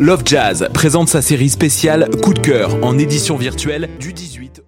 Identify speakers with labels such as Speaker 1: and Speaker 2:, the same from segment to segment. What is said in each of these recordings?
Speaker 1: Love Jazz présente sa série spéciale Coup de cœur en édition virtuelle du 18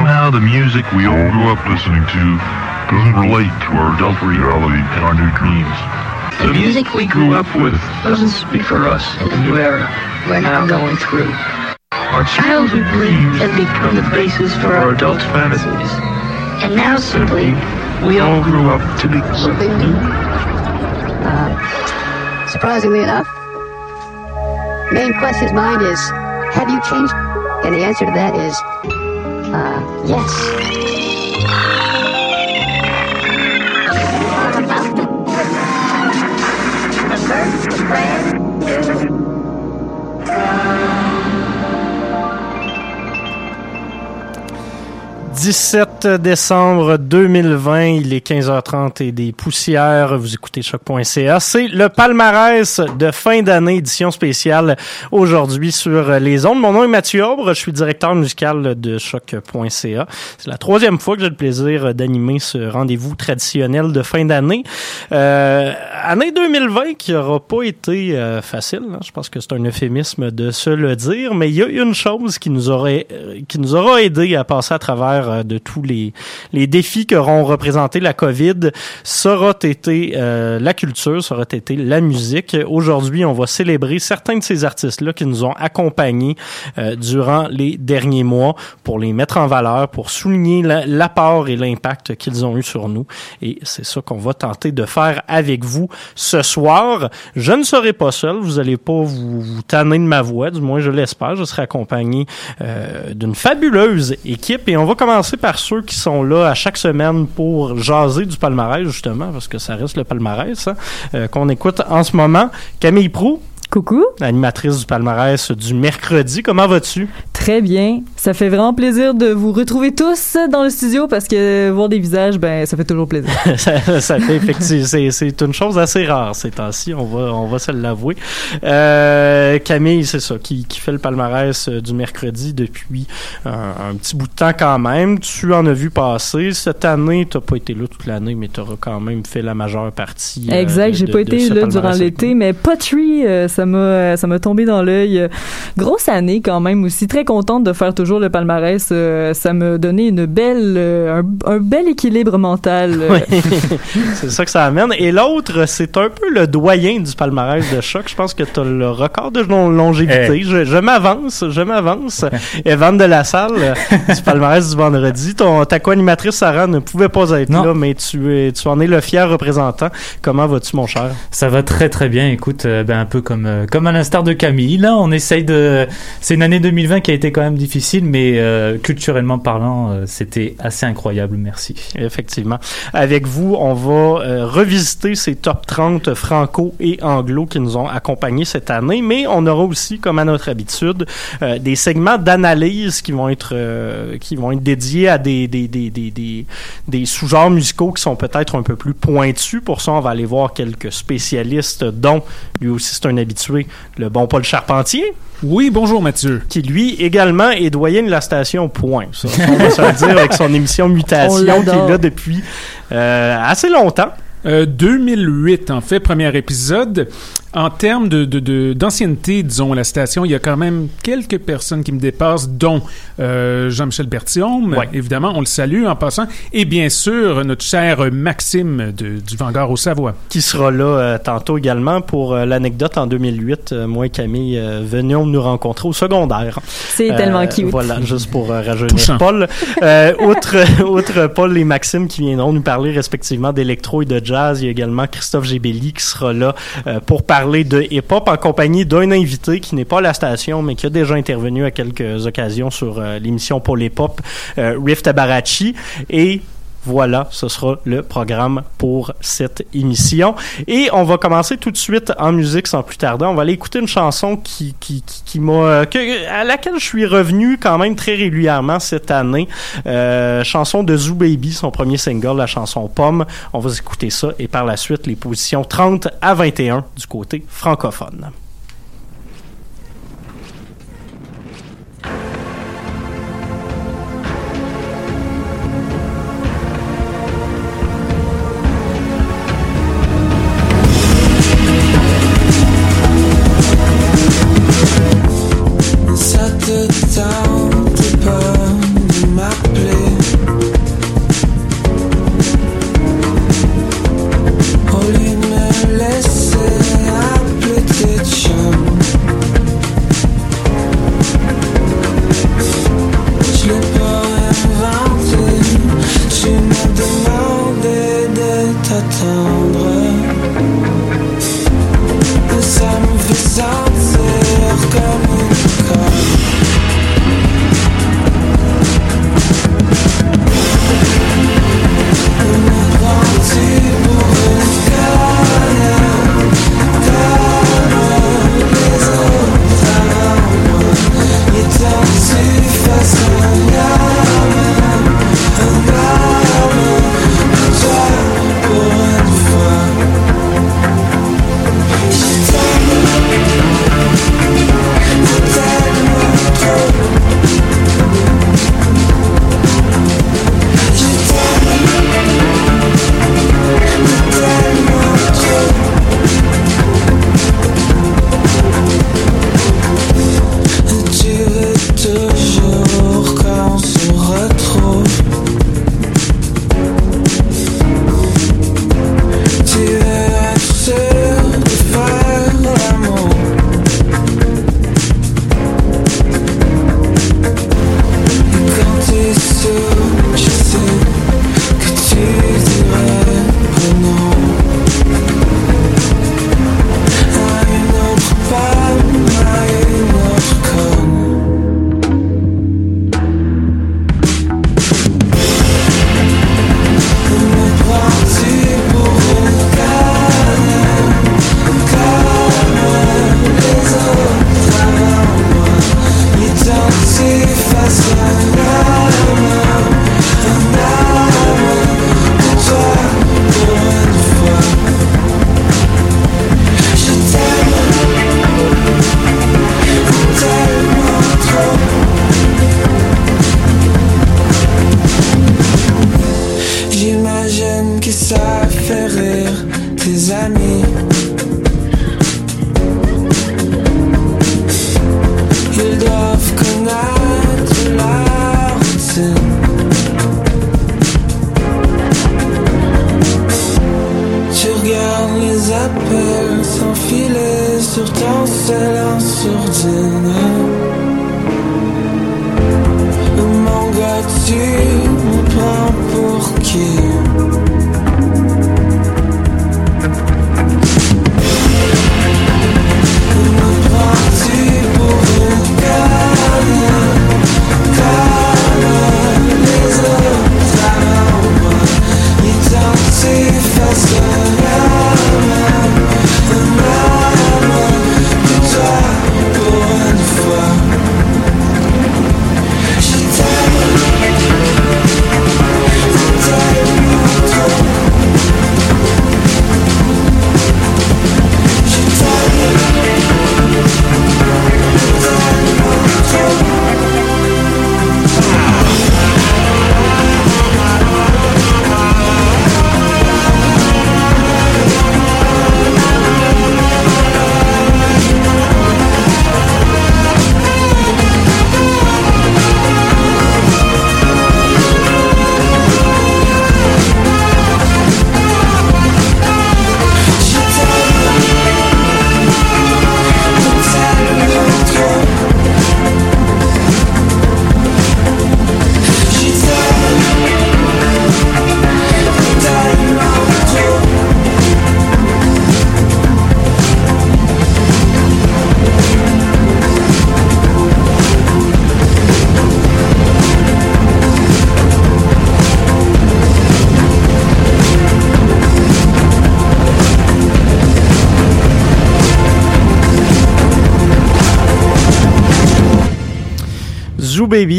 Speaker 2: Somehow the music we all grew up listening to doesn't relate to our adult reality and our new dreams.
Speaker 3: The music we grew up with doesn't speak for us in the new era we're now going through. Our childhood dreams have become the basis for our adult fantasies. And now simply, we all grew up to be something new.
Speaker 4: Uh, surprisingly enough, main question in mind is, have you changed? And the answer to that is, uh, yes.
Speaker 5: « 17 décembre 2020, il est 15h30 et des poussières. Vous écoutez choc.ca. C'est le palmarès de fin d'année, édition spéciale aujourd'hui sur les ondes. Mon nom est Mathieu Aubre, je suis directeur musical de choc.ca. C'est la troisième fois que j'ai le plaisir d'animer ce rendez-vous traditionnel de fin d'année. Euh, année 2020 qui aura pas été euh, facile. hein. Je pense que c'est un euphémisme de se le dire, mais il y a une chose qui nous aurait, euh, qui nous aura aidé à passer à travers euh, de tous les, les défis qu'auront représenté la COVID, aura été euh, la culture, aura été la musique. Aujourd'hui, on va célébrer certains de ces artistes-là qui nous ont accompagnés euh, durant les derniers mois pour les mettre en valeur, pour souligner la- l'apport et l'impact qu'ils ont eu sur nous. Et c'est ça qu'on va tenter de faire avec vous ce soir. Je ne serai pas seul, vous allez pas vous, vous tanner de ma voix, du moins je l'espère. Je serai accompagné euh, d'une fabuleuse équipe et on va commencer par ceux qui sont là à chaque semaine pour jaser du palmarès justement, parce que ça reste le palmarès hein, euh, qu'on écoute en ce moment. Camille Prou,
Speaker 6: Coucou,
Speaker 5: animatrice du palmarès du mercredi, comment vas-tu?
Speaker 6: Très bien. Ça fait vraiment plaisir de vous retrouver tous dans le studio parce que voir des visages, ben ça fait toujours plaisir.
Speaker 5: ça, ça fait effectivement, c'est, une chose assez rare ces temps-ci, on va, on va se l'avouer. Euh, Camille, c'est ça, qui, qui fait le palmarès euh, du mercredi depuis un, un petit bout de temps quand même. Tu en as vu passer. Cette année, t'as pas été là toute l'année, mais tu auras quand même fait la majeure partie. euh,
Speaker 6: exact,
Speaker 5: de-
Speaker 6: j'ai pas été là durant l'été, mais Pottery, euh, ça m'a ça m'a tombé dans l'œil. Euh, Grosse année quand même aussi, très contente de faire toujours le palmarès. Euh, ça m'a donné une belle euh, un, un bel équilibre mental. euh,
Speaker 5: Oui, c'est ça que ça amène. Et l'autre, c'est un peu le doyen du palmarès de choc. Je pense que tu as le record de long- longévité.
Speaker 7: Eh.
Speaker 5: Je, m'avance, je m'avance. Evan de la salle du palmarès du vendredi. Ton, ta co-animatrice Sarah ne pouvait pas être
Speaker 7: Non.
Speaker 5: là, mais tu, es, tu en es le fier représentant. Comment vas-tu, mon cher?
Speaker 7: Ça va très très bien. Écoute, euh, ben un peu comme euh, comme à l'instar de Camille. Là, on essaye de. C'est une année 2020 qui a été quand même difficile, mais euh, culturellement parlant, euh, c'était assez incroyable. Merci.
Speaker 5: Effectivement. Avec vous, on va euh, revisiter ces top 30 franco et anglo qui nous ont accompagnés cette année, mais on aura aussi, comme à notre habitude, euh, des segments d'analyse qui vont être euh, qui vont être dédiés à des des, des, des, des, des sous-genres musicaux qui sont peut-être un peu plus pointus. Pour ça, on va aller voir quelques spécialistes, dont lui aussi c'est un habitué, le bon Paul Charpentier.
Speaker 8: Oui, bonjour Mathieu.
Speaker 5: Qui lui également est doyen de la station Point. Ça, Ça, on va se le dire avec son émission
Speaker 6: On
Speaker 5: Mutation qui est là depuis euh, assez longtemps.
Speaker 8: Euh, 2008, en fait, premier épisode. En termes de, de- de- d'ancienneté, disons, à la station, il y a quand même quelques personnes qui me dépassent, dont euh, Jean-Michel Berthiaume,
Speaker 5: Ouais.
Speaker 8: évidemment, on le salue en passant, et bien sûr, notre cher Maxime de- du Vanguard au Savoie.
Speaker 5: qui sera là euh, tantôt également pour euh, l'anecdote en 2008. euh, moi et Camille euh, venions nous rencontrer au secondaire.
Speaker 6: C'est
Speaker 5: Euh,
Speaker 6: tellement cute.
Speaker 5: Voilà, juste pour euh, rajeunir
Speaker 8: Touchant.
Speaker 5: Paul. Euh, outre, outre Paul et Maxime qui viendront nous parler respectivement d'électro et de jazz, il y a également Christophe Gébelli qui sera là euh, pour parler de hip-hop en compagnie d'un invité qui n'est pas à la station, mais qui a déjà intervenu à quelques occasions sur euh, l'émission pour l'hip-hop, euh, Riff Tabarachi. Et voilà, ce sera le programme pour cette émission. Et on va commencer tout de suite en musique sans plus tarder. On va aller écouter une chanson qui, qui, qui, qui m'a, à laquelle je suis revenu quand même très régulièrement cette année. Euh, chanson de Zoo Baby, son premier single, la chanson Pomme. On va écouter ça et par la suite les positions 30 à 21 du côté francophone.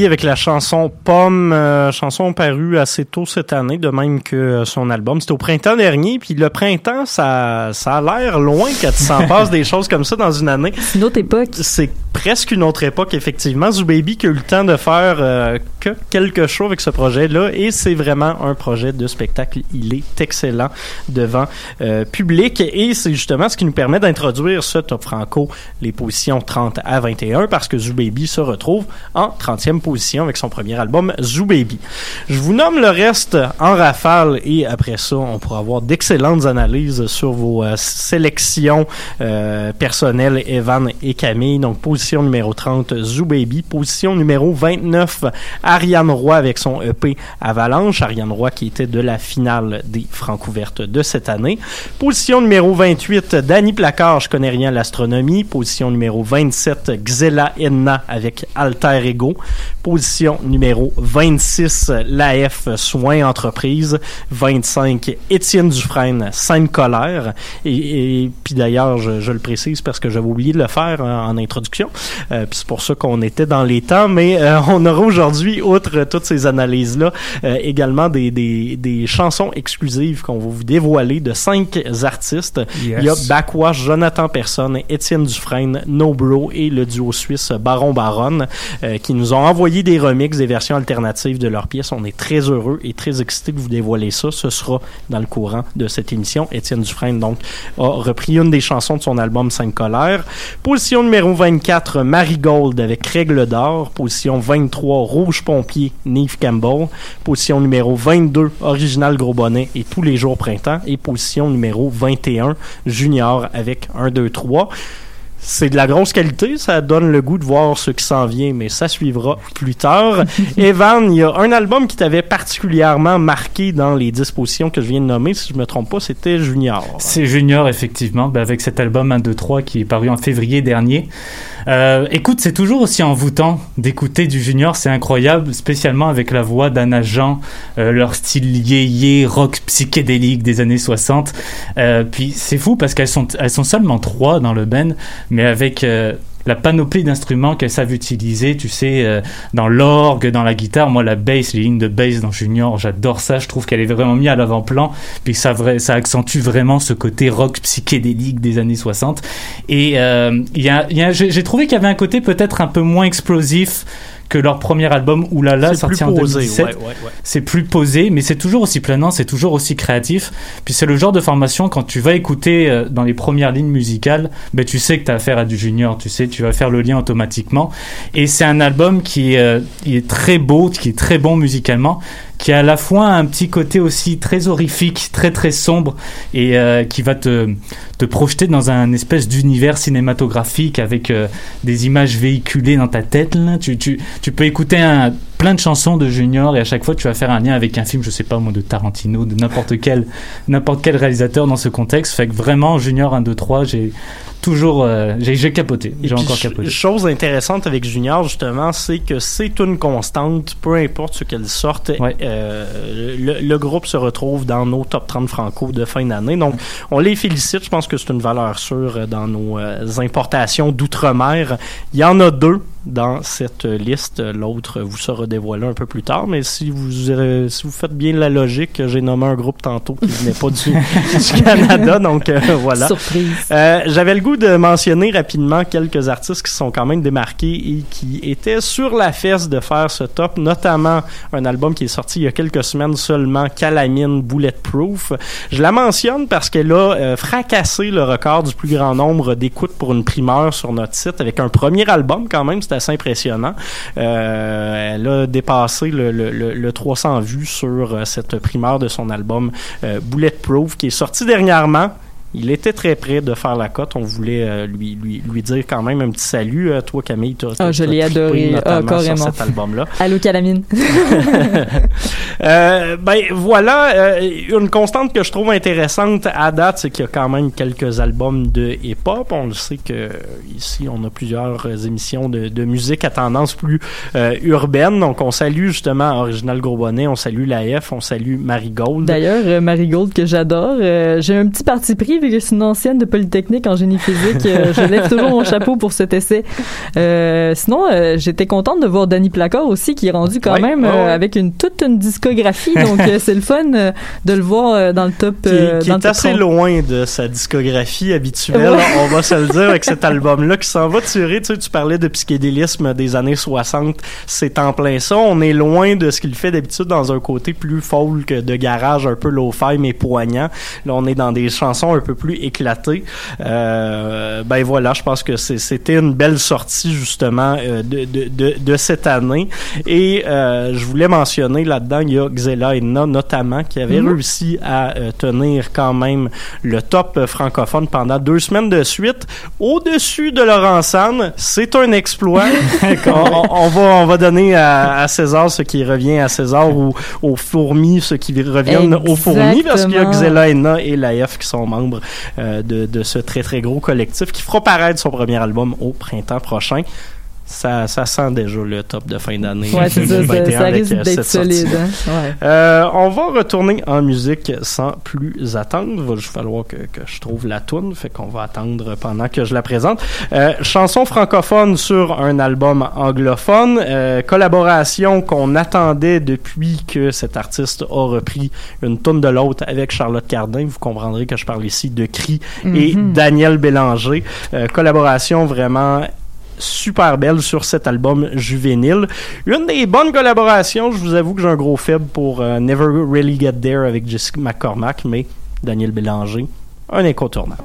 Speaker 5: Avec la chanson Pomme, euh, chanson parue assez tôt cette année, de même que euh, son album. C'était au printemps dernier, puis le printemps, ça, ça a l'air loin quand tu s'en passes des choses comme ça dans une année.
Speaker 6: C'est une autre époque.
Speaker 5: C'est presque une autre époque, effectivement. Zoo Baby qui a eu le temps de faire euh, que quelque chose avec ce projet-là, et c'est vraiment un projet de spectacle. Il est excellent devant euh, public, et c'est justement ce qui nous permet d'introduire ce Top Franco, les positions 30 à 21, parce que Zoo Baby se retrouve en 30e position avec son premier album Zoo Baby. Je vous nomme le reste en rafale et après ça, on pourra avoir d'excellentes analyses sur vos euh, sélections euh, personnelles, Evan et Camille. Donc, numéro 30, Zoo Baby. Position numéro 29, Ariane Roy avec son EP Avalanche. Ariane Roy qui était de la finale des Francouvertes de cette année. Position numéro 28, Danny Placard, je connais rien à l'astronomie. Position numéro 27, Xela Enna avec Alter Ego. Position numéro 26, l'AF Soins Entreprise. 25, Étienne Dufresne, Sainte Colère. Et, et puis d'ailleurs, je, je le précise parce que j'avais oublié de le faire en, en introduction. Euh, puis c'est pour ça qu'on était dans les temps. Mais euh, on aura aujourd'hui, outre toutes ces analyses-là, euh, également des, des, des chansons exclusives qu'on va vous dévoiler de cinq artistes.
Speaker 8: Yes.
Speaker 5: Il y a Backwash, Jonathan Personne, Étienne Dufresne, Nobro et le duo suisse Baron Baron euh, qui nous ont envoyé des remixes, des versions alternatives de leurs pièces. On est très heureux et très excités de vous dévoiler ça. Ce sera dans le courant de cette émission. Étienne Dufresne, donc, a repris une des chansons de son album 5 colères. Position numéro 24, Marigold avec Règle d'or. Position 23, Rouge Pompier, Neve Campbell. Position numéro 22, Original Gros Bonnet et Tous les jours printemps. Et position numéro 21, Junior avec 1, 2, 3. C'est de la grosse qualité, ça donne le goût de voir ce qui s'en vient, mais ça suivra plus tard. Evan, il y a un album qui t'avait particulièrement marqué dans les dispositions que je viens de nommer, si je me trompe pas, c'était Junior.
Speaker 7: C'est Junior, effectivement, ben, avec cet album 1, 2, 3 qui est paru en février dernier. Euh, écoute, c'est toujours aussi envoûtant d'écouter du Junior, c'est incroyable, spécialement avec la voix d'Anna Jean, euh, leur style yé-yé, rock psychédélique des années 60. Euh, puis c'est fou parce qu'elles sont, elles sont seulement trois dans le band, mais avec euh, la panoplie d'instruments qu'elles savent utiliser, tu sais, euh, dans l'orgue, dans la guitare, moi la bass, les lignes de bass dans Junior, j'adore ça, je trouve qu'elle est vraiment mise à l'avant-plan, puis ça, ça accentue vraiment ce côté rock psychédélique des années 60. Et euh, y a, j'ai trouvé qu'il y avait un côté peut-être un peu moins explosif que leur premier album Oulala sorti en
Speaker 5: posé,
Speaker 7: 2017
Speaker 5: ouais, ouais, ouais.
Speaker 7: c'est plus posé, mais c'est toujours aussi planant, c'est toujours aussi créatif. Puis c'est le genre de formation quand tu vas écouter euh, dans les premières lignes musicales, ben tu sais que tu as affaire à du junior, tu sais, tu vas faire le lien automatiquement. Et c'est un album qui euh, est très beau, qui est très bon musicalement, qui a à la fois un petit côté aussi très horrifique, très très sombre, et euh, qui va te, te projeter dans un espèce d'univers cinématographique avec euh, des images véhiculées dans ta tête. Là. Tu peux écouter un, plein de chansons de Junior et à chaque fois tu vas faire un lien avec un film, je sais pas moi, de Tarantino, de n'importe quel, n'importe quel réalisateur dans ce contexte. Fait que vraiment, Junior 1, 2, 3, j'ai toujours, euh, j'ai j'ai capoté, j'ai encore capoté.
Speaker 5: Chose intéressante avec Junior, justement, c'est que c'est une constante, peu importe ce qu'elle sorte. euh, le, le groupe se retrouve dans nos top 30 franco de fin d'année. Donc, on les félicite. Je pense que c'est une valeur sûre euh, dans nos euh, importations d'outre-mer. Il y en a deux dans cette liste. L'autre vous sera dévoilé un peu plus tard. Mais si vous, euh, si vous faites bien la logique, j'ai nommé un groupe tantôt qui venait pas du, du Canada. Donc, euh, voilà.
Speaker 6: Surprise.
Speaker 5: Euh, J'avais le goût de mentionner rapidement quelques artistes qui sont quand même démarqués et qui étaient sur la fesse de faire ce top, notamment un album qui est sorti il y a quelques semaines seulement, Calamine Bulletproof. Je la mentionne parce qu'elle a fracassé le record du plus grand nombre d'écoutes pour une primeur sur notre site avec un premier album quand même, assez impressionnant. Euh, elle a dépassé le, le, le, le 300 vues sur euh, cette primeur de son album euh, Bulletproof qui est sorti dernièrement. Il était très près de faire la cote. On voulait euh, lui, lui, lui dire quand même un petit salut. Euh, toi, Camille, tu
Speaker 6: Ah, je l'ai adoré. Ah, carrément.
Speaker 5: sur cet album-là.
Speaker 6: Allô, Calamine.
Speaker 5: Euh, ben voilà, euh, une constante que je trouve intéressante à date, c'est qu'il y a quand même quelques albums de hip-hop. On le sait que euh, ici, on a plusieurs émissions de, de musique à tendance plus urbaine. Donc, on salue justement Original Gros Bonnet, on salue la F, on salue Marigold.
Speaker 6: D'ailleurs, Marigold, que j'adore, j'ai un petit parti pris vu que c'est une ancienne de Polytechnique en génie physique, euh, je lève toujours mon chapeau pour cet essai. Euh, sinon, euh, j'étais contente de voir Danny Placard aussi, qui est rendu quand même
Speaker 5: ouais.
Speaker 6: avec une toute une discographie. Donc, c'est le fun de le voir dans le top.
Speaker 5: qui, qui
Speaker 6: dans le
Speaker 5: est
Speaker 6: top
Speaker 5: assez
Speaker 6: 30.
Speaker 5: loin de sa discographie habituelle,
Speaker 6: Ouais.
Speaker 5: on va se le dire, avec cet album-là qui s'en va tirer. Tu sais, tu parlais de psychédélisme des années 60, c'est en plein ça. On est loin de ce qu'il fait d'habitude dans un côté plus folk de garage, un peu low-fi mais poignant. Là, on est dans des chansons un peu plus éclatées. Euh, ben voilà, je pense que c'était une belle sortie justement euh, de, de, de, de cette année. Et euh, je voulais mentionner là-dedans, il y a Xela et Na notamment qui avait
Speaker 6: Mhm.
Speaker 5: réussi à euh, tenir quand même le top francophone pendant deux semaines de suite au-dessus de Laurent San. C'est un exploit. on, va, on va donner à, à César ce qui revient à César ou aux fourmis ce qui reviennent aux fourmis parce qu'il y a. Xela Enna et Laef qui sont membres euh, de, de ce très très gros collectif qui fera paraître son premier album au printemps prochain. Ça, ça sent déjà le top de fin d'année.
Speaker 6: Ouais, c'est ça, ça,
Speaker 5: 2021
Speaker 6: ça
Speaker 5: avec,
Speaker 6: risque
Speaker 5: euh,
Speaker 6: d'être solide. Hein? Ouais.
Speaker 5: Euh, on va retourner en musique sans plus attendre. Il va juste falloir que, que je trouve la toune, fait qu'on va attendre pendant que je la présente. Euh, chanson francophone sur un album anglophone, euh, collaboration qu'on attendait depuis que cet artiste a repris une toune de l'autre avec Charlotte Cardin. Vous comprendrez que je parle ici de Cri et
Speaker 6: Mhm.
Speaker 5: Daniel Bélanger. Euh, collaboration vraiment super belle sur cet album juvénile. Une des bonnes collaborations, je vous avoue que j'ai un gros faible pour euh, Never Really Get There avec Jessica McCormack, mais Daniel Bélanger, un incontournable.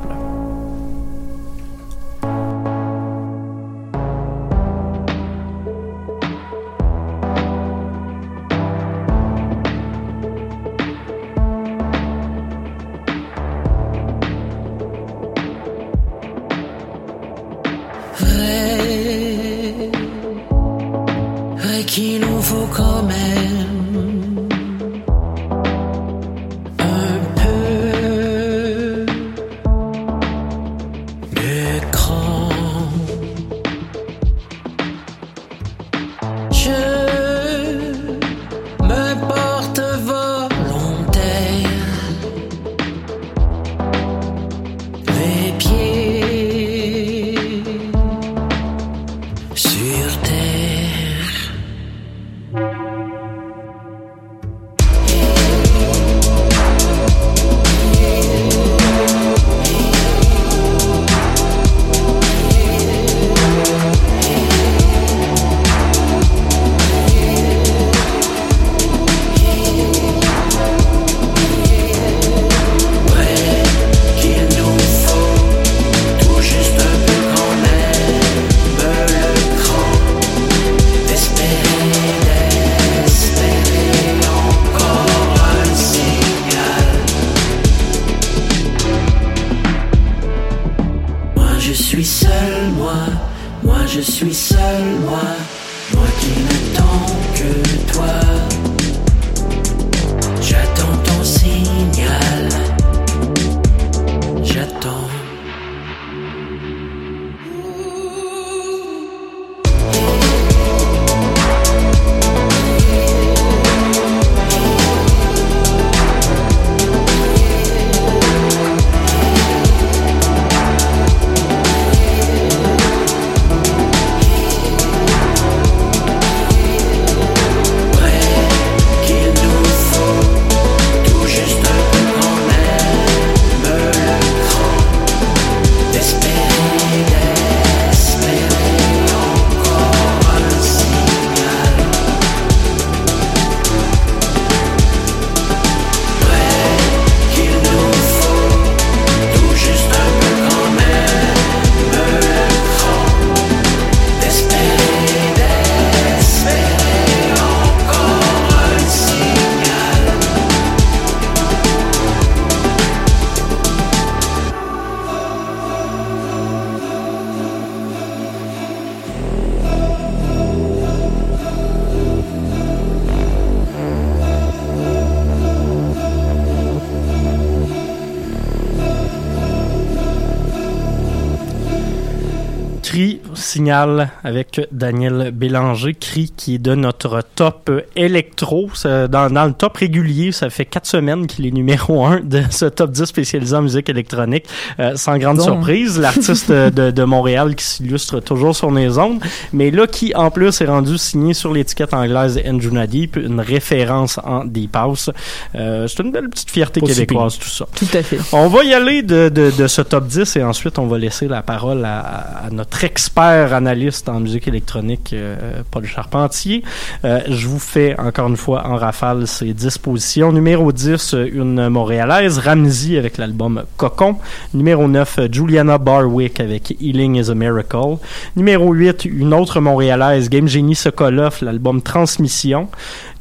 Speaker 5: Signal avec Daniel Bélanger, cri qui est de notre top électro. Dans, dans le top régulier, ça fait quatre semaines qu'il est numéro un de ce top 10 spécialisé en musique électronique. Euh, sans grande
Speaker 6: Bon.
Speaker 5: surprise, l'artiste de, de Montréal qui s'illustre toujours sur les ondes, mais là qui en plus est rendu signé sur l'étiquette anglaise Anjuna Deep, une référence en Deep House. Euh, C'est une belle petite fierté
Speaker 6: si
Speaker 5: québécoise tout ça.
Speaker 6: Tout à fait.
Speaker 5: On va y aller de, de, de ce top 10 et ensuite on va laisser la parole à, à notre expert analyste en musique électronique, euh, Paul Charpentier. Euh, je vous fais encore une fois en rafale ces 10 positions. Numéro 10, euh, une Montréalaise, Ramsey avec l'album Cocon. Numéro 9, euh, Juliana Barwick avec Healing is a Miracle. Numéro 8, une autre Montréalaise, Game Genie Sokolov, l'album Transmission.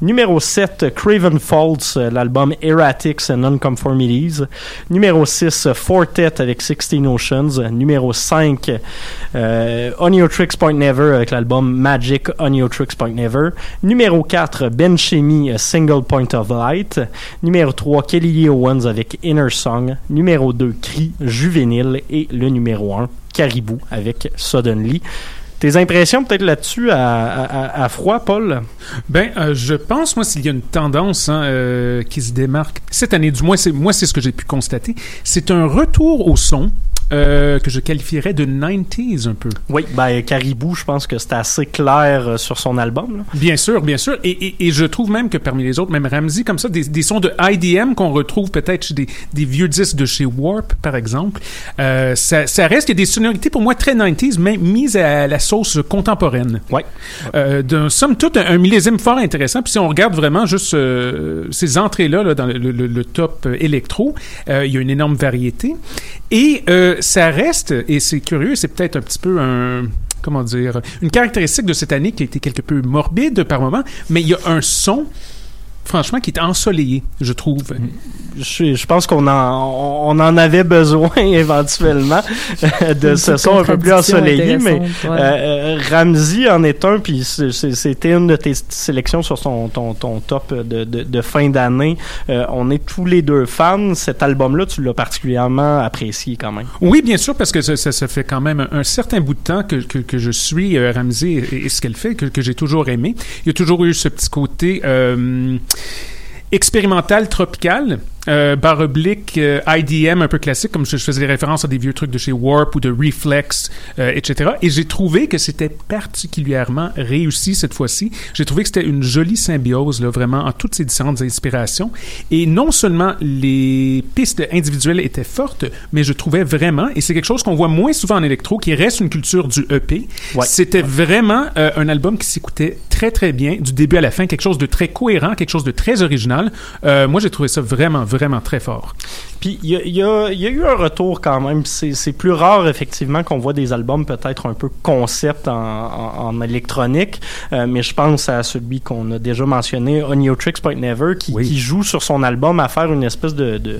Speaker 5: Numéro 7, Craven Faults, euh, l'album Erratics and Nonconformities. Numéro 6, Fortet avec 16 Oceans. Numéro 5, euh, Oniotrix Point Never avec l'album Magic Oniotrix Point Never. Numéro 4, Ben Chemi, A Single Point of Light. Numéro 3, Kelly Lee Owens avec Inner Song. Numéro 2, Cri Juvénile. Et le numéro 1, Caribou avec Suddenly. Tes impressions peut-être là-dessus à, froid, Paul?
Speaker 8: Ben, euh, je pense, moi, s'il y a une tendance hein, euh, qui se démarque cette année, du moins, c'est moi, c'est ce que j'ai pu constater, c'est un retour au son euh, que je qualifierais de 90s un peu.
Speaker 5: Oui, ben Caribou, je pense que c'est assez clair euh, sur son album. là.
Speaker 8: Bien sûr, bien sûr. Et, et, et je trouve même que parmi les autres, même Ramsey, comme ça, des, des sons de IDM qu'on retrouve peut-être chez des, des vieux disques de chez Warp, par exemple, euh, ça, ça reste qu'il y a des sonorités pour moi très 90s, mais mises à la sauce contemporaine. Euh, d'un somme toute, un, un millésime fort intéressant. Puis si on regarde vraiment juste ces entrées-là là, dans le, le- le top électro, il y a une énorme variété. Et euh, ça reste, et c'est curieux, c'est peut-être un petit peu un comment dire, une caractéristique de cette année qui a été quelque peu morbide par moment, mais il y a un son, franchement, qui est ensoleillé, je trouve.
Speaker 5: Je, je pense qu'on en, on en avait besoin éventuellement euh, de ce son un peu plus ensoleillé, mais
Speaker 6: ouais.
Speaker 5: euh, euh, Ramsey en est un, puis c'était une de tes sélections sur son, ton, ton top de, de, de fin d'année. Euh, on est tous les deux fans. Cet album-là, tu l'as particulièrement apprécié quand même.
Speaker 8: Oui, bien sûr, parce que ça, ça, ça fait quand même un, un certain bout de temps que, que, que je suis euh, Ramsey et, et ce qu'elle fait, que, que j'ai toujours aimé. Il y a toujours eu ce petit côté euh, expérimental, tropical. Euh, barre oblique, euh, IDM un peu classique, comme je, je faisais des références à des vieux trucs de chez Warp ou de Reflex, euh, etc. Et j'ai trouvé que c'était particulièrement réussi cette fois-ci. J'ai trouvé que c'était une jolie symbiose, là, vraiment, en toutes ces différentes inspirations. Et non seulement les pistes individuelles étaient fortes, mais je trouvais vraiment, et c'est quelque chose qu'on voit moins souvent en électro, qui reste une culture du EP,
Speaker 5: Ouais.
Speaker 8: c'était vraiment euh, un album qui s'écoutait très très bien, du début à la fin, quelque chose de très cohérent, quelque chose de très original. Euh, moi, j'ai trouvé ça vraiment, vraiment très fort.
Speaker 5: Puis il y y y a eu un retour quand même. C'est plus rare effectivement qu'on voit des albums peut-être un peu concept en, en- en électronique, Euh, mais je pense à celui qu'on a déjà mentionné, Oniotrix Point Never, qui,
Speaker 8: Oui.
Speaker 5: qui joue sur son album à faire une espèce de, de,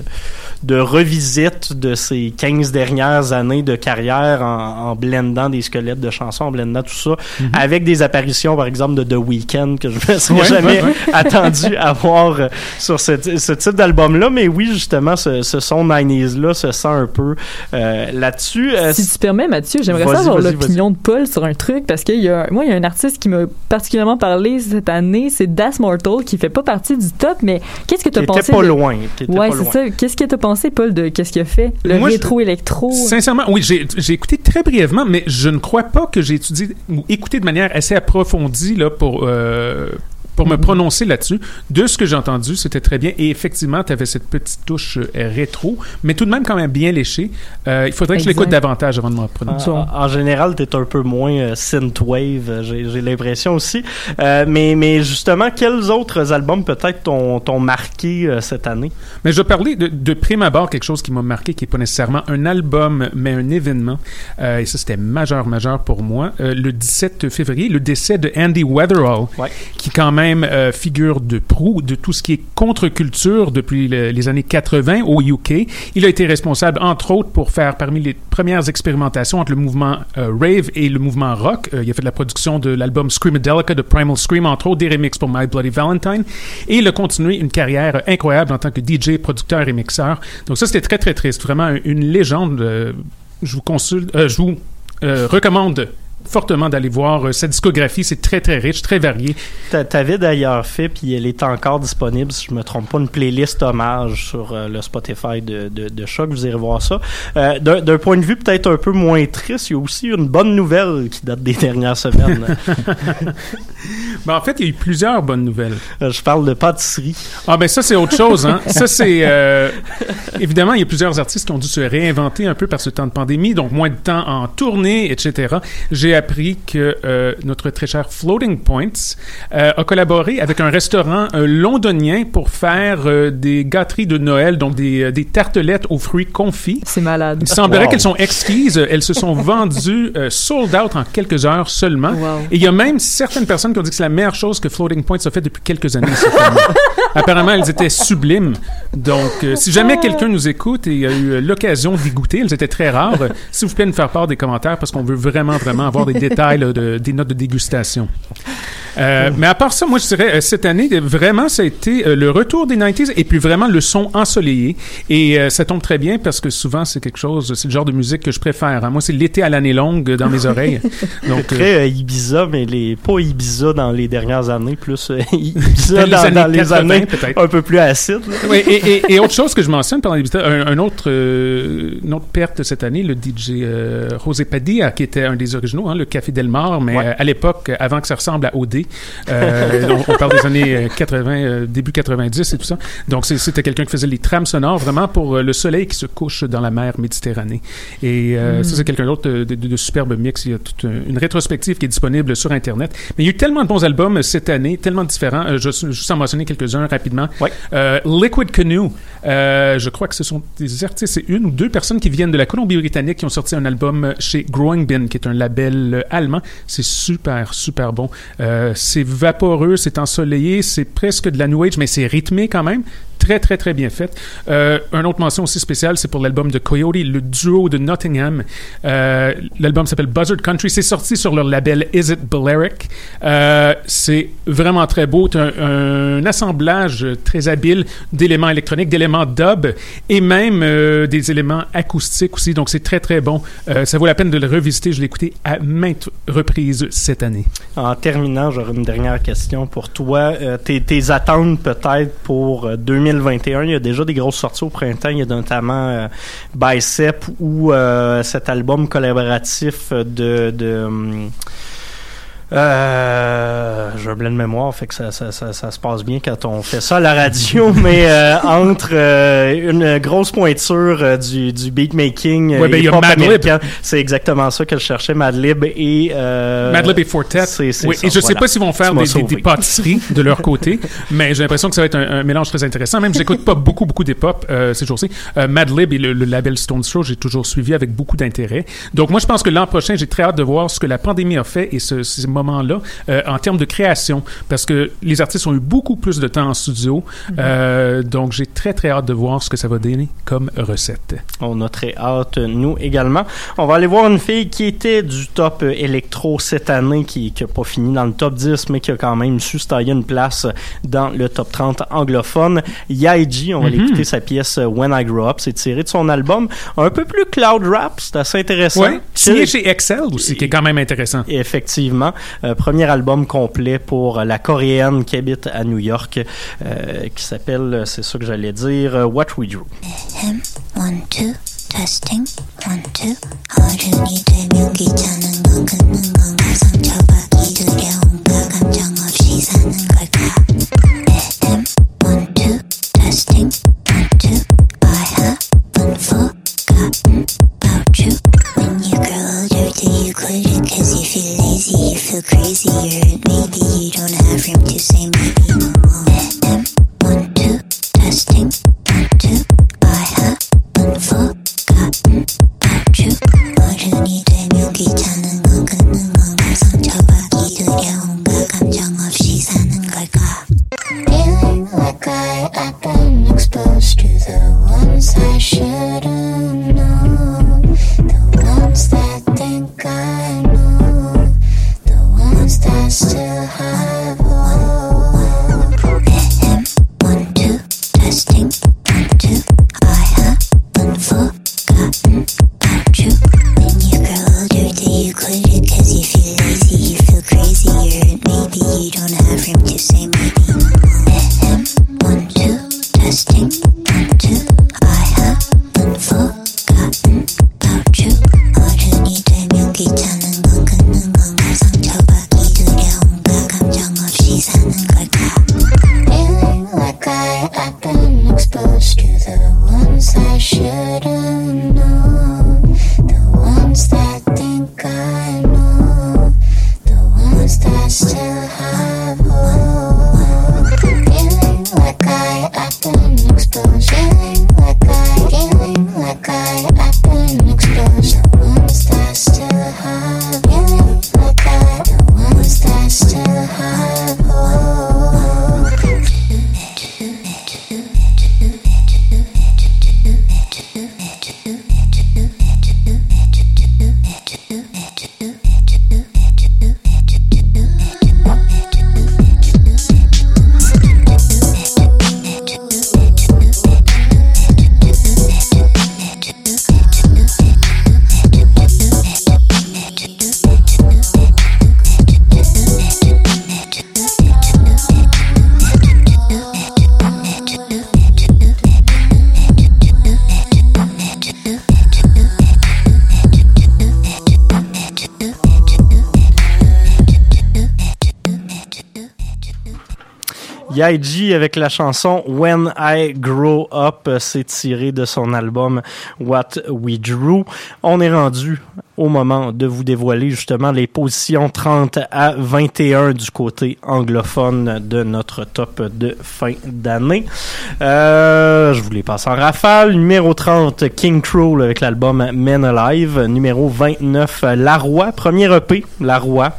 Speaker 5: de revisite de ses 15 dernières années de carrière en, en blendant des squelettes de chansons, en blendant tout ça, avec des apparitions par exemple de The Weeknd que je me serais jamais attendu à voir euh, sur ce, ce type d'album-là. Mais oui, justement, ce, ce son 90s-là se sent un peu euh, là-dessus. Euh,
Speaker 6: Si tu permets, Mathieu, j'aimerais savoir l'opinion de Paul sur un truc parce qu'il y a, moi, il y a un artiste qui m'a particulièrement parlé cette année, c'est Das Mortal, qui fait pas partie du top, mais qu'est-ce que tu as
Speaker 5: qui
Speaker 6: pensé?
Speaker 5: était pas
Speaker 6: de-
Speaker 5: loin. était
Speaker 6: Ouais, c'est ça. Qu'est-ce que tu as pensé, Paul, de qu'est-ce qu'il a fait? Le
Speaker 8: Moi, je-
Speaker 6: rétro-électro?
Speaker 8: Sincèrement, oui, j'ai j'ai écouté très brièvement, mais je ne crois pas que j'ai étudié ou écouté de manière assez approfondie là, pour, euh, pour me prononcer là-dessus. De ce que j'ai entendu, c'était très bien. Et effectivement, tu avais cette petite touche euh, rétro, mais tout de même quand même bien léché. Euh, il faudrait que je l'écoute
Speaker 6: Exact.
Speaker 8: davantage avant de m'en prononcer.
Speaker 5: En, en général, tu es un peu moins euh, synthwave, euh, j'ai l'impression aussi. Euh, mais, mais justement, quels autres albums peut-être t'ont marqué euh, cette année?
Speaker 8: Mais je vais parler de, de prime abord quelque chose qui m'a marqué, qui n'est pas nécessairement un album, mais un événement. Et ça, c'était majeur, majeur pour moi. Le 17 février, le décès de Andy Weatherall,
Speaker 5: Ouais.
Speaker 8: qui quand même euh, figure de proue de tout ce qui est contre-culture depuis le- les années 80 au UK. Il a été responsable, entre autres, pour faire parmi les premières expérimentations entre le mouvement euh, rave et le mouvement rock. Euh, il a fait de la production de l'album Screamadelica de Primal Scream, entre autres, des remixes pour My Bloody Valentine. Et il a continué une carrière incroyable en tant que DJ, producteur et mixeur. Donc ça, c'était très, très triste. Vraiment une légende. je vous consulte, je vous recommande fortement d'aller voir euh, sa discographie. C'est très, très riche, très varié.
Speaker 5: T'a- T'avais d'ailleurs fait, puis elle est encore disponible, si je me trompe pas, une playlist hommage sur euh, le Spotify de, de, de Choc. Vous irez voir ça. Euh, D'un d'un point de vue peut-être un peu moins triste, il y a aussi une bonne nouvelle qui date des dernières semaines.
Speaker 8: Ben, en fait, il y a eu plusieurs bonnes nouvelles.
Speaker 5: Euh, je parle de pâtisserie.
Speaker 8: Ah ben ça c'est autre chose hein. Ça c'est euh, évidemment il y a plusieurs artistes qui ont dû se réinventer un peu par ce temps de pandémie, donc moins de temps en tournée, etc. J'ai appris que euh, notre très cher Floating Points euh, a collaboré avec un restaurant euh, londonien pour faire euh, des gâteries de Noël, donc des, euh, des tartelettes aux fruits confits.
Speaker 6: C'est malade.
Speaker 8: Il semblerait
Speaker 5: Wow.
Speaker 8: qu'elles sont exquises. Elles se sont vendues euh, sold out en quelques heures seulement.
Speaker 6: Wow.
Speaker 8: Et il y a même certaines personnes qui ont dit que c'est la meilleure chose que Floating Points a fait depuis quelques années. Apparemment, elles étaient sublimes. Donc, euh, si jamais quelqu'un nous écoute et a eu l'occasion d'y goûter, elles étaient très rares. euh, S'il vous plaît, nous faire part des commentaires parce qu'on veut vraiment, vraiment avoir des détails, là, de- des notes de dégustation. Euh, mais à part ça, moi, je dirais, euh, cette année, vraiment, ça a été le retour des 90s et puis vraiment le son ensoleillé. Et ça tombe très bien parce que souvent, c'est quelque chose, c'est le genre de musique que je préfère. hein. Moi, c'est l'été à l'année longue dans mes oreilles. Donc,
Speaker 5: Très Ibiza, mais les, pas Ibiza dans les dernières années, plus Ibiza
Speaker 8: Dans les
Speaker 5: dans,
Speaker 8: années
Speaker 5: dans les
Speaker 8: 80,
Speaker 5: années
Speaker 8: peut-être.
Speaker 5: un peu plus acides. là.
Speaker 8: Oui, et, et- et autre chose que je mentionne pendant les visiteurs, un, un autre, euh, une autre perte cette année, le DJ euh, José Padilla, qui était un des originaux, hein, le Café Del Mar, mais
Speaker 5: Ouais.
Speaker 8: euh, à l'époque, avant que ça ressemble à OD, euh, on, on parle des années euh, 80, euh, début 90 et tout ça. Donc c'était quelqu'un qui faisait les trames sonores vraiment pour euh, le soleil qui se couche dans la mer Méditerranée. Et euh, ça, c'est quelqu'un d'autre de, de, de superbe mix. Il y a toute une une rétrospective qui est disponible sur Internet. Mais il y a eu tellement de bons albums cette année, tellement différents. Euh, je vais juste en mentionner quelques-uns rapidement.
Speaker 5: Ouais.
Speaker 8: Euh, Liquid Canoe, euh, je crois que ce sont des artistes, c'est une ou deux personnes qui viennent de la Colombie-Britannique qui ont sorti un album chez Growing Bin, qui est un label euh, allemand. C'est super, super bon. C'est vaporeux, c'est ensoleillé, c'est presque de la New Age, mais c'est rythmé quand même. Très, très, très bien fait. Euh, une autre mention aussi spéciale, c'est pour l'album de Coyote, le duo de Nottingham. Euh, l'album s'appelle Buzzard Country. C'est sorti sur leur label Is It Balearic? Euh, c'est vraiment très beau. C'est un, assemblage très habile d'éléments électroniques, d'éléments dub et même euh, des éléments acoustiques aussi. Donc, c'est très, très bon. Ça vaut la peine de le revisiter. Je l'ai écouté à maintes reprises cette année.
Speaker 5: En terminant, j'aurais une dernière question pour toi. Tes, tes attentes peut-être pour euh, 2021. Il y a déjà des grosses sorties au printemps. Il y a notamment euh, Bicep ou euh, cet album collaboratif de... de hum, euh, j'ai un blanc de mémoire, fait que ça, ça, ça, ça se passe bien quand on fait ça à la radio, mais euh, entre euh, une grosse pointure euh, du, du beatmaking euh,
Speaker 8: Ouais, ben, il y a
Speaker 5: américain, c'est exactement ça que je cherchais, Madlib et... Euh,
Speaker 8: Madlib et Fortet.
Speaker 5: c'est- c'est
Speaker 8: Oui,
Speaker 5: ça,
Speaker 8: et je sais
Speaker 5: voilà.
Speaker 8: pas s'ils vont faire des, des- des pâtisseries de leur côté, mais j'ai l'impression que ça va être un, un mélange très intéressant. Même, j'écoute pas beaucoup, beaucoup d'hip-hop euh, ces jours-ci. Euh, Madlib et le, le label Stone Throw, j'ai toujours suivi avec beaucoup d'intérêt. Donc, moi, je pense que l'an prochain, j'ai très hâte de voir ce que la pandémie a fait et ce, ces moments-là euh, en termes de création, parce que les artistes ont eu beaucoup plus de temps en studio. Euh, donc, j'ai très, très hâte de voir ce que ça va donner comme recette.
Speaker 5: On a très hâte, nous également. On va aller voir une fille qui était du top électro cette année, qui n'a pas fini dans le top 10, mais qui a quand même su se tailler une place dans le top 30 anglophone. Yaiji, on va
Speaker 8: Mhm.
Speaker 5: l'écouter sa pièce When I Grow Up. C'est tiré de son album. Un peu plus cloud rap, c'est assez intéressant.
Speaker 8: Ouais. Signé chez Excel aussi, qui est quand même intéressant.
Speaker 5: Effectivement. Euh, premier album complet pour la coréenne qui habite à New York, euh, qui s'appelle, c'est ça que j'allais dire, euh, What We Drew.
Speaker 9: him one two testing one two 어른이 되면 귀찮은 건 긋는 건가 상처받기 두려움과 감정 없이 사는 걸까 him one two testing one two I haven't forgotten about you when you grow older do you quit it cause you feel lazy you feel crazier and maybe you don't have room to say maybe no more him one two testing one two I haven't forgotten about you 어른이 되면 귀찮은 건 긋는 건가 상처받기 두려움과 감정 없이 사는 걸까 Feeling like I, I've been exposed to the ones I shouldn't know The ones that still high.
Speaker 5: Yaiji avec la chanson When I Grow Up, euh, c'est tiré de son album What We Drew. On est rendu au moment de vous dévoiler justement les positions 30 à 21 du côté anglophone de notre top de fin d'année. Euh, je vous les passe en rafale. Numéro 30, King Cruel avec l'album Men Alive. Numéro 29, La Roi, premier EP, La Roi.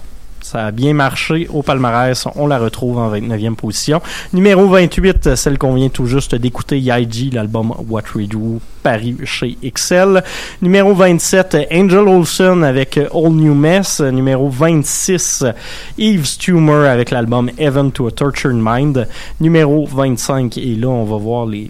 Speaker 5: Ça a bien marché au palmarès. On la retrouve en 29e position. Numéro 28, celle qu'on vient tout juste d'écouter, Yaiji, l'album What We Do, paru chez XL. Numéro 27, Angel Olsen avec All New Mess. Numéro 26, Eve Stumer avec l'album Heaven to a Tortured Mind. Numéro 25, et là, on va voir les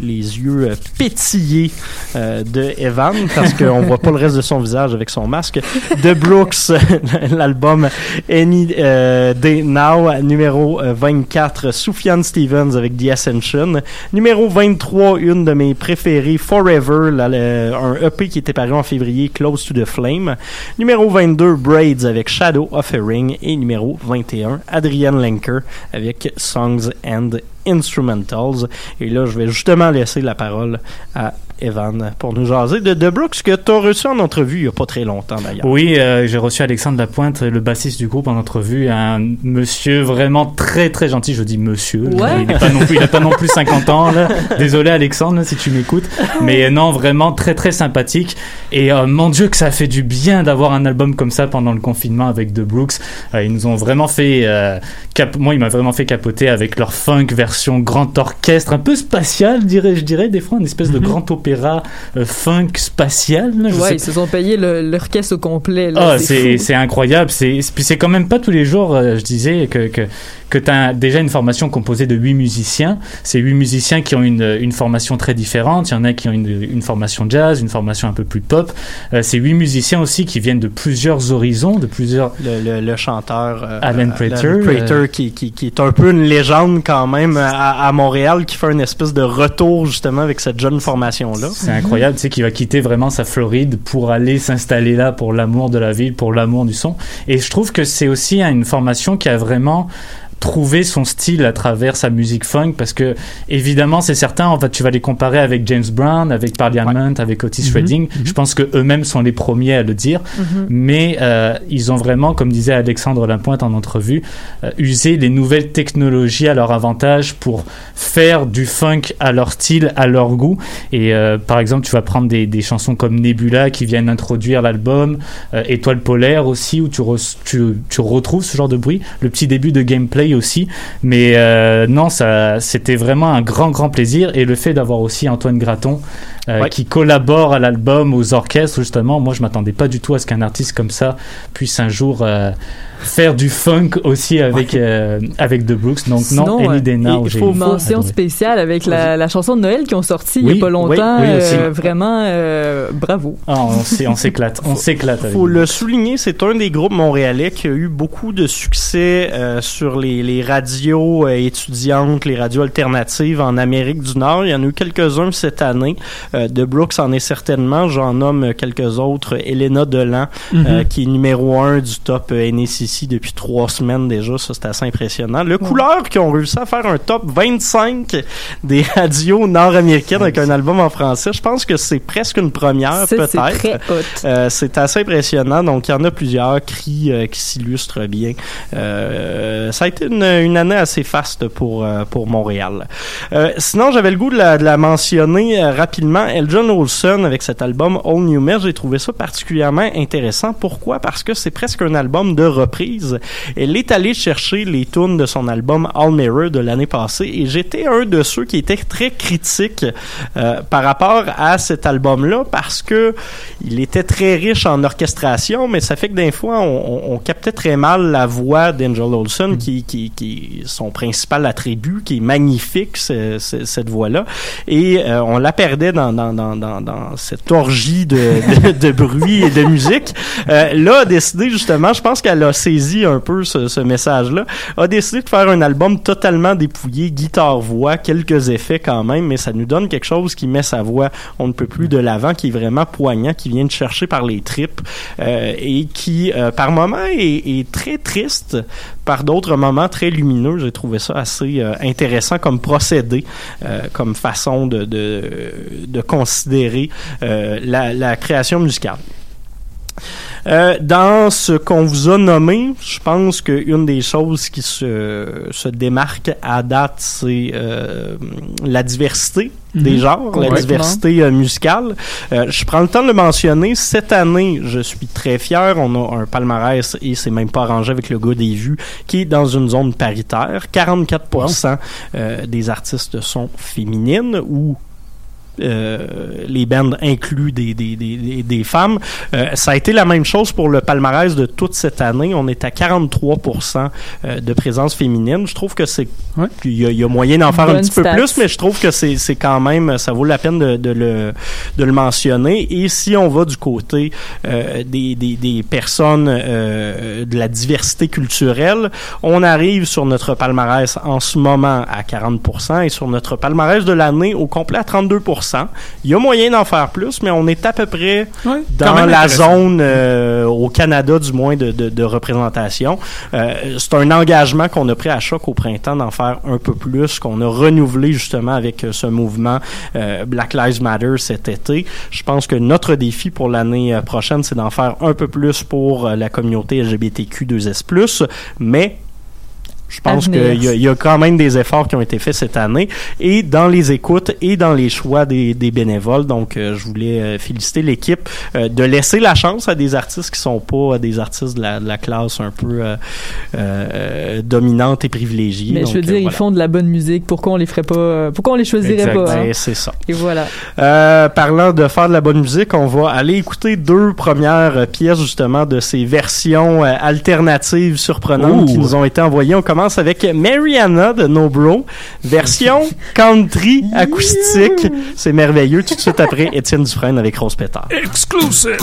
Speaker 5: yeux pétillés euh, de Evan parce qu'on voit pas le reste de son visage avec son masque. De Brooks, l'album Any euh, Now, numéro euh, 24, Soufiane Stevens avec The Ascension. Numéro 23, une de mes préférées, Forever, un EP qui était paru en février, Close to the Flame. Numéro 22, Braids avec Shadow of a Ring. Et numéro 21, Adrienne Lenker avec Songs and Instrumentals. Et là, je vais justement laisser la parole à Evan pour nous jaser de The Brooks que tu as reçu en entrevue il n'y a pas très longtemps d'ailleurs.
Speaker 7: Oui, euh, j'ai reçu Alexandre Lapointe, le bassiste du groupe, en entrevue. Un monsieur vraiment très très gentil. Je dis monsieur.
Speaker 6: Ouais.
Speaker 7: Il n'a pas, non plus- il a pas non plus 50 ans. Là. Désolé Alexandre là, si tu m'écoutes. Mais euh, non, vraiment très très sympathique. Et euh, mon Dieu que ça fait du bien d'avoir un album comme ça pendant le confinement avec The Brooks. Euh, ils nous ont vraiment fait... euh, cap- Moi, il m'a vraiment fait capoter avec leur funk version grand orchestre, un peu spatial, dirais, je dirais, des fois, une espèce de grand opéra euh, funk spatial. là, je sais
Speaker 6: Ouais, ils se sont payés le- l'orchestre au complet. là,
Speaker 7: Ah, c'est incroyable. C'est puis c'est quand même pas tous les jours. euh, je disais que que que t'as déjà une formation composée de huit musiciens. Ces huit musiciens qui ont une une formation très différente. Il y en a qui ont une une formation jazz, une formation un peu plus pop. Euh, ces huit musiciens aussi qui viennent de plusieurs horizons, de plusieurs.
Speaker 5: le, le, le chanteur euh,
Speaker 7: Alan Prater,
Speaker 5: Prater,
Speaker 7: euh,
Speaker 5: qui, qui, qui est un peu une légende quand même à, à Montréal qui fait une espèce de retour justement avec cette jeune formation
Speaker 7: C'est incroyable, tu sais, qu'il va quitter vraiment sa Floride pour aller s'installer là pour l'amour de la ville, pour l'amour du son. Et je trouve que c'est aussi hein, une formation qui a vraiment trouvé son style à travers sa musique funk parce que évidemment c'est certain en fait tu vas les comparer avec James Brown avec Parliament avec Otis
Speaker 5: Mhm,
Speaker 7: Redding. Je pense que eux-mêmes sont les premiers à le dire.
Speaker 6: Mhm.
Speaker 7: mais euh, ils ont vraiment comme disait Alexandre Lapointe en entrevue euh, usé les nouvelles technologies à leur avantage pour faire du funk à leur style à leur goût. Et euh, par exemple tu vas prendre des, des chansons comme Nebula qui viennent introduire l'album euh, Étoile polaire aussi où tu, re- tu, tu retrouves ce genre de bruit. Le petit début de gameplay aussi. Mais euh, non ça c'était vraiment un grand grand plaisir. Et le fait d'avoir aussi Antoine Graton euh,
Speaker 5: Ouais.
Speaker 7: qui collabore à l'album, aux orchestres. Justement, moi, je m'attendais pas du tout à ce qu'un artiste comme ça puisse un jour euh, faire du funk aussi avec euh, avec The Brooks. Donc non,
Speaker 6: Sinon, euh,
Speaker 7: Day Now,
Speaker 6: il faut mention spéciale avec la, la chanson de Noël qui ont sorti il
Speaker 7: Oui,
Speaker 6: y a pas
Speaker 7: oui,
Speaker 6: longtemps.
Speaker 7: oui, aussi.
Speaker 6: euh, vraiment, euh, bravo.
Speaker 7: Ah, on s'é- on s'éclate, on s'éclate. avec
Speaker 5: faut
Speaker 7: The
Speaker 5: le souligner, c'est un des groupes montréalais qui a eu beaucoup de succès euh, sur les, les radios euh, étudiantes, les radios alternatives en Amérique du Nord. Il y en a eu quelques-uns cette année. Euh, The Brooks en est certainement. J'en nomme quelques autres. Elena Delan,
Speaker 8: Mhm.
Speaker 5: euh, qui est numéro un du top euh, NACC depuis trois semaines déjà. Ça, c'est assez impressionnant. Le couleur qui ont réussi à faire un top 25 des radios nord-américaines avec un album en français, je pense que c'est presque une première,
Speaker 6: c'est
Speaker 5: peut-être. Euh, c'est assez impressionnant. Donc, il y en a plusieurs cris euh, qui s'illustrent bien. Euh, ça a été une, une année assez faste pour, euh, pour Montréal. Euh, sinon, j'avais le goût de la, de la mentionner euh, rapidement. Elton Olson, avec cet album All New Me, j'ai trouvé ça particulièrement intéressant. Pourquoi? Parce que c'est presque un album de reprise. Elle est allée chercher les tunes de son album All Mirror de l'année passée et j'étais un de ceux qui étaient très critiques euh, par rapport à cet album-là parce que il était très riche en orchestration, mais ça fait que des fois, on, on- on captait très mal la voix d'Angel Olsen, qui, qui, qui est son principal attribut, qui est magnifique, ce- ce- cette voix-là. Et euh, on la perdait dans, dans, cette orgie de, bruit et de musique. Euh, là, a décidé justement, je pense qu'elle a saisi un peu ce, message-là, a décidé de faire un album totalement dépouillé, guitare-voix, quelques effets quand même, mais ça nous donne quelque chose qui met sa voix, on ne peut plus de l'avant, qui est vraiment poignant, qui vient de chercher par les tripes euh, et qui, euh, par moments, est très triste, par d'autres moments très lumineux. J'ai trouvé ça assez euh, intéressant comme procédé, euh, comme façon de, de, considérer euh, la, la création musicale. Euh, dans ce qu'on vous a nommé, je pense qu'une des choses qui se, se démarque à date, c'est euh, la diversité des
Speaker 8: Mhm.
Speaker 5: genres, la diversité euh, musicale. Euh, je prends le temps de le mentionner. Cette année, je suis très fier. On a un palmarès et c'est même pas arrangé avec le gars des vues qui est dans une zone paritaire. 44% euh, des artistes sont féminines ou les bands incluent des, des, des, des, femmes. Euh, ça a été la même chose pour le palmarès de toute cette année. On est à 43% euh, de présence féminine. Je trouve que c'est il y, a, il y a moyen d'en faire un petit peu plus, mais je trouve que c'est c'est quand même ça vaut la peine de, de le de le mentionner. Et si on va du côté euh, des, des, des personnes euh, de la diversité culturelle, on arrive sur notre palmarès en ce moment à 40% et sur notre palmarès de l'année au complet à 32%. Il y a moyen d'en faire plus, mais on est à peu près dans la zone euh, au Canada du moins de, de, de représentation. Euh, c'est un engagement qu'on a pris à choc au printemps d'en faire un peu plus, qu'on a renouvelé justement avec euh, ce mouvement euh, Black Lives Matter cet été. Je pense que notre défi pour l'année prochaine, c'est d'en faire un peu plus pour la communauté LGBTQ2S+, mais je pense qu'il y, a- il y a quand même des efforts qui ont été faits cette année et dans les écoutes et dans les choix des, des bénévoles. Donc, euh, je voulais euh, féliciter l'équipe euh, de laisser la chance à des artistes qui sont pas euh, des artistes de la, de la classe un peu euh, euh, dominante et privilégiée.
Speaker 6: Mais
Speaker 5: Donc,
Speaker 6: je veux
Speaker 5: euh,
Speaker 6: dire, ils font de la bonne musique. Pourquoi on les ferait pas euh, Pourquoi on les choisirait
Speaker 5: Exact.
Speaker 6: pas hein?
Speaker 5: Ben, c'est ça.
Speaker 6: Et voilà.
Speaker 5: Euh, parlant de faire de la bonne musique, on va aller écouter deux premières euh, pièces justement de ces versions euh, alternatives surprenantes
Speaker 8: Ouh.
Speaker 5: qui nous ont été envoyées. On commence avec Mariana de No Bro, version country acoustique. C'est merveilleux. Tout de suite après, Étienne Dufresne avec Rose Pétard.
Speaker 8: Exclusive.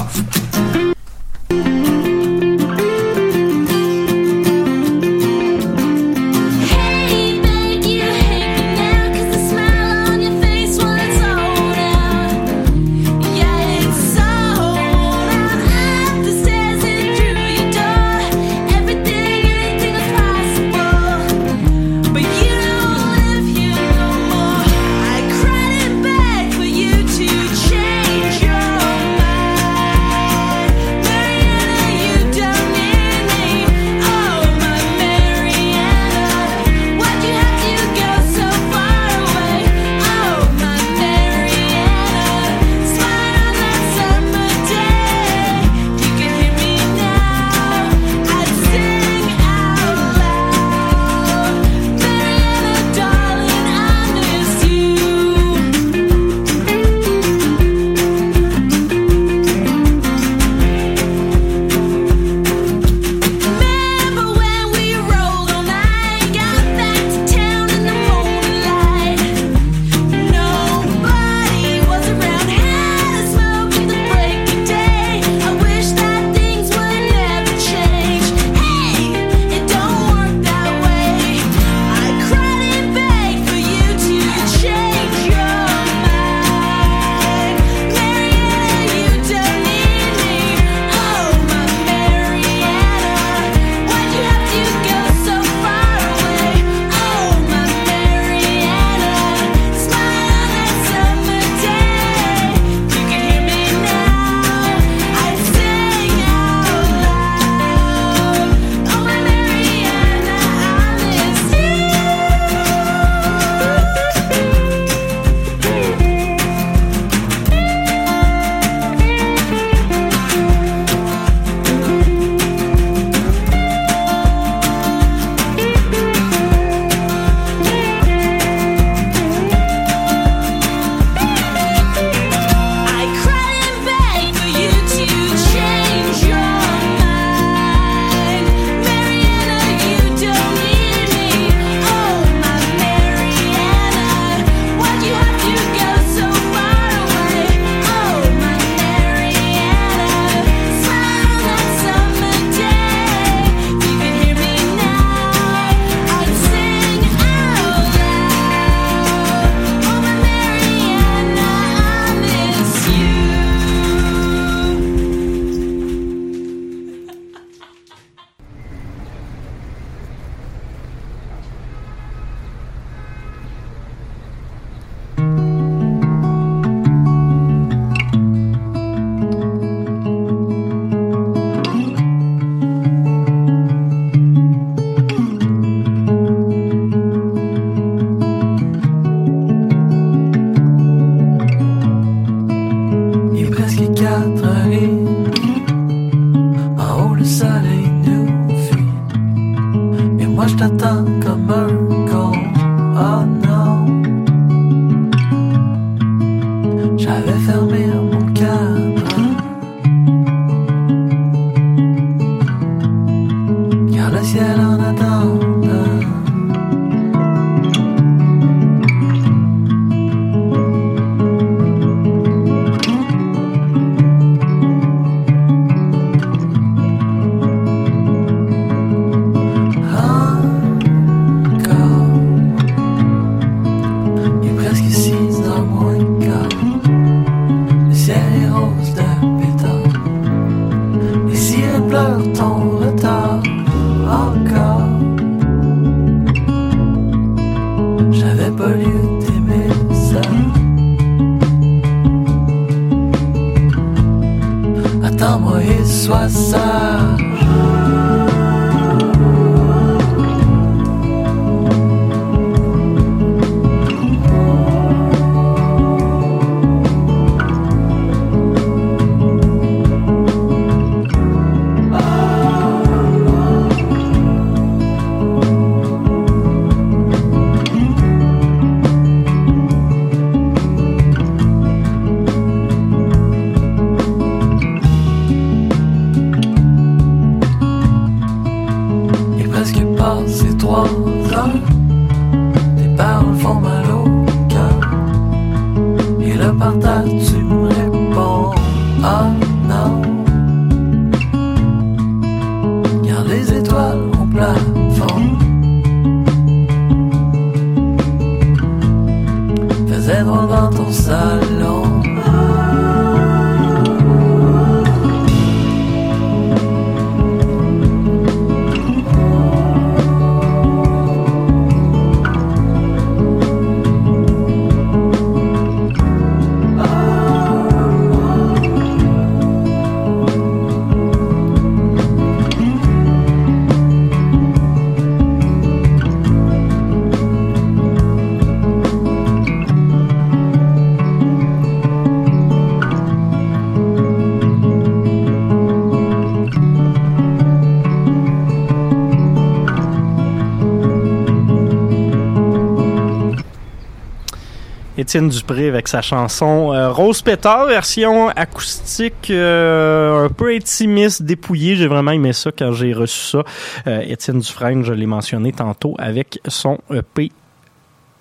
Speaker 5: Étienne Dupré avec sa chanson euh, Rose Pétard, version acoustique euh, un peu intimiste, dépouillée. J'ai vraiment aimé ça quand j'ai reçu ça. Euh, Étienne Dufresne, je l'ai mentionné tantôt, avec son EP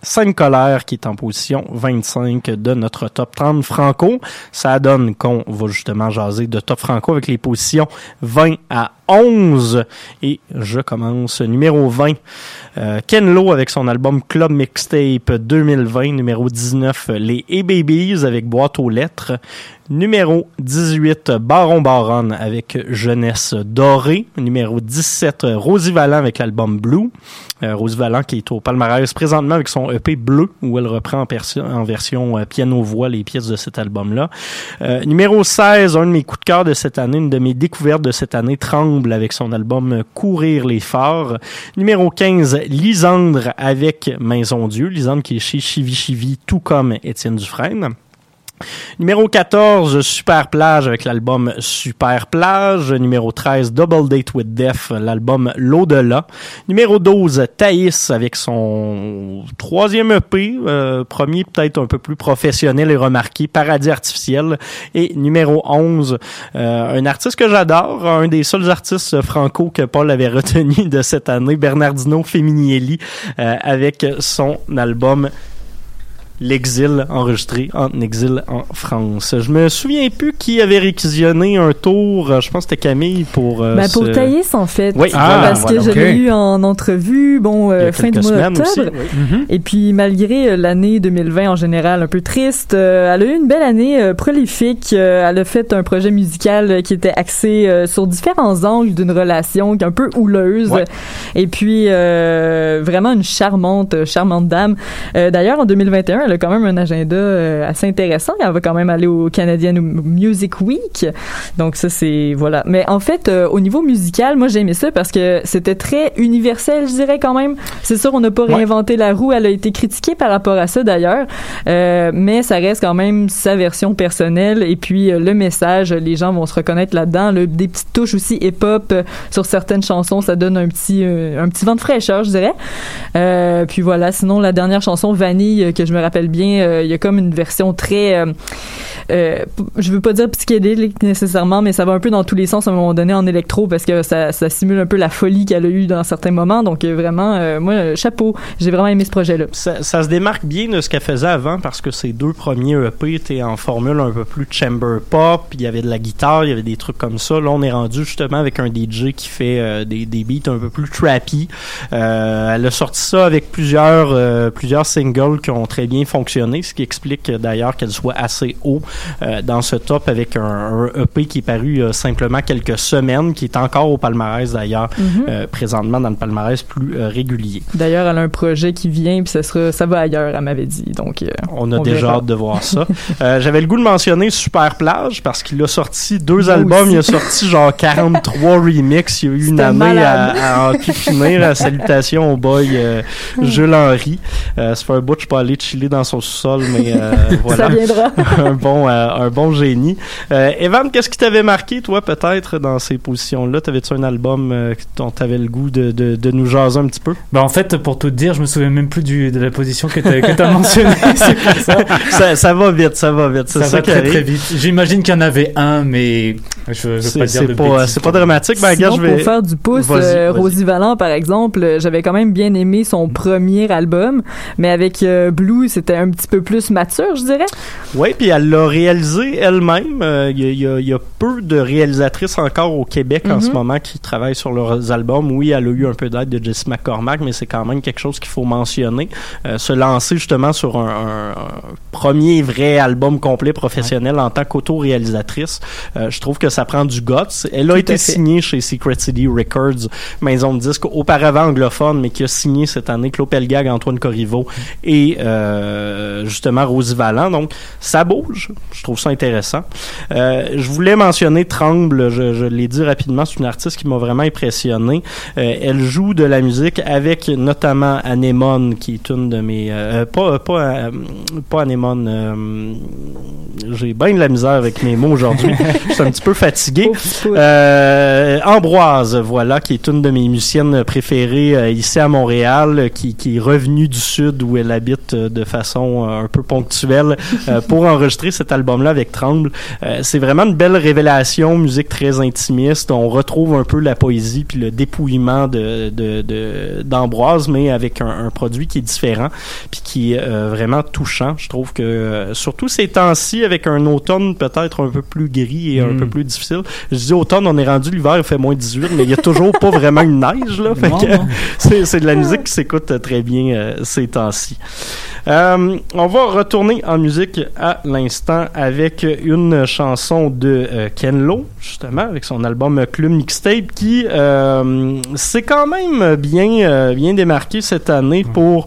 Speaker 5: Scène colère qui est en position 25 de notre top 30 franco. Ça donne qu'on va justement jaser de top franco avec les positions 20 à 11. Et je commence numéro 20. Euh, Ken Lo avec son album Club Mixtape 2020. Numéro 19, les A-Babies avec Boîte aux lettres. Numéro 18, Baron Baron avec Jeunesse Dorée. Numéro 17, Rosie Vallant avec l'album Blue. Euh, Rosie Vallant qui est au palmarès présentement avec son EP Bleu où elle reprend en, version euh, piano-voix les pièces de cet album-là. Euh, numéro 16, un de mes coups de cœur de cette année, une de mes découvertes de cette année, Tremble avec son album Courir les phares. Numéro 15, Lisandre avec Maison Dieu. Lisandre qui est chez Chivi Chivi, tout comme Étienne Dufresne. Numéro 14, Super Plage avec l'album Super Plage. Numéro 13, Double Date with Death, l'album L'au-delà. Numéro 12, Thaïs avec son troisième EP, euh, premier peut-être un peu plus professionnel et remarqué, Paradis Artificiel. Et numéro 11, euh, un artiste que j'adore, un des seuls artistes franco que Paul avait retenu de cette année, Bernardino Feminielli, euh, avec son album L'exil enregistré en exil en France. Je me souviens plus qui avait réquisitionné un tour, je pense que c'était Camille pour... euh,
Speaker 6: Ben, pour
Speaker 5: ce-
Speaker 6: Thaïs, en fait.
Speaker 5: Oui,
Speaker 6: parce
Speaker 5: ah,
Speaker 6: que
Speaker 5: voilà,
Speaker 6: je
Speaker 5: ok.
Speaker 6: l'ai eu en entrevue, bon, euh,
Speaker 5: a
Speaker 6: fin du mois d'octobre.
Speaker 5: oui.
Speaker 6: Et puis, malgré euh, l'année 2020 en général un peu triste, euh, elle a eu une belle année euh, prolifique. Euh, elle a fait un projet musical euh, qui était axé euh, sur différents angles d'une relation qui est un peu houleuse.
Speaker 10: Ouais.
Speaker 6: Et puis, euh, vraiment une charmante, charmante dame. Euh, D'ailleurs, en 2021, elle elle a quand même un agenda euh, assez intéressant. Elle va quand même aller au Canadian Music Week. Donc ça, c'est voilà. Mais en fait, euh, au niveau musical, moi j'ai aimé ça parce que c'était très universel, je dirais quand même. C'est sûr, on n'a pas réinventé la roue. Elle a été critiquée par rapport à ça d'ailleurs, Euh, mais ça reste quand même sa version personnelle. Et puis euh, le message, les gens vont se reconnaître là-dedans. Le- des petites touches aussi hip-hop sur certaines chansons, ça donne un petit un petit vent de fraîcheur, je dirais. Puis voilà. Sinon, la dernière chanson Vanille que je me rappelle bien, euh, il y a comme une version très euh, euh, je veux pas dire psychédélique nécessairement, mais ça va un peu dans tous les sens à un moment donné en électro parce que ça, simule un peu la folie qu'elle a eue dans certains moments. Donc vraiment, moi, chapeau, j'ai vraiment aimé ce projet-là.
Speaker 5: Ça, se démarque bien de ce qu'elle faisait avant parce que ses deux premiers EP étaient en formule un peu plus chamber pop. Il y avait de la guitare, il y avait des trucs comme ça. Là, on est rendu justement avec un DJ qui fait des, beats un peu plus trappy. Elle a sorti ça avec plusieurs plusieurs singles qui ont très bien fonctionné, ce qui explique euh, d'ailleurs qu'elle soit assez haut euh, dans ce top avec un, un EP qui est paru a simplement quelques semaines, qui est encore au palmarès d'ailleurs,
Speaker 6: Mhm.
Speaker 5: euh, présentement dans le palmarès plus euh, régulier.
Speaker 6: D'ailleurs, elle a un projet qui vient puis ça sera, ça va ailleurs, elle m'avait dit. Donc euh,
Speaker 5: On a déjà hâte de voir ça. Euh, J'avais le goût de mentionner Super Plage parce qu'il a sorti deux
Speaker 6: Moi
Speaker 5: albums.
Speaker 6: aussi.
Speaker 5: Il a sorti genre 43 remix. Il y a eu une année
Speaker 6: malade.
Speaker 5: à, à en finir. Euh, Salutations au boy euh, Jules Henry. Euh, ça fait un bout je suis pas allé chiller dans son sous-sol, mais euh, voilà.
Speaker 6: Ça viendra.
Speaker 5: un bon, euh, un bon génie. Euh, Evan, qu'est-ce qui t'avait marqué, toi, peut-être, dans ces positions-là? T'avais-tu un album euh, dont t'avais le goût de, de, de nous jaser un petit peu?
Speaker 7: Bah en fait, pour tout te dire, je me souviens même plus du, de la position que tu as, mentionnée. ça.
Speaker 5: ça. Ça va vite, ça va vite.
Speaker 7: Ça,
Speaker 5: ça,
Speaker 7: va très très vite. J'imagine qu'il y en avait un, mais je, je veux pas dire
Speaker 5: c'est
Speaker 7: de
Speaker 5: pas,
Speaker 7: bêtises.
Speaker 5: c'est pas dramatique. Ben,
Speaker 6: Sinon,
Speaker 5: regarde, je vais...
Speaker 6: pour faire du pouce, euh. Rosie Vallant, par exemple, j'avais quand même bien aimé son premier album, mais avec euh, Blue, c'était un petit peu plus mature, je dirais.
Speaker 5: Oui, puis elle l'a réalisé elle-même. Euh, Il y, a- y y peu de réalisatrices encore au Québec en
Speaker 6: Mhm.
Speaker 5: ce moment qui travaillent sur leurs albums. Oui, elle a eu un peu d'aide de Jessie McCormack, mais c'est quand même quelque chose qu'il faut mentionner. Euh, se lancer justement sur un, un- un premier vrai album complet professionnel en tant qu'auto-réalisatrice, euh, je trouve que ça prend du guts. Elle a
Speaker 6: Tout
Speaker 5: été signée chez Secret City Records, maison de disques auparavant anglophone, mais qui a signé cette année Claude Pelgag, Antoine Corriveau et euh, justement Rosie Vallant. Donc, ça bouge. Je trouve ça intéressant. Euh, je voulais mentionner Tremble, je, je l'ai dit rapidement, c'est une artiste qui m'a vraiment impressionné. Euh, elle joue de la musique avec notamment Anémone, qui est une de mes... euh, pas pas, euh, pas Anémone, euh, j'ai bien de la misère avec mes mots aujourd'hui. je suis un petit peu fatigué. Euh, Ambroise, voilà, qui est une de mes musiciennes préférées euh, ici à Montréal, euh, qui, qui est revenue du sud où elle habite euh, de façon euh, un peu ponctuelle euh, pour enregistrer cet album-là avec Tremble. Euh, c'est vraiment une belle révélation, musique très intimiste. On retrouve un peu la poésie puis le dépouillement de d'Ambroise, mais avec un, un produit qui est différent puis qui est vraiment touchant. Je trouve que surtout ces temps-ci, avec un automne peut-être un peu plus gris et un
Speaker 7: Mm.
Speaker 5: peu plus difficile. Je dis automne, on est rendu l'hiver, il fait moins 18, mais il y a toujours pas vraiment une neige là. Fait que, c'est, de la musique qui s'écoute très bien euh, ces temps-ci. Euh, on va retourner en musique à l'instant avec une chanson de euh, Ken Lo, justement, avec son album Club Mixtape, qui euh, s'est quand même bien, bien démarqué cette année pour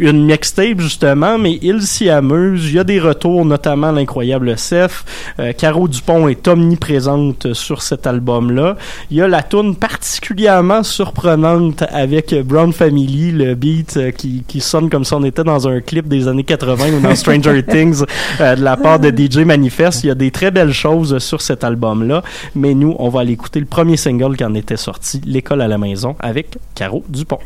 Speaker 5: une mixtape justement, mais il s'y amuse. Il y a des retours, notamment l'incroyable Seth. Euh, Caro Dupont est omniprésente sur cet album-là. Il y a la tune particulièrement surprenante avec Brown Family, le beat euh, qui, qui sonne comme si on était dans un clip des années 80 ou dans Stranger Things euh, de la part de DJ Manifest. Il y a des très belles choses sur cet album-là, mais nous, on va aller écouter le premier single qui en était sorti, L'école à la maison, avec Caro Dupont.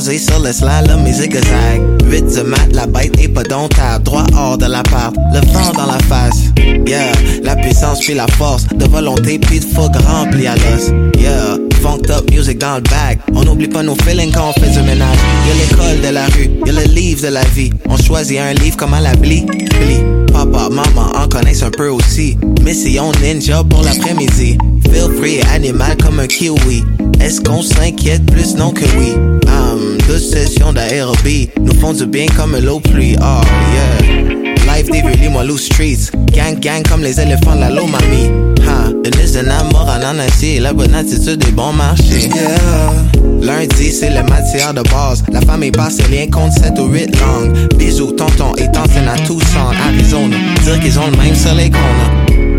Speaker 10: Sur le slalom et zigzag. Vite de mat, la bête est pas domptable. Droit hors de l'appart, le vent dans la face. Yeah, la puissance puis la force. De volonté puis de fougue rempli à l'os. Yeah, funked up music dans le bag. On n'oublie pas nos feelings quand on fait du ménage. Y'a l'école de la rue, y'a le livre de la vie. On choisit un livre comme à la bli, bli. Papa, maman en connaissent un peu aussi. Mission ninja pour l'après-midi. Feel free, animal comme un kiwi. Est-ce qu'on s'inquiète plus? Non que oui? Um, deux sessions d'aérobie nous font du bien comme l'eau pluie. Oh yeah. Life des moi loose streets. Gang gang comme les éléphants la Lomami. Ha, une liste de amour en ananas, la bonne attitude des bons marchés. Yeah. Lundi, c'est la matière de base. La famille passe ses liens contre 7 ou 8 langues. Bisous, tonton et tante à Tucson, Arizona. Dire qu'ils ont le même soleil qu'on a.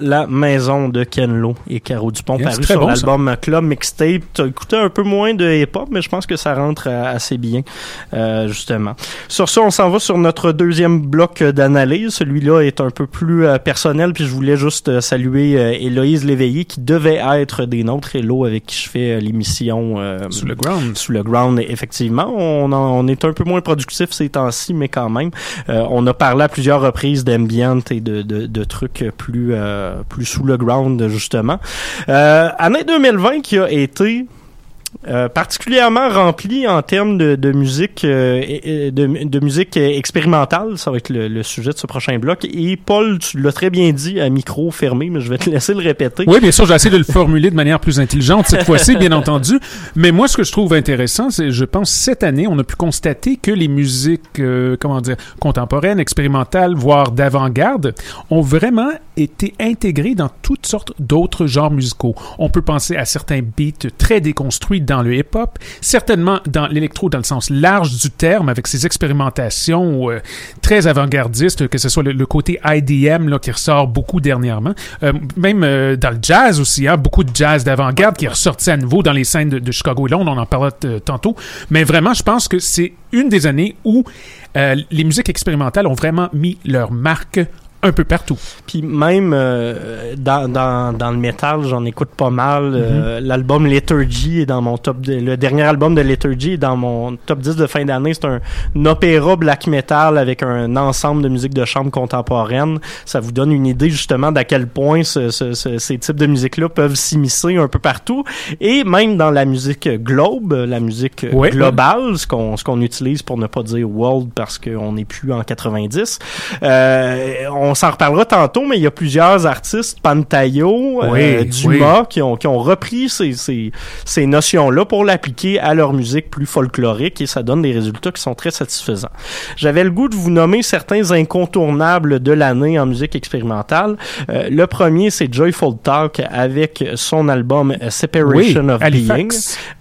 Speaker 11: la
Speaker 5: maison de Ken Lo et Caro Dupont,
Speaker 8: Yeah,
Speaker 5: paru sur
Speaker 8: bon,
Speaker 5: l'album Club Mixtape. T'as écouté un peu moins de hip-hop, mais je pense que ça rentre euh, assez bien, euh, justement. Sur ça, on s'en va sur notre deuxième bloc d'analyse. Celui-là est un peu plus euh, personnel, puis je voulais juste euh, saluer euh, Héloïse Léveillé, qui devait être des nôtres, Hello, avec qui je fais euh, l'émission
Speaker 8: Sous le ground.
Speaker 5: Sous le ground, effectivement. On, en- on est un peu moins productif ces temps-ci, mais quand même. Euh, on a parlé à plusieurs reprises d'ambient et de, de, de trucs plus, euh, plus sous le ground, justement. Euh, année 2020 qui a été euh, particulièrement rempli en termes de, musique euh, de, musique expérimentale, ça va être le, le sujet de ce prochain bloc. Et Paul, tu l'as très bien dit à micro fermé, mais je vais te laisser le répéter.
Speaker 8: Oui, bien sûr, j'ai essayé de le formuler de manière plus intelligente cette fois-ci, bien entendu. Mais moi, ce que je trouve intéressant, c'est, je pense, cette année, on a pu constater que les musiques, euh, comment dire, contemporaines, expérimentales, voire d'avant-garde, ont vraiment été intégrées dans toutes sortes d'autres genres musicaux. On peut penser à certains beats très déconstruits dans le hip-hop, certainement dans l'électro dans le sens large du terme, avec ses expérimentations euh, très avant-gardistes, que ce soit le, côté IDM là, qui ressort beaucoup dernièrement, Euh, même euh, dans le jazz aussi, hein, beaucoup de jazz d'avant-garde qui est ressorti à nouveau dans les scènes de, de Chicago et Londres, on en parlait tantôt, mais vraiment, je pense que c'est une des années où les musiques expérimentales ont vraiment mis leur marque un peu partout.
Speaker 5: Puis même euh, dans, dans, dans le métal, j'en écoute pas mal. Euh, L'album Liturgy est dans mon top... De, le dernier album de Liturgy est dans mon top 10 de fin d'année. C'est un, un opéra black metal avec un ensemble de musique de chambre contemporaine. Ça vous donne une idée justement d'à quel point ce, ce- ce- ces types de musique-là peuvent s'immiscer un peu partout. Et même dans la musique globe, la musique
Speaker 8: Ouais,
Speaker 5: globale, ce qu'on ce qu'on utilise pour ne pas dire world parce qu'on n'est plus en 90. Euh, on s'en reparlera tantôt, mais il y a plusieurs artistes, Pantayo, euh,
Speaker 8: Oui,
Speaker 5: Dumas, qui ont qui ont repris ces ces, ces notions-là pour l'appliquer à leur musique plus folklorique et ça donne des résultats qui sont très satisfaisants. J'avais le goût de vous nommer certains incontournables de l'année en musique expérimentale. Euh, le premier, c'est Joyful Talk avec son album euh, Separation
Speaker 8: Oui,
Speaker 5: of
Speaker 8: Halifax.
Speaker 5: Being,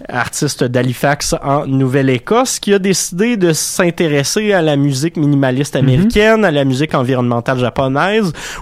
Speaker 5: artiste d'Halifax en Nouvelle-Écosse, qui a décidé de s'intéresser à la musique minimaliste américaine, à la musique environnementale japonaise,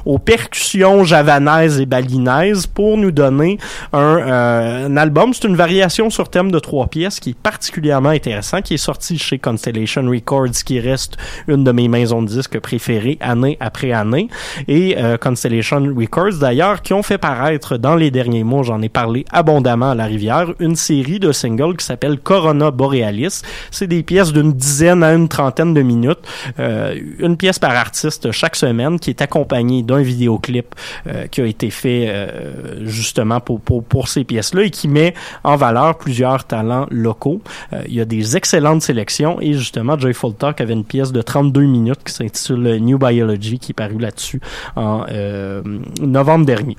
Speaker 5: aux percussions javanaises et balinaises pour nous donner un, euh, un album. C'est une variation sur thème de trois pièces qui est particulièrement intéressant, qui est sorti chez Constellation Records, qui reste une de mes maisons de disques préférées année après année. Et euh, Constellation Records, d'ailleurs, qui ont fait paraître dans les derniers mois, j'en ai parlé abondamment à la rivière, une série de singles qui s'appelle Corona Borealis. C'est des pièces d'une dizaine à une trentaine de minutes, euh, une pièce par artiste chaque semaine, qui est accompagnée d'un vidéoclip euh, qui a été fait euh, justement pour, pour, pour ces pièces-là et qui met en valeur plusieurs talents locaux. Euh, il y a des excellentes sélections et justement Joyful Talk avait une pièce de 32 minutes qui s'intitule New Biology qui est parue là-dessus en euh, novembre dernier.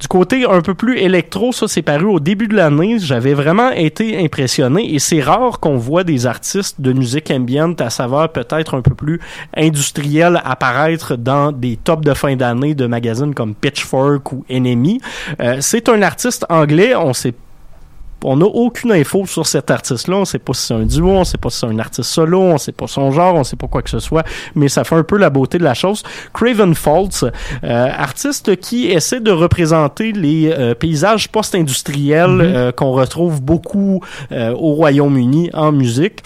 Speaker 5: Du côté un peu plus électro, ça c'est paru au début de l'année. J'avais vraiment été impressionné et c'est rare qu'on voit des artistes de musique ambiante à saveur peut-être un peu plus industrielle apparaître dans des tops de fin d'année de magazines comme Pitchfork ou Enemy. Euh, c'est un artiste anglais, on sait on n'a aucune info sur cet artiste-là. On sait pas si c'est un duo, on sait pas si c'est un artiste solo, on sait pas son genre, on sait pas quoi que ce soit, mais ça fait un peu la beauté de la chose. Craven Faults, euh, artiste qui essaie de représenter les euh, paysages post-industriels euh, qu'on retrouve beaucoup au Royaume-Uni en musique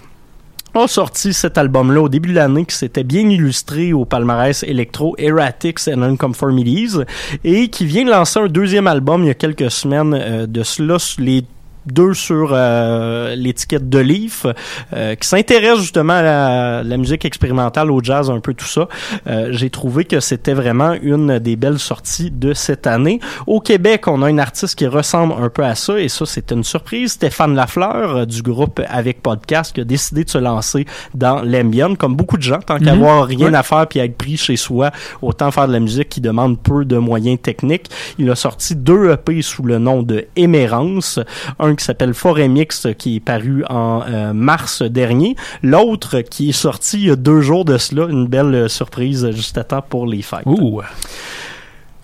Speaker 5: a sorti cet album-là au début de l'année qui s'était bien illustré au palmarès électro Erratics and Unconformities et qui vient de lancer un deuxième album il y a quelques semaines euh, de cela les deux sur euh, l'étiquette de Leaf, euh, qui s'intéresse justement à la, la musique expérimentale, au jazz, un peu tout ça. Euh, J'ai trouvé que c'était vraiment une des belles sorties de cette année. Au Québec, on a un artiste qui ressemble un peu à ça, et ça, c'est une surprise. Stéphane Lafleur, euh, du groupe Avec Podcast, qui a décidé de se lancer dans l'ambient, comme beaucoup de gens, tant
Speaker 8: Mhm.
Speaker 5: qu'avoir rien
Speaker 8: Ouais.
Speaker 5: à faire puis être pris chez soi, autant faire de la musique qui demande peu de moyens techniques. Il a sorti deux EP sous le nom de Émérance, un qui s'appelle Forêt Mixte qui est paru en euh, mars dernier, l'autre qui est sorti il y a deux jours de cela, une belle euh, surprise juste à temps pour les fêtes.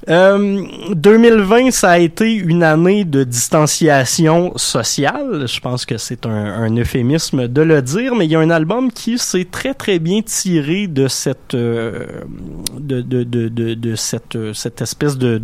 Speaker 5: Euh, 2020, ça a été une année de distanciation sociale. Je pense que c'est un, euphémisme de le dire, mais il y a un album qui s'est très très bien tiré de cette euh, de, de, de, de, cette euh, cette espèce de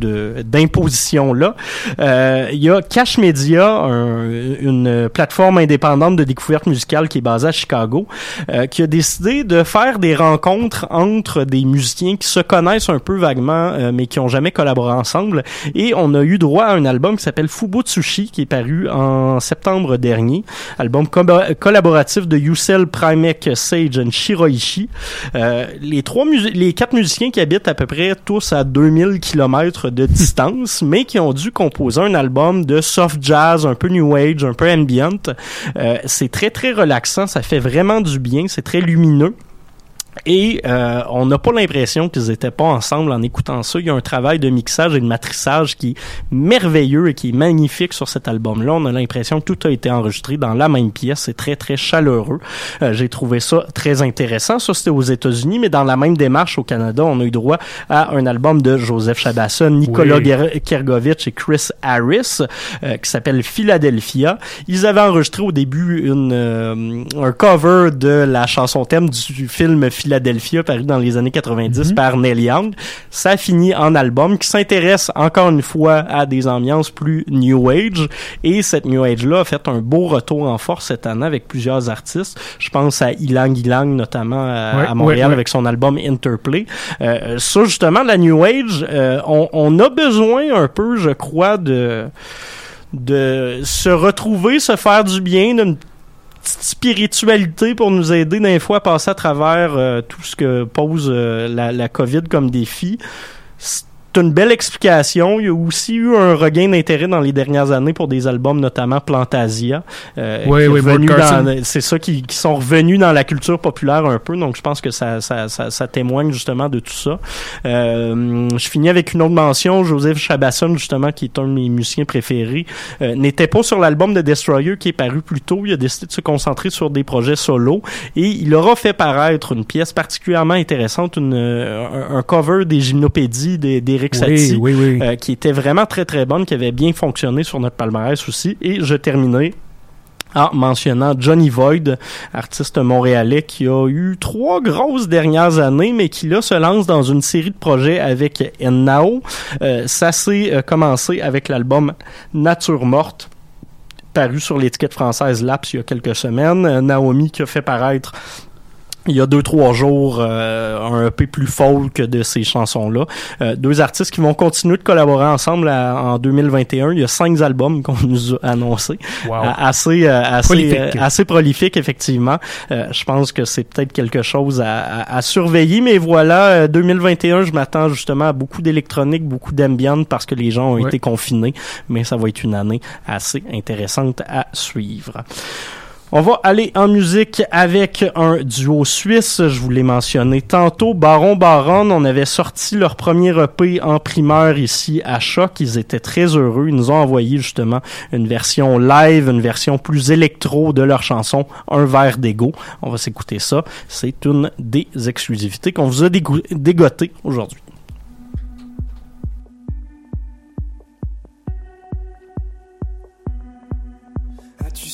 Speaker 5: d'imposition là. Euh, il y a Cash Media, un- une plateforme indépendante de découverte musicale qui est basée à Chicago, euh, qui a décidé de faire des rencontres entre des musiciens qui se connaissent un peu vaguement, euh, mais qui ont jamais collaboré ensemble. Et on a eu droit à un album qui s'appelle Fubutsushi, qui est paru en septembre dernier. Album co- collaboratif de Yusel Primek, Sage et Shiroishi. Euh, les trois les quatre musiciens qui habitent à peu près tous à 2000 km de distance, mais qui ont dû composer un album de soft jazz, un peu new age, un peu ambient. Euh, c'est très très relaxant, ça fait vraiment du bien, c'est très lumineux. Et euh, on n'a pas l'impression qu'ils étaient pas ensemble en écoutant ça. Il y a un travail de mixage et de matrissage qui est merveilleux et qui est magnifique sur cet album-là. On a l'impression que tout a été enregistré dans la même pièce. C'est très, très chaleureux. Euh, J'ai trouvé ça très intéressant. Ça, c'était aux États-Unis, mais dans la même démarche au Canada, on a eu droit à un album de Joseph Chabasson, Nicolas
Speaker 8: Oui.
Speaker 5: Kergovitch et Chris Harris euh, qui s'appelle Philadelphia. Ils avaient enregistré au début une, euh, un cover de la chanson thème du film Philadelphia paru dans les années 90 par Neil Young. Ça finit en album qui s'intéresse encore une fois à des ambiances plus New Age et cette New Age-là a fait un beau retour en force cette année avec plusieurs artistes. Je pense à Ilang Ilang notamment à,
Speaker 8: Ouais,
Speaker 5: à Montréal
Speaker 8: ouais, ouais.
Speaker 5: avec son album Interplay. Euh, ça justement la New Age, euh, on, on a besoin un peu, je crois, de de se retrouver, se faire du bien, d'une petite spiritualité pour nous aider d'un fois à passer à travers euh, tout ce que pose euh, la, COVID comme défi. Une belle explication. Il y a aussi eu un regain d'intérêt dans les dernières années pour des albums, notamment Plantasia. euh,
Speaker 8: Oui, oui,
Speaker 5: C'est ça qui, qui sont revenus dans la culture populaire un peu. Donc, je pense que ça, ça, ça, ça témoigne justement de tout ça. Euh, je finis avec une autre mention. Joseph Chabasson, justement, qui est un de mes musiciens préférés, euh, n'était pas sur l'album de Destroyer qui est paru plus tôt. Il a décidé de se concentrer sur des projets solo et il aura fait paraître une pièce particulièrement intéressante, une, euh, un, un cover des gymnopédies d'E- d'Éric
Speaker 8: Oui,
Speaker 5: Satie,
Speaker 8: oui, oui.
Speaker 5: euh, qui était vraiment très très bonne, qui avait bien fonctionné sur notre palmarès aussi. Et je terminais en mentionnant Johnny Void, artiste montréalais qui a eu trois grosses dernières années, mais qui là se lance dans une série de projets avec Nao. Euh, ça s'est euh, commencé avec l'album Nature morte paru sur l'étiquette française Laps il y a quelques semaines. Naomi qui a fait paraître il y a deux trois jours euh, un EP plus folk de ces chansons là Euh, deux artistes qui vont continuer de collaborer ensemble à- en 2021 il y a cinq albums qu'on nous a annoncés.
Speaker 8: Wow.
Speaker 5: Euh, assez euh, assez
Speaker 8: Prolifique.
Speaker 5: euh, assez prolifique effectivement. Euh, je pense que c'est peut-être quelque chose à, à- à surveiller. Mais voilà euh, 2021 je m'attends justement à beaucoup d'électronique beaucoup d'ambient parce que les gens ont été confinés. Mais ça va être une année assez intéressante à suivre on va aller en musique avec un duo suisse. Je vous l'ai mentionné tantôt. Baron Baron, on avait sorti leur premier EP en primeur ici à Choc. Ils étaient très heureux. Ils nous ont envoyé justement une version live, une version plus électro de leur chanson Un verre d'ego. On va s'écouter ça. C'est une des exclusivités qu'on vous a dégotées aujourd'hui.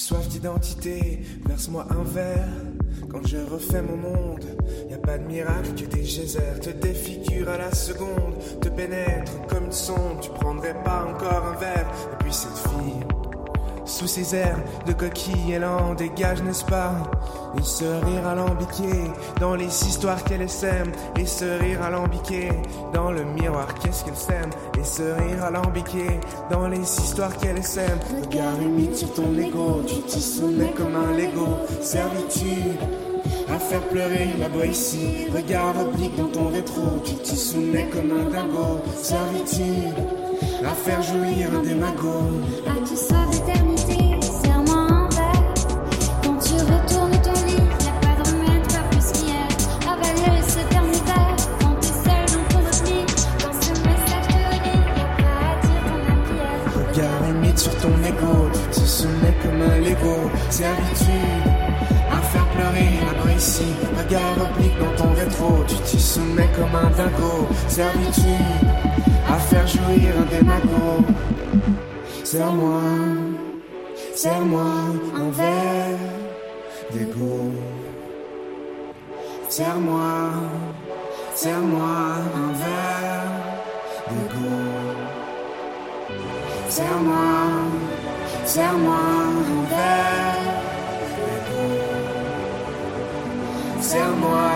Speaker 12: Soif d'identité Verse-moi un verre. Quand je refais mon monde, y a pas de miracle que des geysers te défigurent à la seconde, te pénètrent comme une sonde. Tu prendrais pas encore un verre. Et puis cette fille, sous ses airs de coquille, elle en dégage, n'est-ce pas? Et ce rire alambiqué dans les histoires qu'elle sème, et ce rire alambiqué dans le miroir, qu'est-ce qu'elle sème? Et ce rire alambiqué dans les histoires qu'elle sème. Regard humide sur ton ego, tu t'y soumets comme un Lego, servitude. À faire pleurer la Boétie, regard oblique dans ton rétro, tu t'y soumets comme un dingo, servitude. À faire jouir un démago. Comme un Lego, servitude. À faire pleurer la Boétie, regard oblique dans ton rétro, tu t'y soumets comme un dingo, servitude. À faire jouir un démago. Serre-moi, serre-moi un verre d'ego. Serre-moi, serre-moi un verre d'ego. Serre-moi, serre-moi d'ego. Serre-moi,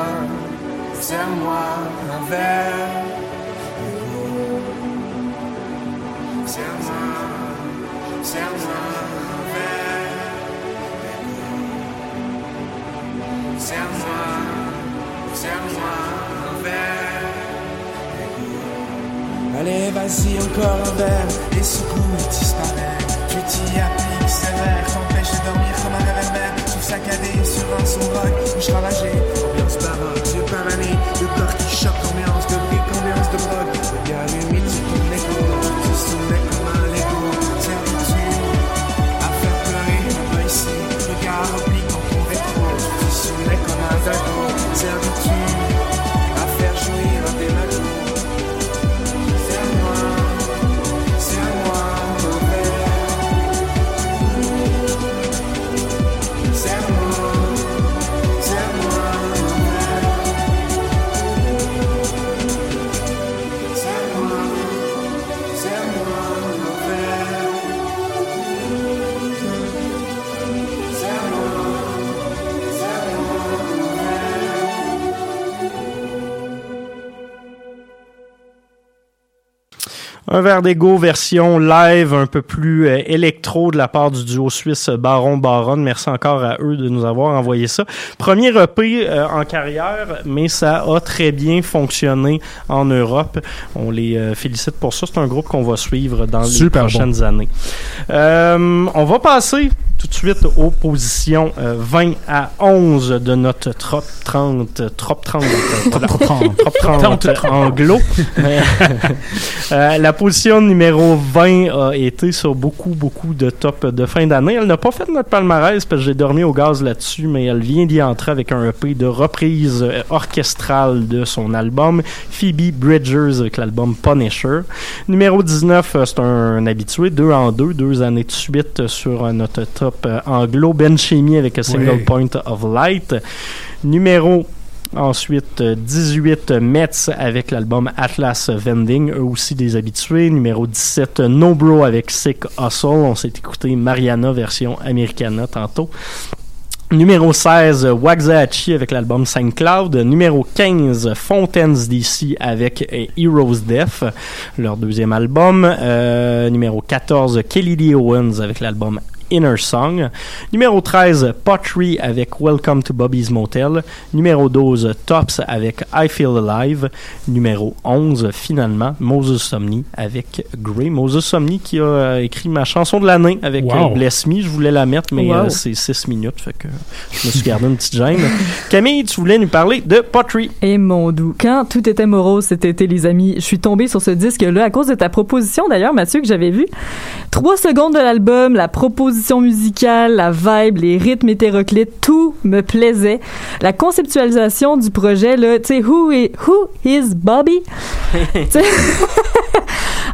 Speaker 12: serre-moi d'ego. Serre-moi, serre-moi d'ego. Serre-moi, serre-moi d'ego. Allez, vas-y, encore un verre, et secoue et disparaît. Appliques sévère, t'empêche de dormir comme un réverbère. Tout saccadé sur un son rock, bouche ravagée, ambiance baroque, yeux pavanés, le corps qui choque, ambiance de briques, ambiance de broc. Regard humide sur ton écho, soumets comme un Lego. Servitude, à faire pleurer, ici, regard oblique dans ton rétro. Tu te soumets comme un dago, servitude, à Un verre
Speaker 5: d'ego version live un peu plus euh, électro de la part du duo suisse Baron Baron. Merci encore à eux de nous avoir envoyé ça. Premier EP euh, en carrière, mais ça a très bien fonctionné en Europe. On les euh, félicite pour ça. C'est un groupe qu'on va suivre dans les
Speaker 8: Super
Speaker 5: prochaines années. Euh, on va passer tout de suite aux positions euh, 20 à 11 de notre top 30, top 30, euh, top 30, top 30 anglo. Euh, euh, la position numéro 20 a été sur beaucoup, beaucoup de top de fin d'année. Elle n'a pas fait notre palmarès parce que j'ai dormi au gaz là-dessus, mais elle vient d'y entrer avec un EP de reprise euh, orchestrale de son album Phoebe Bridgers avec l'album Punisher. Numéro 19, euh, c'est un, habitué, deux en deux, deux années de suite euh, sur euh, notre top euh, anglo. Ben Chimie avec A Single
Speaker 8: Ouais.
Speaker 5: Point of Light. Numéro Ensuite, euh, 18 euh, Mets avec l'album Atlas Vending, eux aussi des habitués. Numéro 17 euh, No Bro avec Sick Hustle. On s'est écouté Mariana version Americana tantôt. Numéro 16, euh, Waxahachie avec l'album Saint Cloud. Numéro 15, Fontaines DC avec euh, Heroes Death, leur deuxième album. Euh, numéro 14, Kelly Lee Owens avec l'album Inner Song. Numéro 13, Pottery avec Welcome to Bobby's Motel. Numéro 12, Tops avec I Feel Alive. Numéro 11, finalement, Moses Somni avec Grey. Moses Somni qui a euh, écrit ma chanson de l'année avec
Speaker 8: Wow.
Speaker 5: euh, Bless Me. Je voulais la mettre, mais
Speaker 6: Wow.
Speaker 5: euh, c'est 6 minutes, fait que je me suis gardé une petite gêne. Camille, tu voulais nous parler de Pottery.
Speaker 6: Et mon doux, quand tout était morose cet été, les amis, je suis tombée sur ce disque-là à cause de ta proposition, d'ailleurs, Mathieu, que j'avais vu. Trois secondes de l'album, la proposition musicale, la vibe, les rythmes hétéroclites, tout me plaisait. La conceptualisation du projet, là, tu sais, who is, who is Bobby?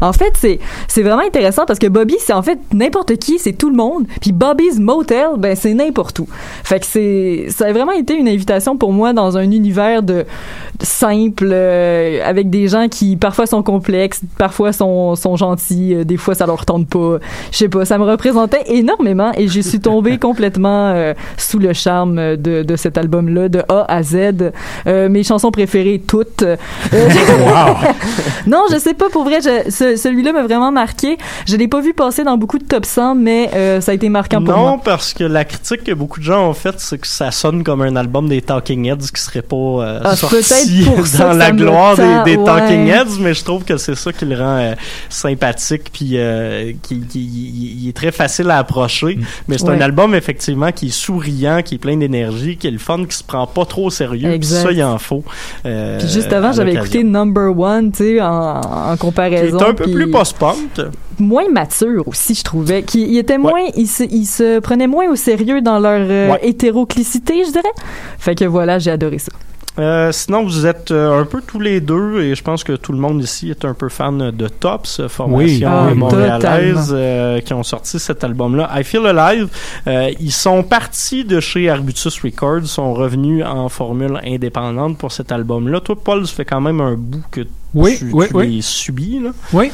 Speaker 6: En fait, c'est c'est vraiment intéressant parce que Bobby, c'est en fait n'importe qui, c'est tout le monde. Puis Bobby's Motel, ben c'est n'importe où. Fait que c'est ça a vraiment été une invitation pour moi dans un univers de, de simple euh, avec des gens qui parfois sont complexes, parfois sont sont gentils, euh, des fois ça leur tente pas. Je sais pas, ça me représentait énormément et je suis tombée complètement euh, sous le charme de, de cet album-là de A à Z. Mes chansons préférées toutes. Non, je sais pas pour vrai, je- ce- celui-là m'a vraiment marqué. Je l'ai pas vu passer dans beaucoup de top 100, mais euh, ça a été marquant pour
Speaker 5: non,
Speaker 6: moi.
Speaker 5: parce que la critique que beaucoup de gens ont faite, c'est que ça sonne comme un album des Talking Heads qui serait pas euh,
Speaker 6: Ah,
Speaker 5: sorti
Speaker 6: peut-être pour
Speaker 5: dans la gloire des, des
Speaker 6: ouais.
Speaker 5: Talking Heads, mais je trouve que c'est ça qui le rend euh, sympathique puis euh, qui, qui- il- il est très facile à approcher. Mais c'est un album effectivement qui est souriant, qui est plein d'énergie, qui est le fun, qui se prend pas trop au sérieux. Puis
Speaker 6: Exact.
Speaker 5: ça, il en faut. euh,
Speaker 6: Puis juste avant, j'avais écouté Number One, tu sais, en, en
Speaker 5: Qui
Speaker 6: comparaison.
Speaker 5: Un peu plus post-punk.
Speaker 6: moins mature aussi, je trouvais. Qui, il était moins, il se, il se prenait moins au sérieux dans leur euh,
Speaker 5: Ouais.
Speaker 6: hétéroclicité, je dirais. Fait que voilà, j'ai adoré ça.
Speaker 5: Euh, sinon, vous êtes euh, un peu tous les deux, et je pense que tout le monde ici est un peu fan de Tops, euh, formation
Speaker 6: Ah,
Speaker 5: euh, montréalaise, euh, qui ont sorti cet album-là. I Feel Alive, euh, ils sont partis de chez Arbutus Records, sont revenus en formule indépendante pour cet album-là. Toi, Paul, ça fait quand même un bout que
Speaker 8: Oui,
Speaker 5: tu,
Speaker 8: oui,
Speaker 5: tu
Speaker 8: oui.
Speaker 5: les subis. Là.
Speaker 8: Oui.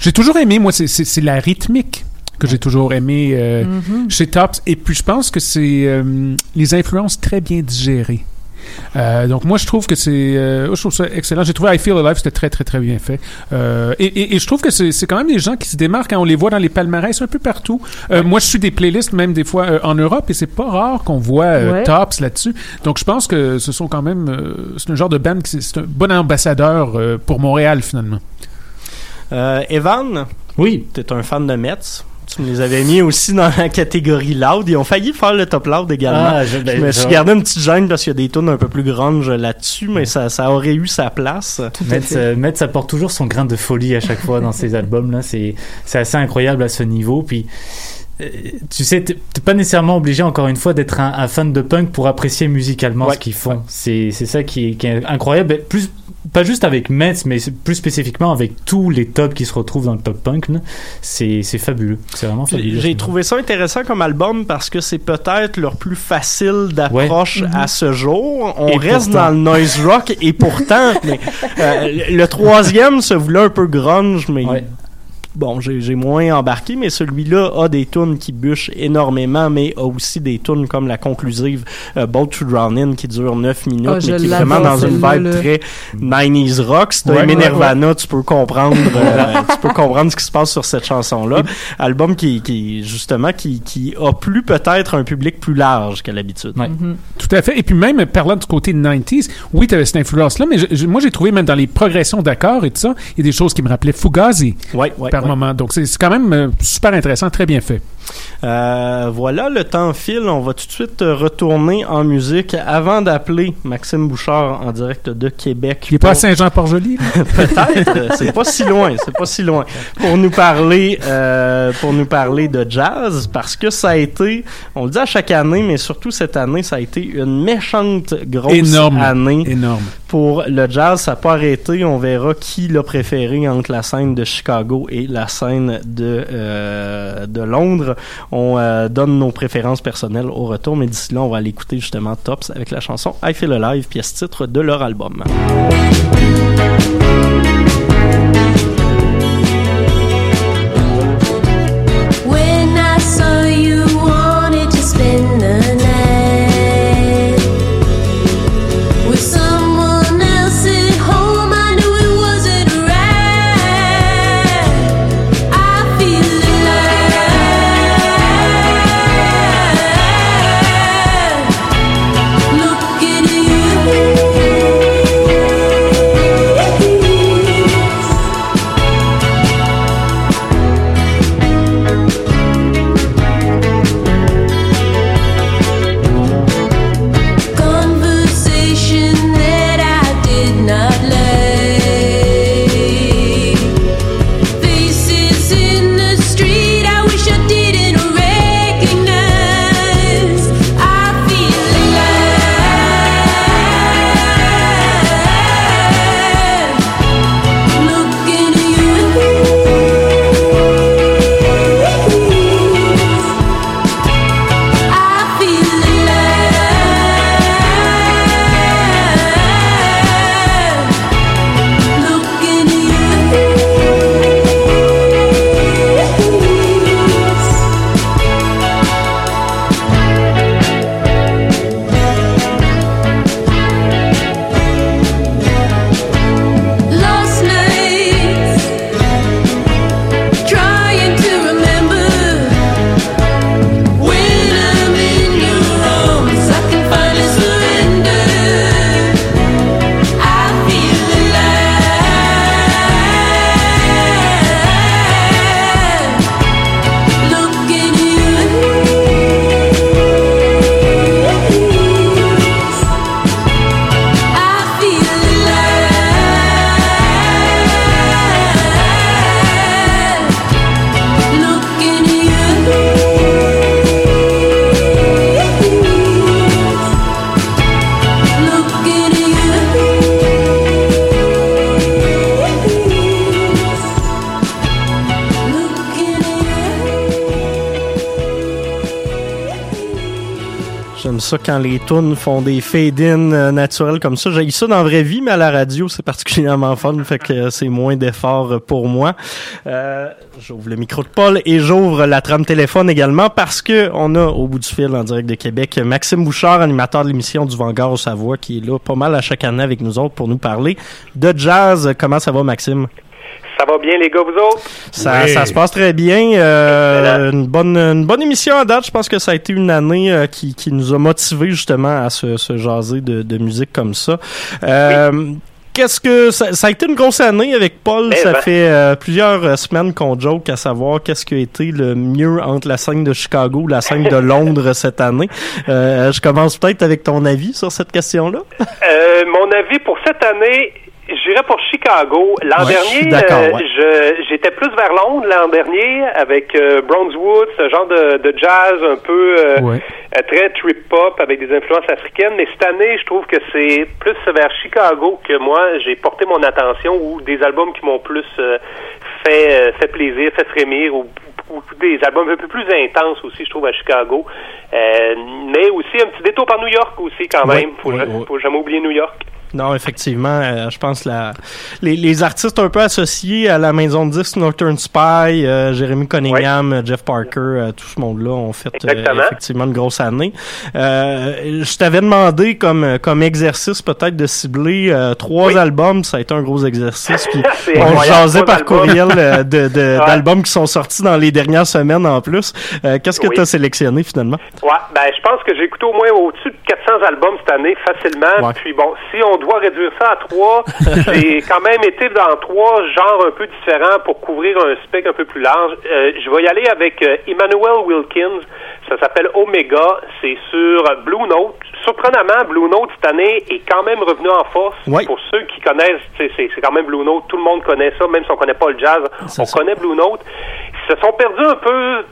Speaker 8: J'ai toujours aimé, moi, c'est- la rythmique que j'ai toujours aimé euh,
Speaker 6: Mhm.
Speaker 8: chez Tops. Et puis, je pense que c'est euh, les influences très bien digérées. Euh, donc moi je trouve que c'est euh, je trouve ça excellent. J'ai trouvé I Feel Alive c'était très très très bien fait. Euh, et, et, et je trouve que c'est c'est quand même des gens qui se démarquent quand on les voit dans les palmarès un peu partout. Euh, moi je suis des playlists même des fois euh, en Europe et c'est pas rare qu'on voit euh,
Speaker 6: Ouais.
Speaker 8: Tops là-dessus. Donc je pense que ce sont quand même euh, c'est un genre de band qui c'est- un bon ambassadeur euh, pour Montréal finalement.
Speaker 5: Euh, Evan,
Speaker 7: Oui.
Speaker 5: tu es un fan de Metz? Tu me les avais mis aussi dans la catégorie loud. Ils ont failli faire le top loud également.
Speaker 7: Ah, je- ben,
Speaker 5: je me suis gardé une petite gêne parce qu'il y a des tunes un peu plus grunge là-dessus, mais ça, ça aurait eu sa place.
Speaker 7: Metz, euh, Metz apporte toujours son grain de folie à chaque fois dans ses albums. Là, c'est c'est assez incroyable à ce niveau. Puis euh, tu sais, t'es pas nécessairement obligé encore une fois d'être un, un fan de punk pour apprécier musicalement
Speaker 5: Ouais.
Speaker 7: ce qu'ils font. C'est c'est ça qui est, qui est incroyable. Plus pas juste avec Metz, mais plus spécifiquement avec tous les tops qui se retrouvent dans le top punk. C'est fabuleux. C'est vraiment fabuleux.
Speaker 5: J'ai trouvé ça intéressant comme album parce que c'est peut-être leur plus facile d'approche
Speaker 6: Ouais.
Speaker 5: à ce jour. On
Speaker 7: Et
Speaker 5: reste
Speaker 7: pourtant.
Speaker 5: dans le noise rock et pourtant, mais, euh, le le troisième se voulait un peu grunge, mais
Speaker 7: Ouais.
Speaker 5: Bon, j'ai moins embarqué, mais celui-là a des tunes qui bûchent énormément, mais a aussi des tunes comme la conclusive euh, Boat to Drown In qui dure 9 minutes,
Speaker 6: je
Speaker 5: mais qui est vraiment dans une vibe très 90s rock. Si t'as
Speaker 8: Ouais,
Speaker 5: aimé
Speaker 8: ouais,
Speaker 5: Nirvana, tu peux comprendre, euh, tu peux comprendre ce qui se passe sur cette chanson-là. Album qui, qui justement, qui, qui a plus peut-être un public plus large qu'à l'habitude.
Speaker 6: Mhm.
Speaker 8: Tout à fait. Et puis même, parlant du côté 90s, oui, tu avais cette influence-là, mais je- je- moi, j'ai trouvé même dans les progressions d'accords et tout ça, il y a des choses qui me rappelaient Fugazi
Speaker 5: Ouais, ouais,
Speaker 8: par
Speaker 5: ouais.
Speaker 8: moment. Donc, c'est c'est quand même euh, super intéressant, très bien fait.
Speaker 5: Euh, voilà, le temps file. On va tout de suite retourner en musique avant d'appeler Maxime Bouchard en direct de Québec.
Speaker 8: Il est pas à
Speaker 5: pour-
Speaker 8: Saint-Jean-Port-Joli?
Speaker 5: Peut-être, c'est pas si loin, c'est pas si loin. Pour nous parler, euh, pour nous parler de jazz, parce que ça a été, on le dit à chaque année, mais surtout cette année, ça a été une méchante grosse
Speaker 8: Énorme.
Speaker 5: année
Speaker 8: Énorme.
Speaker 5: pour le jazz. Ça n'a pas arrêté. On verra qui l'a préféré entre la scène de Chicago et la scène de euh, de Londres. On euh, donne nos préférences personnelles au retour, mais d'ici là, on va aller écouter justement Tops avec la chanson I Feel Alive, pièce titre de leur album. Ça quand les tunes font des fade-in euh, naturels comme ça. J'ai ça dans la vraie vie, mais à la radio, c'est particulièrement fun, fait que c'est moins d'efforts euh, pour moi. Euh, j'ouvre le micro de Paul et j'ouvre la trame téléphone également parce que on a au bout du fil en direct de Québec Maxime Bouchard, animateur de l'émission du Vanguard au Savoie, qui est là pas mal à chaque année avec nous autres pour nous parler de jazz. Comment ça va, Maxime?
Speaker 13: Ça va bien, les gars, vous autres?
Speaker 5: Ça, ça se passe très bien. Euh, une bonne une bonne émission à date. Je pense que ça a été une année euh, qui, qui nous a motivés justement à se, se jaser de, de musique comme ça. Euh, Qu'est-ce que ça, ça a été une grosse année avec Paul.
Speaker 13: Ben,
Speaker 5: ça
Speaker 13: ben.
Speaker 5: fait euh, plusieurs euh, semaines qu'on joke à savoir qu'est-ce qui a été le mieux entre la scène de Chicago ou la scène de Londres cette année. Euh, je commence peut-être avec ton avis sur cette question-là.
Speaker 13: Euh, mon avis pour cette année, j'irais pour Chicago. L'an
Speaker 5: Ouais,
Speaker 13: dernier, euh,
Speaker 5: ouais.
Speaker 13: j'étais plus vers Londres l'an dernier avec euh, Brownswood, ce genre de, de jazz un peu euh, euh, très trip-hop avec des influences africaines. Mais cette année, je trouve que c'est plus vers Chicago que moi, j'ai porté mon attention ou des albums qui m'ont plus fait, fait plaisir, fait frémir ou ou des albums un peu plus intenses aussi, je trouve, à Chicago. Euh, mais aussi un petit détour par New York aussi, quand même. Faut, faut jamais oublier New York.
Speaker 5: Non, effectivement, euh, je pense la les, les artistes un peu associés à la maison de disques Northern Spy, euh, Jérémy Cunningham, Jeff Parker, euh, tout ce monde-là ont fait euh, effectivement une grosse année. Euh, je t'avais demandé comme comme exercice peut-être de cibler euh, trois albums, ça a été un gros exercice. Puis on jasait par courriel de
Speaker 13: Ouais.
Speaker 5: d'albums qui sont sortis dans les dernières semaines en plus. Euh, Qu'est-ce que
Speaker 13: Oui.
Speaker 5: tu as sélectionné finalement?
Speaker 13: Ouais, ben je pense que j'ai écouté au moins au-dessus de 400 albums cette année facilement.
Speaker 5: Ouais.
Speaker 13: Puis bon, si on doit réduire ça à trois, j'ai quand même été dans trois genres un peu différents pour couvrir un spectre un peu plus large. Euh, je vais y aller avec euh, Emmanuel Wilkins. Ça s'appelle Omega. C'est sur Blue Note. Surprenamment, Blue Note cette année est quand même revenu en force. Pour ceux qui connaissent, c'est quand même Blue Note. Tout le monde connaît ça, même si on connaît pas le jazz. On connaît Blue Note. Ils se sont perdus un peu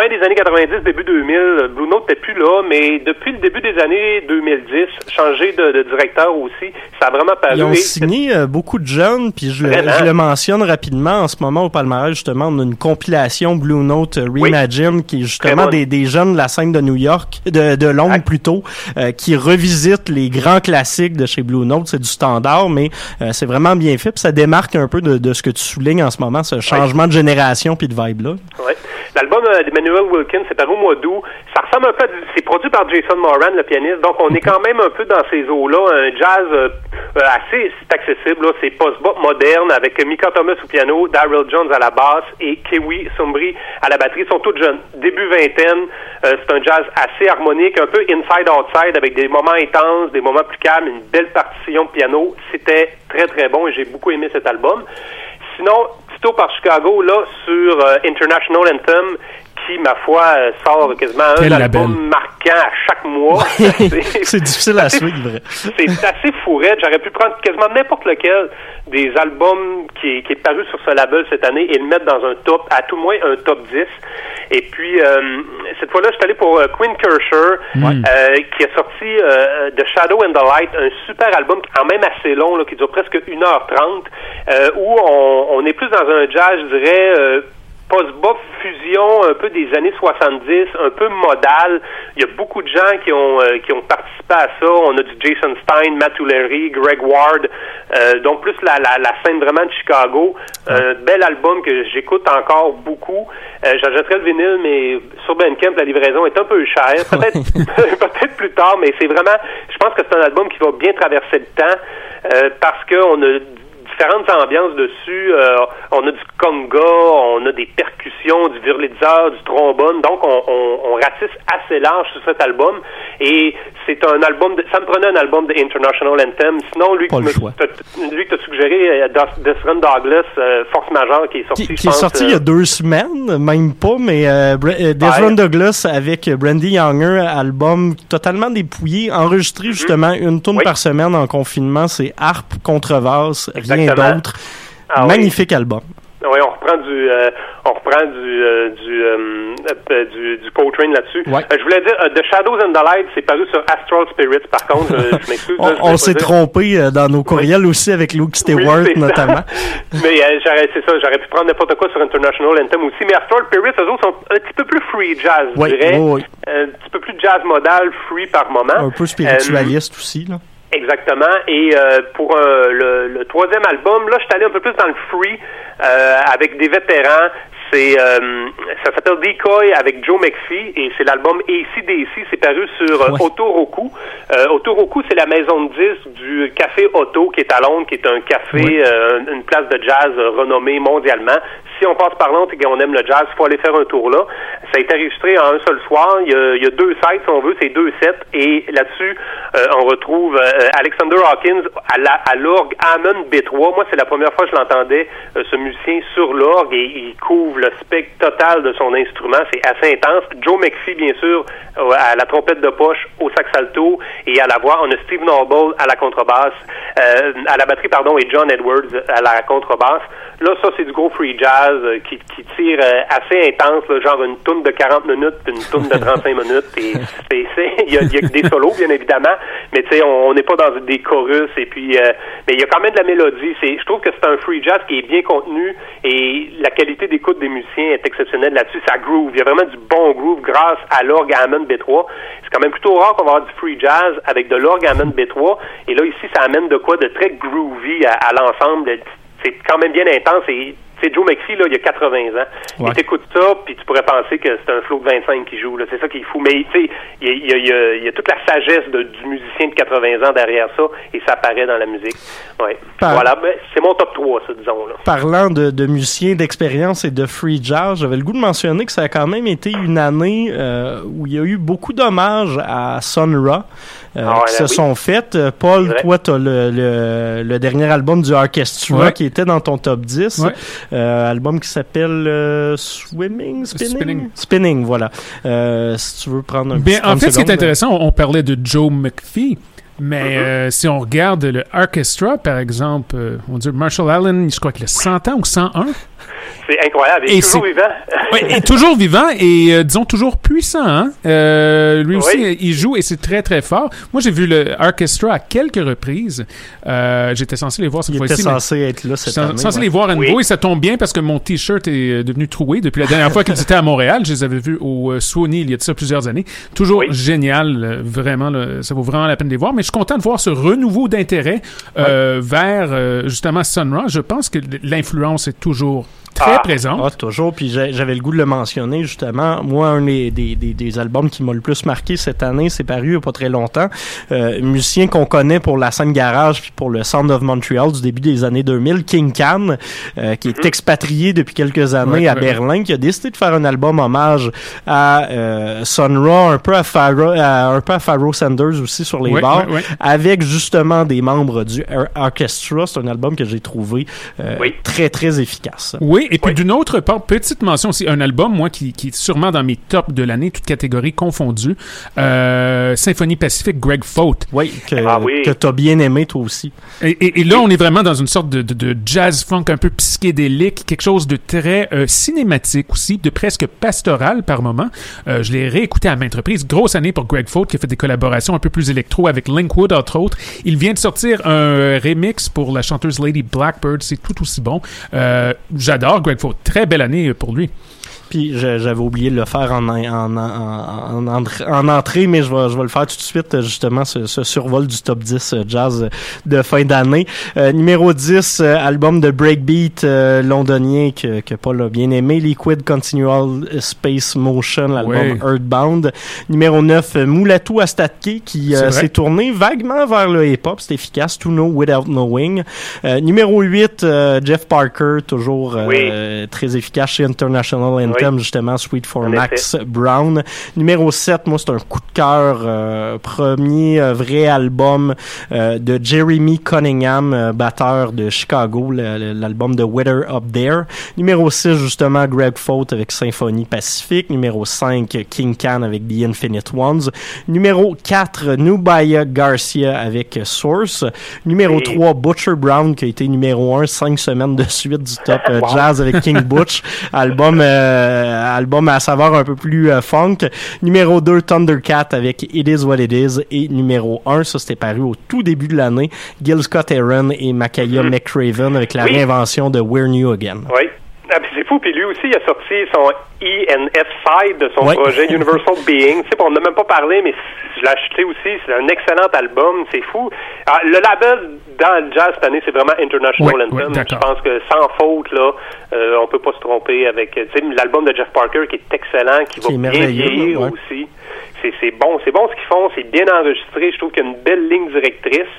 Speaker 13: fin des années 90, début 2000, Blue Note n'était plus là, mais depuis le début des années 2010, changé de, de directeur aussi, ça a vraiment paru.
Speaker 5: Ils ont signé euh, beaucoup de jeunes, puis je je le mentionne rapidement. En ce moment, au palmarès, justement, on a une compilation Blue Note euh, Reimagine, qui est justement des, des jeunes de la scène de New York, de, de Londres plutôt, euh, qui revisitent les grands classiques de chez Blue Note. C'est du standard, mais euh, c'est vraiment bien fait. Puis ça démarque un peu de, de ce que tu soulignes en ce moment, ce changement de génération puis de vibe-là.
Speaker 13: L'album euh, d'Emmanuel Wilkins, c'est paru au mois d'août. Ça ressemble un peu à C'est produit par Jason Moran, le pianiste. Donc, on est quand même un peu dans ces eaux-là. Un jazz euh, euh, assez accessible. là. C'est post-bop moderne avec Mika Thomas au piano, Daryl Jones à la basse et Kiwi Sombri à la batterie. Ils sont tous jeunes. Début vingtaine. C'est un jazz assez harmonique, un peu inside-outside avec des moments intenses, des moments plus calmes, une belle partition de piano. C'était très, très bon et j'ai beaucoup aimé cet album. Sinon, Tito par Chicago, là, sur euh, International Anthem, qui, ma foi, euh, sort quasiment un album marquant à chaque mois.
Speaker 5: c'est difficile à suivre.
Speaker 13: C'est assez fourrette. J'aurais pu prendre quasiment n'importe lequel des albums qui est, qui est paru sur ce label cette année et le mettre dans un top, à tout le moins un top 10. Et puis, euh, cette fois-là, je suis allé pour euh, Quinn Kirscher, euh, qui a sorti The Shadow and the Light, un super album quand même assez long, là, qui dure presque 1h30, euh, où on, on est plus dans un jazz, je dirais, post-bop fusion un peu des années 70, un peu modal. Il y a beaucoup de gens qui ont euh, qui ont participé à ça. On a du Jason Stein, Matt Ullery, Greg Ward, euh, donc plus la, la, la scène vraiment de Chicago. Un bel album que j'écoute encore beaucoup. Euh, J'achèterais le vinyle, mais sur Bandcamp, la livraison est un peu chère. Peut-être peut-être plus tard, mais c'est vraiment, je pense que c'est un album qui va bien traverser le temps euh, parce qu'on a différentes ambiances dessus. Euh, on a du conga, on a des percussions, du virlitzeur, du trombone. Donc, on, on, on ratisse assez large sur cet album. Et c'est un album, de, ça me prenait un album de International Anthem. Sinon, lui,
Speaker 5: Pas
Speaker 13: qui
Speaker 5: le
Speaker 13: me- lui que t'as suggéré, euh, Desmond Douglas, euh, Force Majeure, qui est sorti,
Speaker 5: qui, qui est sorti il y a deux semaines, même pas, mais euh, Desmond Douglas avec Brandy Younger, album totalement dépouillé, enregistré justement une tourne.
Speaker 13: Oui.
Speaker 5: par semaine en confinement, c'est harpe, contrebasse, rien. D'autre.
Speaker 13: Ah oui.
Speaker 5: Magnifique album.
Speaker 13: Oui, on reprend du, euh, on reprend du, euh, du, euh, euh, du, du Coltrane là-dessus.
Speaker 5: Ouais.
Speaker 13: Je voulais dire, The Shadows and the Light, c'est paru sur Astral Spirits. Par contre, je m'excuse.
Speaker 5: On, s'est trompé dans nos courriels aussi avec Luke Stewart notamment.
Speaker 13: mais j'aurais, c'est ça, j'aurais pu prendre n'importe quoi sur International Anthem aussi. Mais Astral Spirits, eux autres sont un petit peu plus free jazz,
Speaker 5: Oui,
Speaker 13: je dirais.
Speaker 5: oui.
Speaker 13: Un petit peu plus jazz modal, free par moment.
Speaker 5: Un peu spiritualiste aussi. Là.
Speaker 13: Exactement. Et euh, pour euh, le, le troisième album, là, je suis allé un peu plus dans le free euh, avec des vétérans. C'est euh, ça s'appelle Decoy avec Joe McPhee et c'est l'album ACDC. C'est paru sur euh,
Speaker 5: Ouais.
Speaker 13: Otoroku. Euh, Otoroku, c'est la maison de disques du Café Otto qui est à Londres, qui est un café, euh, une place de jazz renommée mondialement. Si on passe par Londres et qu'on aime le jazz, il faut aller faire un tour là. Ça a été enregistré en un seul soir. Il y a, deux sites, si on veut, c'est deux sets. Et là-dessus, euh, on retrouve euh, Alexander Hawkins à l'orgue Hammond B3. Moi, c'est la première fois que je l'entendais, euh, ce musicien sur l'orgue, et il couvre le spectre total de son instrument. C'est assez intense. Joe McPhee, bien sûr, à la trompette de poche, au sax alto et à la voix. On a Steve Noble à la contrebasse, à la batterie, pardon, et John Edwards à la contrebasse. Là, ça, c'est du gros free jazz. Euh, qui, qui tire euh, assez intense, là, genre une tourne de 40 minutes puis une tourne de 35 minutes. Et il y a, il y a des solos, bien évidemment, mais tu sais, on n'est pas dans des chorus et puis, euh, mais il y a quand même de la mélodie. Je trouve que c'est un free jazz qui est bien contenu et la qualité d'écoute des musiciens est exceptionnelle là-dessus. Ça groove. Il y a vraiment du bon groove grâce à l'orgue Hammond B3. C'est quand même plutôt rare qu'on va avoir du free jazz avec de l'orgue Hammond B3. Et là, ici, ça amène de quoi de très groovy à, à l'ensemble. C'est quand même bien intense et c'est Joe McPhee, là, il y a 80 ans.
Speaker 5: Ouais.
Speaker 13: Et t'écoutes ça, puis tu pourrais penser que c'est un flow de 25 qui joue. là. C'est ça qui est fou. Mais tu sais, il y a, y, y, y toute la sagesse de- du musicien de 80 ans derrière ça, et ça apparaît dans la musique. Ouais.
Speaker 5: Par-
Speaker 13: Voilà, ben, c'est mon top 3, ça, disons. Là.
Speaker 5: Parlant de, de musiciens d'expérience et de free jazz, j'avais le goût de mentionner que ça a quand même été une année euh, où il y a eu beaucoup d'hommages à Sun Ra euh,
Speaker 13: Ah
Speaker 5: qui
Speaker 13: là,
Speaker 5: se
Speaker 13: oui.
Speaker 5: sont faites. Euh, Paul, toi, tu as le, le, le dernier album du Orchestra
Speaker 8: Ouais.
Speaker 5: qui était dans ton top 10.
Speaker 8: Ouais.
Speaker 5: Euh, album qui s'appelle euh, Swimming, Spinning?
Speaker 8: Spinning.
Speaker 5: Spinning, voilà. Euh, si tu veux prendre un
Speaker 8: Bien,
Speaker 5: petit
Speaker 8: en
Speaker 5: 30
Speaker 8: fait, ce qui est intéressant, on, on parlait de Joe McPhee. Mais
Speaker 13: Mm-hmm.
Speaker 8: euh, si on regarde le orchestra, par exemple, euh, on dit Marshall Allen, je crois qu'il a 100 ans ou 101.
Speaker 13: C'est incroyable. Il
Speaker 8: Et
Speaker 13: est toujours vivant.
Speaker 8: Oui, et toujours vivant et euh, disons toujours puissant. Hein? Euh, lui aussi,
Speaker 13: Oui.
Speaker 8: il joue et c'est très très fort. Moi, j'ai vu le orchestra à quelques reprises. Euh, J'étais censé les voir cette
Speaker 5: Il
Speaker 8: fois-ci.
Speaker 5: censé être là cette année.
Speaker 8: censé
Speaker 5: ouais.
Speaker 8: les voir à nouveau
Speaker 13: Oui.
Speaker 8: et ça tombe bien parce que mon t-shirt est devenu troué depuis la dernière fois qu'ils étaient à Montréal. Je les avais vus au Sony il y a de ça plusieurs années. Toujours
Speaker 13: Oui.
Speaker 8: génial, vraiment. là, ça vaut vraiment la peine de les voir. Mais je suis content de voir ce renouveau d'intérêt euh, vers euh, justement Sun Ra. Je pense que l'influence est toujours très
Speaker 13: Ah.
Speaker 8: présente.
Speaker 5: Ah, toujours. Puis j'avais le goût de le mentionner, justement. Moi, un des, des, des, des albums qui m'a le plus marqué cette année, c'est paru il n'y a pas très longtemps. Euh, musicien qu'on connaît pour la scène garage puis pour le Sound of Montreal du début des années 2000, King Can, euh, qui est expatrié depuis quelques années
Speaker 8: Ouais,
Speaker 5: à
Speaker 8: ouais.
Speaker 5: Berlin, qui a décidé de faire un album hommage à euh, Sun Ra, un peu à Pharaoh, à- un peu à Pharaoh Sanders aussi sur les
Speaker 8: Ouais,
Speaker 5: bars,
Speaker 8: ouais, ouais.
Speaker 5: avec justement des membres du Or- Orchestra. C'est un album que j'ai trouvé euh,
Speaker 13: Oui.
Speaker 5: très, très efficace.
Speaker 8: Oui, et puis
Speaker 13: Oui.
Speaker 8: d'une autre part, petite mention aussi, un album, moi, qui, qui est sûrement dans mes tops de l'année, toutes catégories confondues, euh, Symphonie Pacifique, Greg Faute.
Speaker 5: Oui, que,
Speaker 13: Ah oui.
Speaker 5: que t'as bien aimé toi aussi.
Speaker 8: Et, et- et là, on est vraiment dans une sorte de, de- de jazz funk un peu psychédélique, quelque chose de très euh, cinématique aussi, de presque pastoral par moment. Euh, je l'ai réécouté à maintes reprises. Grosse année pour Greg Faute qui a fait des collaborations un peu plus électro avec Linkwood, entre autres. Il vient de sortir un remix pour la chanteuse Lady Blackbird. C'est tout aussi bon. Euh, J'adore Greg Faute. Très belle année pour lui.
Speaker 5: Puis j'avais oublié de le faire en, en, en, en, en entrée- en entrée, mais je vais, je vais le faire tout de suite, justement, ce, ce survol du top 10 euh, jazz de fin d'année. Euh, numéro 10, euh, album de breakbeat euh, londonien que, que Paul a bien aimé, Liquid Continual Space Motion, l'album. Earthbound. Numéro 9, euh, Moulatou Astatke, qui euh, s'est tourné vaguement vers le hip-hop, c'est efficace, To Know Without Knowing. Euh, numéro 8, euh, Jeff Parker, toujours euh,
Speaker 13: Oui.
Speaker 5: très efficace chez International Justement, Sweet for
Speaker 13: En
Speaker 5: Max Brown. Numéro 7, moi, c'est un coup de cœur, euh, premier euh, vrai album euh, de Jeremy Cunningham, euh, batteur de Chicago, l'album de Weather Up There. Numéro 6, justement, Greg Fault avec Symphonie Pacifique. Numéro 5, King Can avec The Infinite Ones. Numéro 4, Nubaya Garcia avec Source. Numéro
Speaker 13: Oui.
Speaker 5: 3, Butcher Brown qui a été numéro 1 cinq semaines de suite du top euh,
Speaker 13: Wow.
Speaker 5: jazz avec King Butch. album, euh, album à savoir un peu plus euh, funk. Numéro 2, Thundercat avec It Is What It Is. Et numéro 1, ça c'était paru au tout début de l'année, Gil Scott Aaron et Makaya McRaven avec la
Speaker 13: Oui.
Speaker 5: réinvention de We're New Again.
Speaker 13: Oui. Ah, puis c'est fou. Puis lui aussi, il a sorti son ENF side de son
Speaker 5: Ouais.
Speaker 13: projet Universal Being. Tu sais, on n'a même pas parlé, mais je l'ai acheté aussi. C'est un excellent album. C'est fou. Ah, le label dans le jazz cette année, c'est vraiment International
Speaker 8: Ouais,
Speaker 13: Anthem.
Speaker 8: ouais,
Speaker 13: je pense que sans faute, là, euh, on peut pas se tromper avec tu sais, l'album de Jeff Parker qui est excellent, qui, va bien vieillir aussi. C'est c'est bon, c'est bon ce qu'ils font. C'est bien enregistré. Je trouve qu'il y a une belle ligne directrice.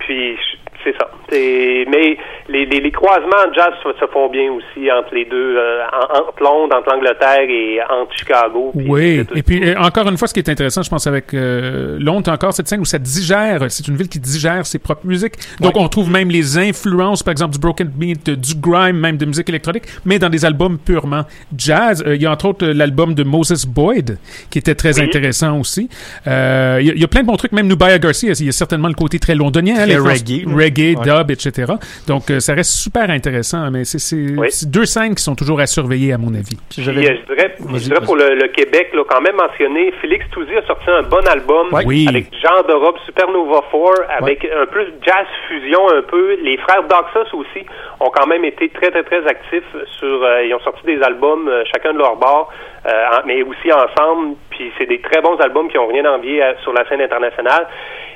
Speaker 13: Puis je- c'est ça. Mais les, les, les croisements de jazz se, se font bien aussi entre les deux, euh, en- entre Londres, entre l'Angleterre et entre Chicago. Puis
Speaker 8: Oui, et puis euh, encore une fois, ce qui est intéressant, je pense, avec euh, Londres, encore cette scène où ça digère, c'est une ville qui digère ses propres musiques. Donc on trouve même les influences, par exemple, du broken beat, du grime, même de musique électronique, mais dans des albums purement jazz. Euh, Il y a entre autres euh, l'album de Moses Boyd, qui était très intéressant aussi. Euh, Il y, a- il y a plein de bons trucs, même Nubaya Garcia, il y a certainement le côté très londonien, hein,
Speaker 5: Très reggae.
Speaker 8: Reggae,
Speaker 5: Ouais.
Speaker 8: dub, etc. Donc euh, ça reste super intéressant, mais c'est deux scènes qui sont toujours à surveiller, à mon avis.
Speaker 13: Puis, euh, je dirais, je dirais pour le, le Québec, là, quand même mentionné, Félix Touzy a sorti un bon album
Speaker 8: Ouais. Oui.
Speaker 13: avec Jean de Robe, Supernova 4, avec un peu de jazz fusion un peu. Les frères Doxos aussi ont quand même été très, très, très actifs sur... euh, ils ont sorti des albums, euh, chacun de leur bord, euh, mais aussi ensemble. Puis c'est des très bons albums qui ont rien envié à- sur la scène internationale.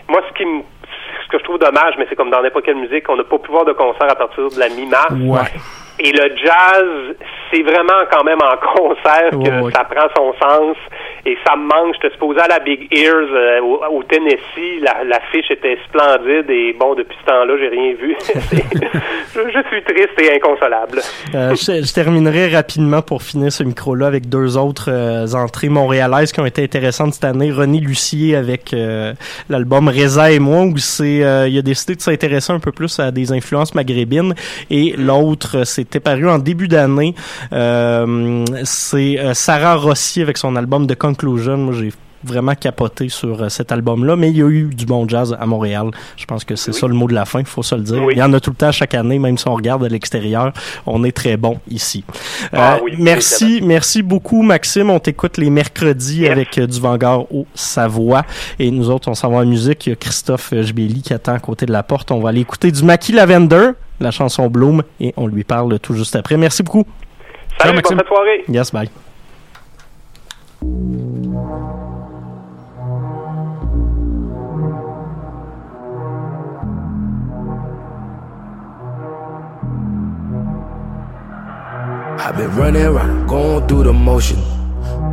Speaker 13: Moi, ce qui me ce que je trouve dommage, mais c'est comme dans n'importe quelle musique, on n'a pas pu voir de concert à partir de la mi-mars.
Speaker 8: Ouais.
Speaker 13: Et le jazz, c'est vraiment quand même en concert que ça prend son sens. Et ça me manque. J'étais supposé à Big Ears euh, au, au Tennessee. La- L'affiche était splendide. Et bon, depuis ce temps-là, j'ai rien vu. C'est- je, je suis triste et inconsolable.
Speaker 5: Euh, je, je terminerai rapidement pour finir ce micro-là avec deux autres euh, entrées montréalaises qui ont été intéressantes cette année. René Lucier avec l'album Reza et moi, où c'est il a décidé de s'intéresser un peu plus à des influences maghrébines. Et l'autre, euh, c'était paru en début d'année. Euh, c'est euh, Sarah Rossi avec son album de Conclusion. Moi, j'ai vraiment capoté sur euh, cet album-là, mais il y a eu du bon jazz à Montréal. Je pense que c'est ça le mot de la fin, il faut se le dire. Il y en a tout le temps chaque année, même si on regarde à l'extérieur, on est très bon ici.
Speaker 13: Ah
Speaker 5: Euh,
Speaker 13: oui,
Speaker 5: merci, merci beaucoup Maxime. On t'écoute les mercredis avec euh, du Vanguard au Savoie. Et nous autres, on s'en va en musique. Il y a Christophe Jbély qui attend à côté de la porte. On va aller écouter du Mackie Lavender, la chanson Bloom, et on lui parle tout juste après. Merci beaucoup.
Speaker 13: Salut, bonne fin de soirée.
Speaker 5: Yes, bye.
Speaker 14: I've been running around, going through the motion.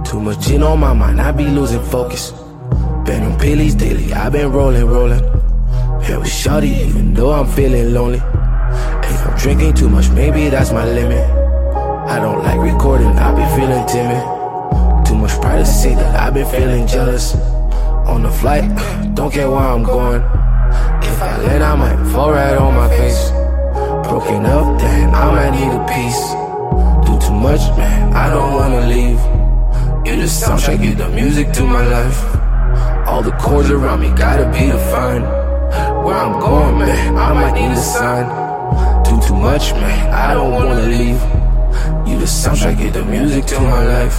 Speaker 14: Too much gin on my mind, I be losing focus. Been on pillies daily, I've been rolling, rolling. Here with Shorty, even though I'm feeling lonely. If I'm drinking too much, maybe that's my limit. I don't like recording, I be feeling timid. Too much privacy that I've been feeling jealous. On the flight, don't care where I'm going. If I let I might fall right on my face. Broken up, then I might need a piece. Do too much, man, I don't wanna leave. You the soundtrack, you the music to my life. All the chords around me gotta be defined. Where I'm going, man, I might need a sign. Too much, man, I don't wanna leave. You the soundtrack, you the music to my life.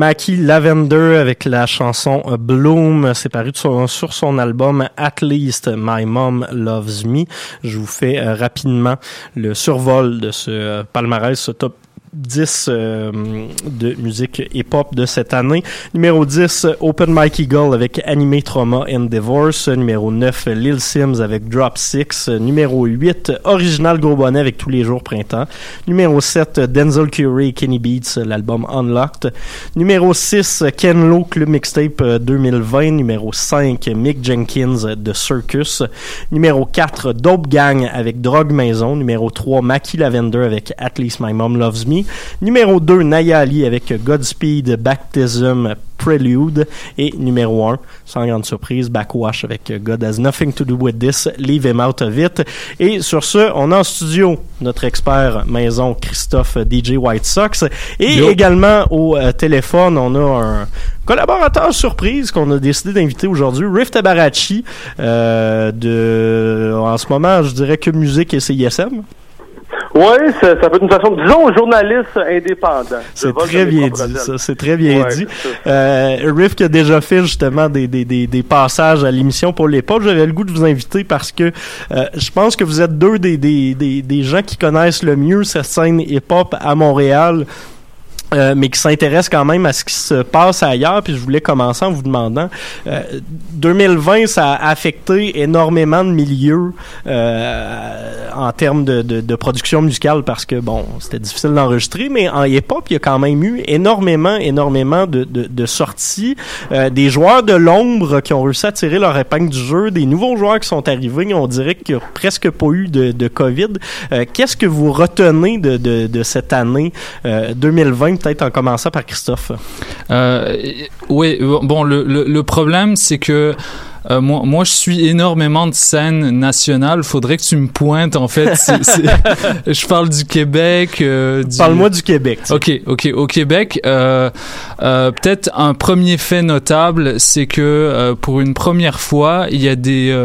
Speaker 5: Mackie Lavender avec la chanson Bloom, c'est paru son- sur son album At Least My Mom Loves Me. Je vous fais euh, rapidement le survol de ce euh, palmarès, ce top 10 euh, de musique hip-hop de cette année. Numéro 10, Open Mike Eagle avec Anime Trauma and Divorce. Numéro 9, Lil Sims avec Drop 6. Numéro 8, Original Gros Bonnet avec Tous les jours printemps. Numéro 7, Denzel Curry et Kenny Beats, l'album Unlocked. Numéro 6, Ken Lo Club Mixtape euh, 2020. Numéro 5, Mick Jenkins de Circus. Numéro 4, Dope Gang avec Drogue Maison. Numéro 3, Mackie Lavender avec At Least My Mom Loves Me. Numéro 2, Naya Ali avec Godspeed Baptism Prelude. Et numéro 1, sans grande surprise, Backwash avec God Has Nothing to Do With This, Leave Him Out of It. Et sur ce, on a en studio notre expert maison Christophe DJ White Sox. Et
Speaker 15: Yo.
Speaker 5: également au euh, téléphone, on a un collaborateur surprise qu'on a décidé d'inviter aujourd'hui, Riff Tabarachi, euh, de, en ce moment, je dirais que musique et CISM.
Speaker 15: Oui, ça, ça peut être une façon, disons, journaliste indépendant.
Speaker 5: C'est très bien dit, ça. C'est très bien
Speaker 15: Ouais,
Speaker 5: dit. Euh, Riff qui a déjà fait justement des, des, des, des passages à l'émission pour l'époque. J'avais le goût de vous inviter parce que euh, je pense que vous êtes deux des, des, des, des gens qui connaissent le mieux cette scène hip-hop à Montréal. Euh, mais qui s'intéressent quand même à ce qui se passe ailleurs. Puis je voulais commencer en vous demandant, euh, 2020, ça a affecté énormément de milieux euh, en termes de, de, de production musicale parce que, bon, c'était difficile d'enregistrer, mais en hip-hop, il y a quand même eu énormément, énormément de, de, sorties. Euh, des joueurs de l'ombre qui ont réussi à tirer leur épingle du jeu, des nouveaux joueurs qui sont arrivés, on dirait qu'il n'y a presque pas eu de, COVID. Euh, Qu'est-ce que vous retenez de, cette année euh, 2020, peut-être en commençant par Christophe?
Speaker 16: Euh, oui, bon, le, le, le problème, c'est que euh, moi, moi, je suis énormément de scènes nationales. Faudrait que tu me pointes, en fait. Je parle du Québec. euh, du-
Speaker 5: Parle-moi du Québec.
Speaker 16: Ok, ok. Au Québec, euh, peut-être un premier fait notable, c'est que pour une première fois, il y a des,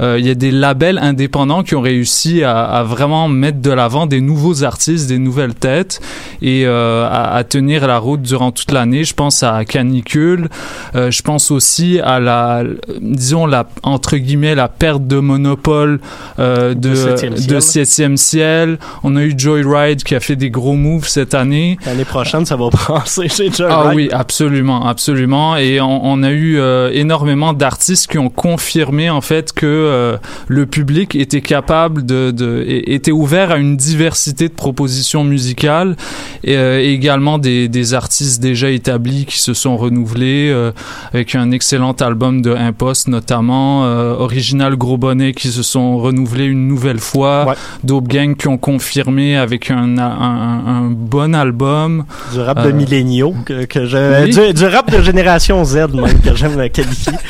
Speaker 16: il y a des labels indépendants qui ont réussi à, à vraiment mettre de l'avant des nouveaux artistes, des nouvelles têtes, et à, à tenir la route durant toute l'année. Je pense à Canicule. je pense aussi à la, disons la entre guillemets la perte de monopole euh, de
Speaker 5: De Septième Ciel.
Speaker 16: de Septième Ciel. On a eu Joyride qui a fait des gros moves cette année.
Speaker 5: L'année prochaine, ça va passer chez Joyride.
Speaker 16: Ah oui, absolument, absolument. Et on, on a eu euh, énormément d'artistes qui ont confirmé en fait que euh, le public était capable de, était ouvert à une diversité de propositions musicales et euh, également des, des artistes déjà établis qui se sont renouvelés euh, avec un excellent album de Impost notamment, euh, Original Gros Bonnet qui se sont renouvelés une nouvelle fois, Dope Gang qui ont confirmé avec un, un, un- un bon album.
Speaker 5: Du rap de
Speaker 16: Euh,
Speaker 5: milléniaux, que, que je,
Speaker 16: oui.
Speaker 5: du, du rap de génération Z, même, que j'aime qualifier.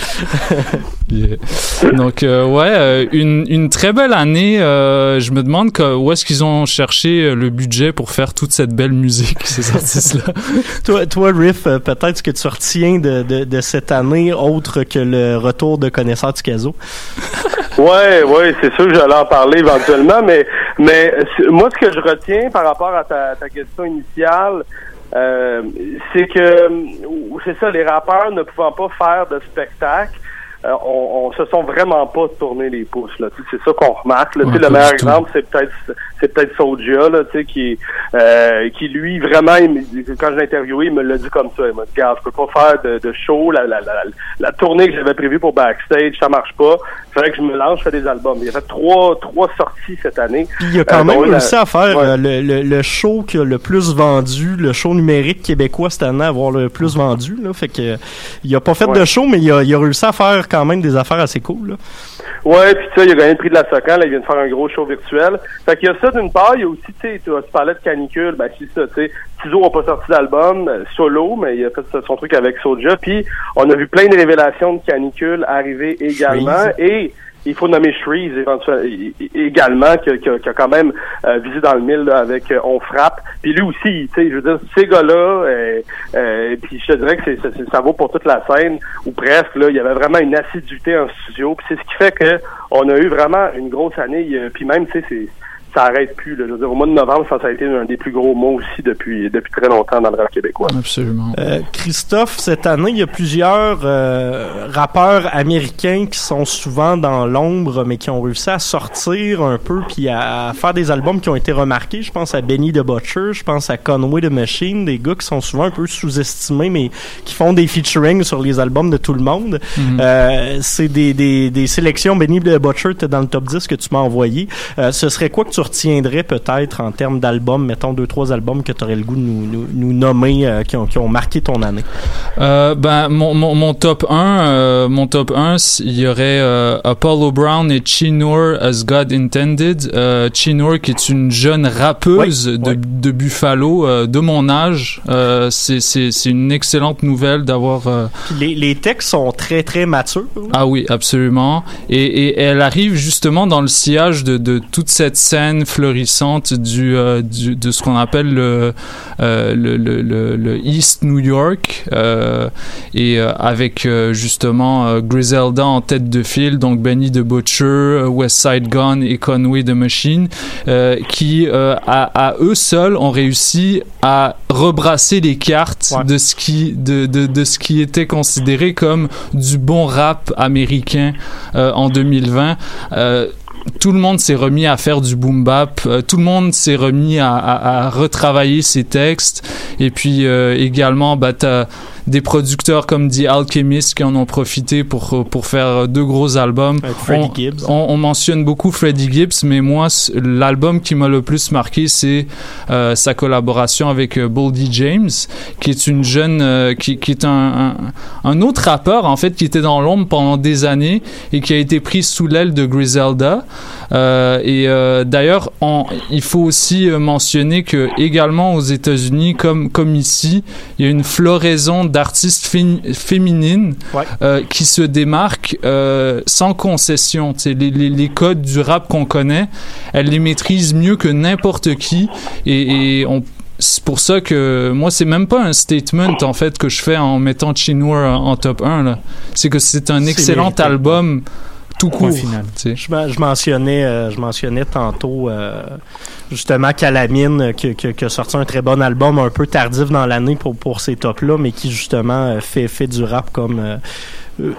Speaker 16: Yeah. Donc euh, ouais, une, une très belle année. je me demande que, où est-ce qu'ils ont cherché le budget pour faire toute cette belle musique, ces artistes-là?
Speaker 5: toi, toi, Riff, peut-être ce que tu retiens de, de, de cette année, autre que le retour de connaisseurs du Caso.
Speaker 15: Ouais, ouais, c'est sûr que j'allais en parler éventuellement, mais mais moi ce que je retiens par rapport à ta, ta question initiale, euh, c'est que c'est ça, les rappeurs ne pouvant pas faire de spectacle. Euh, on, on se sont vraiment pas tourné les pouces là. C'est ça qu'on remarque. Là.
Speaker 16: Ouais,
Speaker 15: le meilleur exemple, c'est peut-être c'est peut-être Soulja là, tu sais, qui euh, qui lui vraiment, il me dit- quand je l'ai interviewé, il me l'a dit comme ça. Il m'a dit, Regarde, je peux pas faire de, de show, la, la, la, la tournée que j'avais prévue pour backstage, ça marche pas. Il fallait que je me lance, je fais des albums. Il y a fait trois trois sorties cette année.
Speaker 5: Puis il a quand
Speaker 15: Euh,
Speaker 5: même réussi à faire
Speaker 15: Ouais.
Speaker 5: euh, le, le, le show qui a le plus vendu, le show numérique québécois cette année à avoir le plus vendu. Là. Fait que il a pas fait de show, mais il a, il a réussi à faire quand même des affaires assez cool. Là.
Speaker 15: Ouais, puis ça, il a gagné le prix de la Socan, là, il vient de faire un gros show virtuel. Fait qu'il y a ça d'une part, il y a aussi, tu sais, tu tu parlais de canicule, ben c'est ça, tu sais, Tizo n'a pas sorti d'album euh, solo, mais il a fait son truc avec Soulja, puis on a vu plein de révélations de canicule arriver également, et il faut nommer é- également, qui, a- qui qui a quand même euh, visé dans le mille là, avec euh, On Frappe. Puis lui aussi, tu sais, je veux dire, ces gars-là, euh, euh, puis je te dirais que ça vaut pour toute la scène, ou presque, là, il y avait vraiment une assiduité en studio. Puis c'est ce qui fait que on a eu vraiment une grosse année. A- Puis même, tu sais, c'est ça arrête plus. Là. Je veux dire, au mois de novembre, ça a été un des plus gros mois aussi depuis depuis très longtemps dans le rap québécois.
Speaker 16: Absolument.
Speaker 5: Euh, Christophe, cette année, il y a plusieurs euh, rappeurs américains qui sont souvent dans l'ombre, mais qui ont réussi à sortir un peu puis à, à faire des albums qui ont été remarqués. Je pense à Benny the Butcher, je pense à Conway the Machine, des gars qui sont souvent un peu sous-estimés, mais qui font des featuring sur les albums de tout le monde.
Speaker 16: Mhm.
Speaker 5: Euh, c'est des, des, des sélections. Benny the Butcher, t'es dans le top 10 que tu m'as envoyé. Euh, ce serait quoi que tu retiendrais peut-être en termes d'albums, mettons deux, trois albums que tu aurais le goût de nous, nous, nous nommer euh, qui, ont, qui ont marqué ton année?
Speaker 16: Euh, ben mon, mon, mon top 1 euh, mon top 1 c- il y aurait euh, Apollo Brown et Chinur as God Intended euh, Chinur qui est une jeune rappeuse de, de Buffalo euh, de mon âge euh, c'est une excellente nouvelle d'avoir euh,
Speaker 5: les, les textes sont très, très matures.
Speaker 16: ah oui, absolument. Et, et elle arrive justement dans le sillage de, de toute cette scène florissante du, euh, du- de ce qu'on appelle le, euh, le, le, East New York, euh, et avec justement Griselda en tête de file, donc Benny the Butcher, West Side Gun et Conway the Machine, qui à, à eux seuls ont réussi à rebrasser les cartes de ce qui de, de, de ce qui était considéré comme du bon rap américain en 2020. Tout le monde s'est remis à faire du boom bap, euh, tout le monde s'est remis à, à, à retravailler ses textes. Et puis euh, également bah t'as des producteurs comme The Alchemist qui en ont profité pour pour faire deux gros albums.
Speaker 5: Freddie
Speaker 16: on,
Speaker 5: Gibbs.
Speaker 16: On, on mentionne beaucoup Freddie Gibbs, mais moi l'album qui m'a le plus marqué c'est euh, sa collaboration avec euh, Boldy James, qui est une jeune, euh, qui, qui est un, un, un autre rappeur en fait qui était dans l'ombre pendant des années et qui a été pris sous l'aile de Griselda. Euh, et euh, d'ailleurs, il faut aussi euh, mentionner que également aux États-Unis, comme comme ici, il y a une floraison d'artistes fé- féminines euh, qui se démarquent euh, sans concession. Les, les, les codes du rap qu'on connaît, elles les maîtrisent mieux que n'importe qui. Et, et on c'est pour ça que moi c'est même pas un statement en fait que je fais en mettant Chinua en, top 1 là. C'est que c'est un excellent album tout
Speaker 5: Point
Speaker 16: court.
Speaker 5: final.
Speaker 16: tu sais.
Speaker 5: Je, je mentionnais, euh, je mentionnais tantôt euh, justement Calamine euh, qui, qui- qui a sorti un très bon album un peu tardif dans l'année pour, pour ces tops-là, mais qui justement euh, fait, fait du rap comme euh, euh,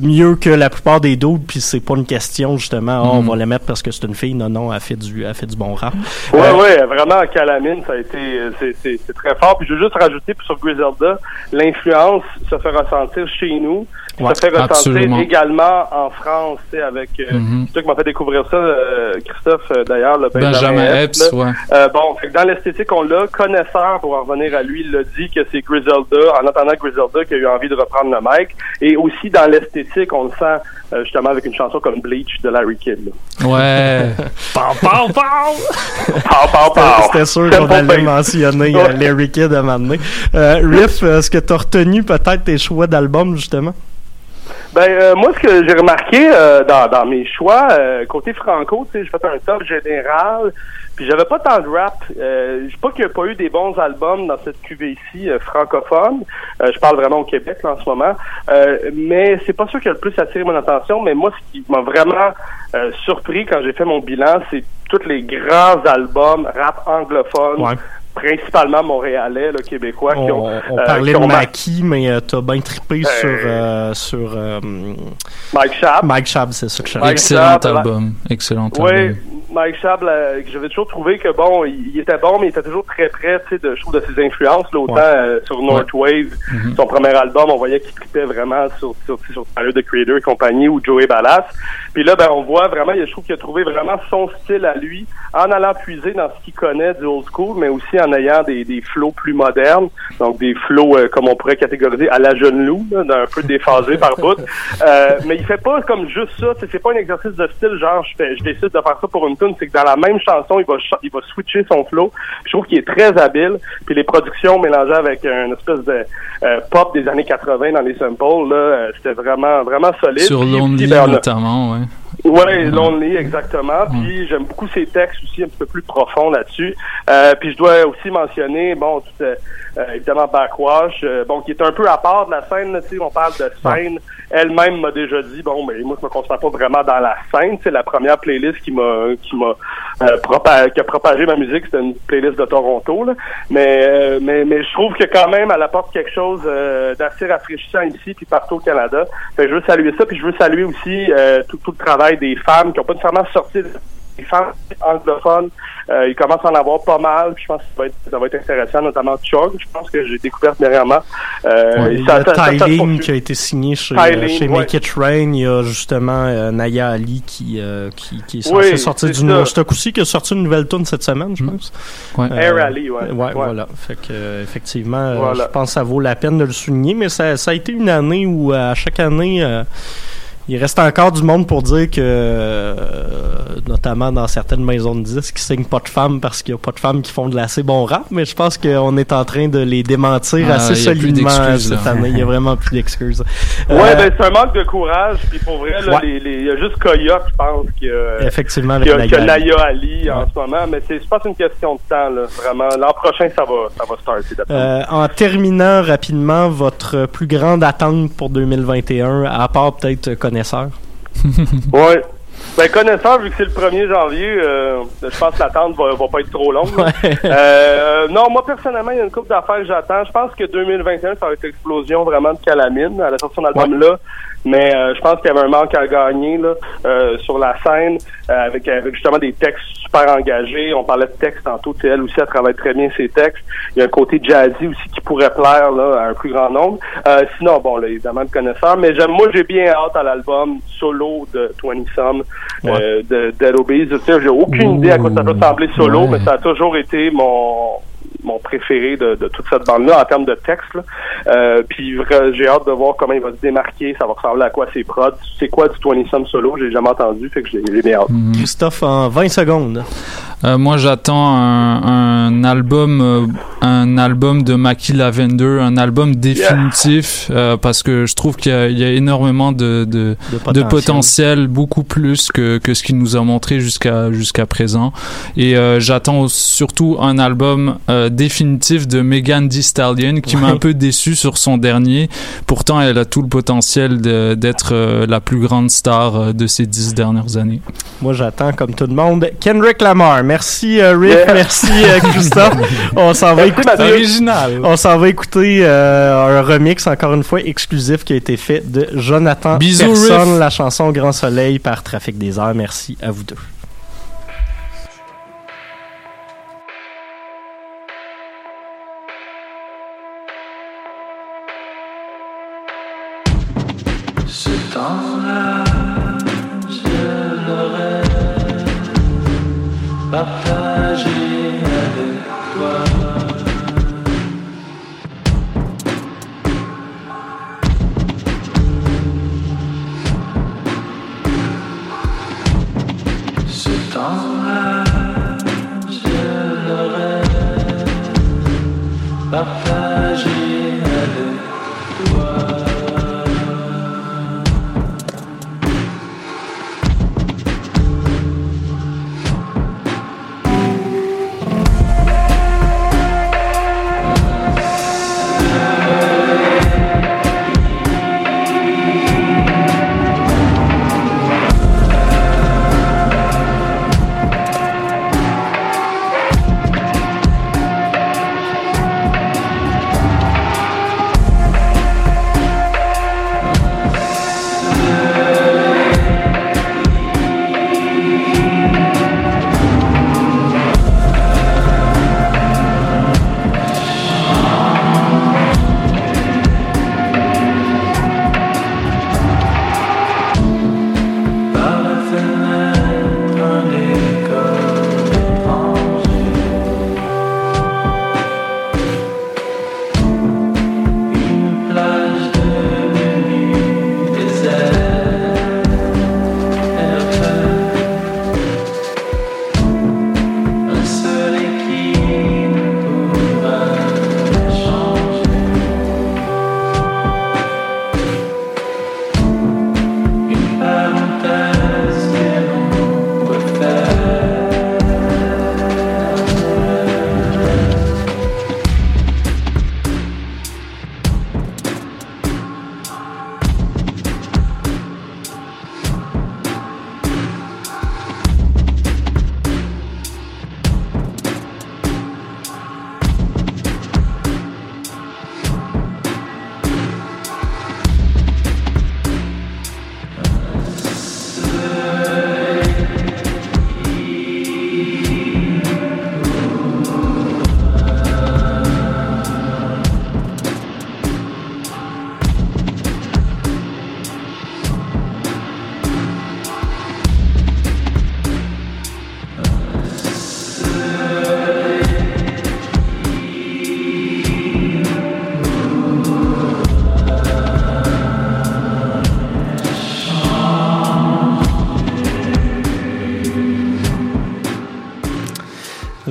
Speaker 5: mieux que la plupart des d'autres, puis c'est pas une question justement, Ah, on
Speaker 15: Mhm.
Speaker 5: va la mettre parce que c'est une fille, non, non, elle fait du, elle fait du bon rap.
Speaker 15: Ouais,
Speaker 5: Euh,
Speaker 15: ouais, vraiment, Calamine, ça a été, euh, c'est, c'est, c'est très fort. Puis je veux juste rajouter sur Griselda, l'influence se fait ressentir chez nous,
Speaker 16: Ouais,
Speaker 15: se fait ressentir également en France, tu sais, avec, euh,
Speaker 16: Mhm.
Speaker 15: c'est toi qui m'as fait découvrir ça, euh, Christophe, euh, d'ailleurs, le
Speaker 16: Benjamin
Speaker 15: Epps, là.
Speaker 16: ouais.
Speaker 15: Euh, bon, fait que dans l'esthétique, on l'a, connaisseur, pour en revenir à lui, il l'a dit que c'est Griselda, en entendant Griselda, qui a eu envie de reprendre le mic, et aussi dans l'esthétique, on le sent, euh, justement, avec une chanson comme Bleach de Larry Kidd, là.
Speaker 16: Ouais.
Speaker 5: Pow, pow, pow!
Speaker 15: Pow, pow, pow!
Speaker 5: C'était sûr qu'on allait mentionner Larry Kidd à un moment donné. Euh, Riff, est-ce que tu as retenu peut-être tes choix d'album, justement?
Speaker 15: Ben euh, moi ce que j'ai remarqué euh, dans, dans mes choix euh, côté franco, tu sais, j'ai fait un top général, puis j'avais pas tant de rap. Euh, je sais pas qu'il n'y a pas eu des bons albums dans cette ici euh, francophone. Euh, je parle vraiment au Québec là, en ce moment, Euh, mais c'est pas sûr qui a le plus attiré mon attention. Mais moi ce qui m'a vraiment surpris quand j'ai fait mon bilan, c'est tous les grands albums rap anglophones.
Speaker 5: Ouais.
Speaker 15: Principalement montréalais, là, québécois, qui
Speaker 5: On,
Speaker 15: ont,
Speaker 5: on
Speaker 15: euh,
Speaker 5: parlait
Speaker 15: qui
Speaker 5: de
Speaker 15: ont
Speaker 5: Maki, mais euh, t'as bien trippé
Speaker 15: Euh,
Speaker 5: sur, euh, sur euh,
Speaker 15: Mike Schaap.
Speaker 5: Mike Schaap, c'est ça que
Speaker 16: Excellent album. Excellent
Speaker 15: Oui,
Speaker 16: album.
Speaker 15: Mike Schaap, là, que j'avais toujours trouvé que bon, il, il était bon, mais il était toujours très près, tu sais, de, je trouve, de ses influences, là, autant
Speaker 16: Ouais.
Speaker 15: euh, sur Northwave,
Speaker 16: Mhm.
Speaker 15: son premier album, on voyait qu'il tripait vraiment sur, sur, sur Tyler, the Creator et compagnie, ou Joey Ballas. Puis là, ben, on voit vraiment, il- je trouve qu'il a trouvé vraiment son style à lui, en allant puiser dans ce qu'il connaît du old school, mais aussi en ayant des, des flows plus modernes, donc des flows, euh, comme on pourrait catégoriser, à la jeune loup, là, d'un peu déphasé par bout. Euh, mais il fait pas comme juste ça, c'est pas un exercice de style, genre, je, fais, je décide de faire ça pour une tune, c'est que dans la même chanson, il va, il va switcher son flow. Je trouve qu'il est très habile, puis les productions mélangées avec une espèce de euh, pop des années 80 dans les samples, là, euh, c'était vraiment, vraiment solide.
Speaker 16: Sur Lonely
Speaker 15: ben,
Speaker 16: notamment, ouais.
Speaker 15: Ouais, Lonely, exactement. Puis j'aime beaucoup ses textes aussi un petit peu plus profonds là-dessus. Euh, puis je dois aussi mentionner, bon, tout, euh, euh, évidemment Backwash, euh, bon, qui est un peu à part de la scène, là, on parle de scène. Elle-même m'a déjà dit, bon, mais moi je me considère pas vraiment dans la scène. C'est la première playlist qui m'a qui m'a euh, propa- qui a propagé ma musique, c'était une playlist de Toronto. Là. Mais, euh, mais mais je trouve que quand même elle apporte quelque chose euh, d'assez rafraîchissant ici puis partout au Canada. Fait je veux saluer ça, puis je veux saluer aussi euh, tout, tout le travail des femmes qui ont pas nécessairement sorti de- des femmes anglophones, euh, il commence à en avoir pas mal. puis Je pense que ça va être, ça va être intéressant, notamment Chug. Je pense que j'ai découvert dernièrement. Euh,
Speaker 5: Ouais, il y a
Speaker 15: poursuit.
Speaker 5: qui a été signé chez,
Speaker 15: Tylene,
Speaker 5: euh, chez
Speaker 15: ouais.
Speaker 5: Make It Rain. Il y a justement euh, Naya Ali qui, euh, qui, qui est censée
Speaker 15: Oui,
Speaker 5: sortir du nouveau stock aussi, qui a sorti une nouvelle tune cette semaine, je pense.
Speaker 16: Ouais.
Speaker 15: Air Ali, ouais.
Speaker 5: Ouais,
Speaker 15: Ouais.
Speaker 5: voilà. Fait que, euh, effectivement, euh,
Speaker 15: Voilà.
Speaker 5: je pense que ça vaut la peine de le souligner, mais ça, ça a été une année où, euh, à chaque année, euh, il reste encore du monde pour dire que, euh, notamment dans certaines maisons de disques, qui signent pas de femmes parce qu'il y a pas de femmes qui font de l'assez bon rap, mais je pense qu'on est en train de les démentir
Speaker 16: Ah,
Speaker 5: assez
Speaker 16: il y a plus
Speaker 5: solidement
Speaker 16: d'excuses,
Speaker 5: cette
Speaker 16: là.
Speaker 5: année. Il y a vraiment plus d'excuses.
Speaker 15: Ouais,
Speaker 5: Euh,
Speaker 15: ben c'est un manque de courage. Puis pour vrai, là,
Speaker 5: Ouais.
Speaker 15: les, les- il y a juste Coyote, je pense, qui a,
Speaker 5: Effectivement,
Speaker 15: qui a,
Speaker 5: Naya
Speaker 15: qui a
Speaker 5: Ali.
Speaker 15: Naya Ali en ce moment. Mais c'est, je pense que c'est une question de temps, là. Vraiment, l'an prochain, ça va, ça va starter.
Speaker 5: Euh, en terminant rapidement, votre plus grande attente pour 2021, à part peut-être euh, connaisseur?
Speaker 15: Ouais. Ben, connaissant, vu que c'est le 1er janvier, euh, je pense que l'attente va, va pas être trop longue. Euh, non, moi, personnellement, il y a une couple d'affaires que j'attends. Je pense que 2021, ça va être l'explosion vraiment de Calamine à la sortie de son album-là. Mais euh, je pense qu'il y avait un manque à gagner là, euh, sur la scène euh, avec, avec justement des textes super engagés. On parlait de textes tantôt. Elle aussi, elle travaille très bien ses textes. Il y a un côté jazzy aussi qui pourrait plaire là, à un plus grand nombre. Euh, sinon, bon, là, évidemment, de connaisseurs. Mais j'aime, moi, j'ai bien hâte à l'album solo de 20 Some euh, de Dead sais, J'ai aucune idée à quoi ça peut sembler solo,
Speaker 16: Ouais.
Speaker 15: mais ça a toujours été mon mon préféré de, de toute cette bande-là en termes de texte. Euh, puis j'ai hâte de voir comment il va se démarquer, ça va ressembler à quoi ses prods? C'est quoi du 20 Some solo, j'ai jamais entendu, fait que j'ai bien hâte.
Speaker 5: Christophe, en 20 secondes.
Speaker 16: Euh, moi, j'attends un, un album, euh, un album de Maki Lavender, un album définitif, euh, parce que je trouve qu'il y, a- il y a énormément de, de, de potentiel.
Speaker 5: potentiel.
Speaker 16: beaucoup plus que, que ce qu'il nous a montré jusqu'à jusqu'à présent. Et euh, j'attends surtout un album euh, définitif de Megan Thee Stallion, qui m'a un peu déçu sur son dernier. Pourtant, elle a tout le potentiel d'être euh, la plus grande star euh, de ces dix dernières années.
Speaker 5: Moi, j'attends comme tout le monde. Kendrick Lamar. Merci, euh, Rick.
Speaker 16: Yeah.
Speaker 5: Merci, euh, Christophe. On s'en va écouter.
Speaker 16: Original.
Speaker 5: On s'en va écouter euh, un remix, encore une fois, exclusif qui a été fait de Jonathan
Speaker 16: Bisous, Riff.
Speaker 5: la chanson Grand Soleil par Trafic des Airs. Merci à vous deux.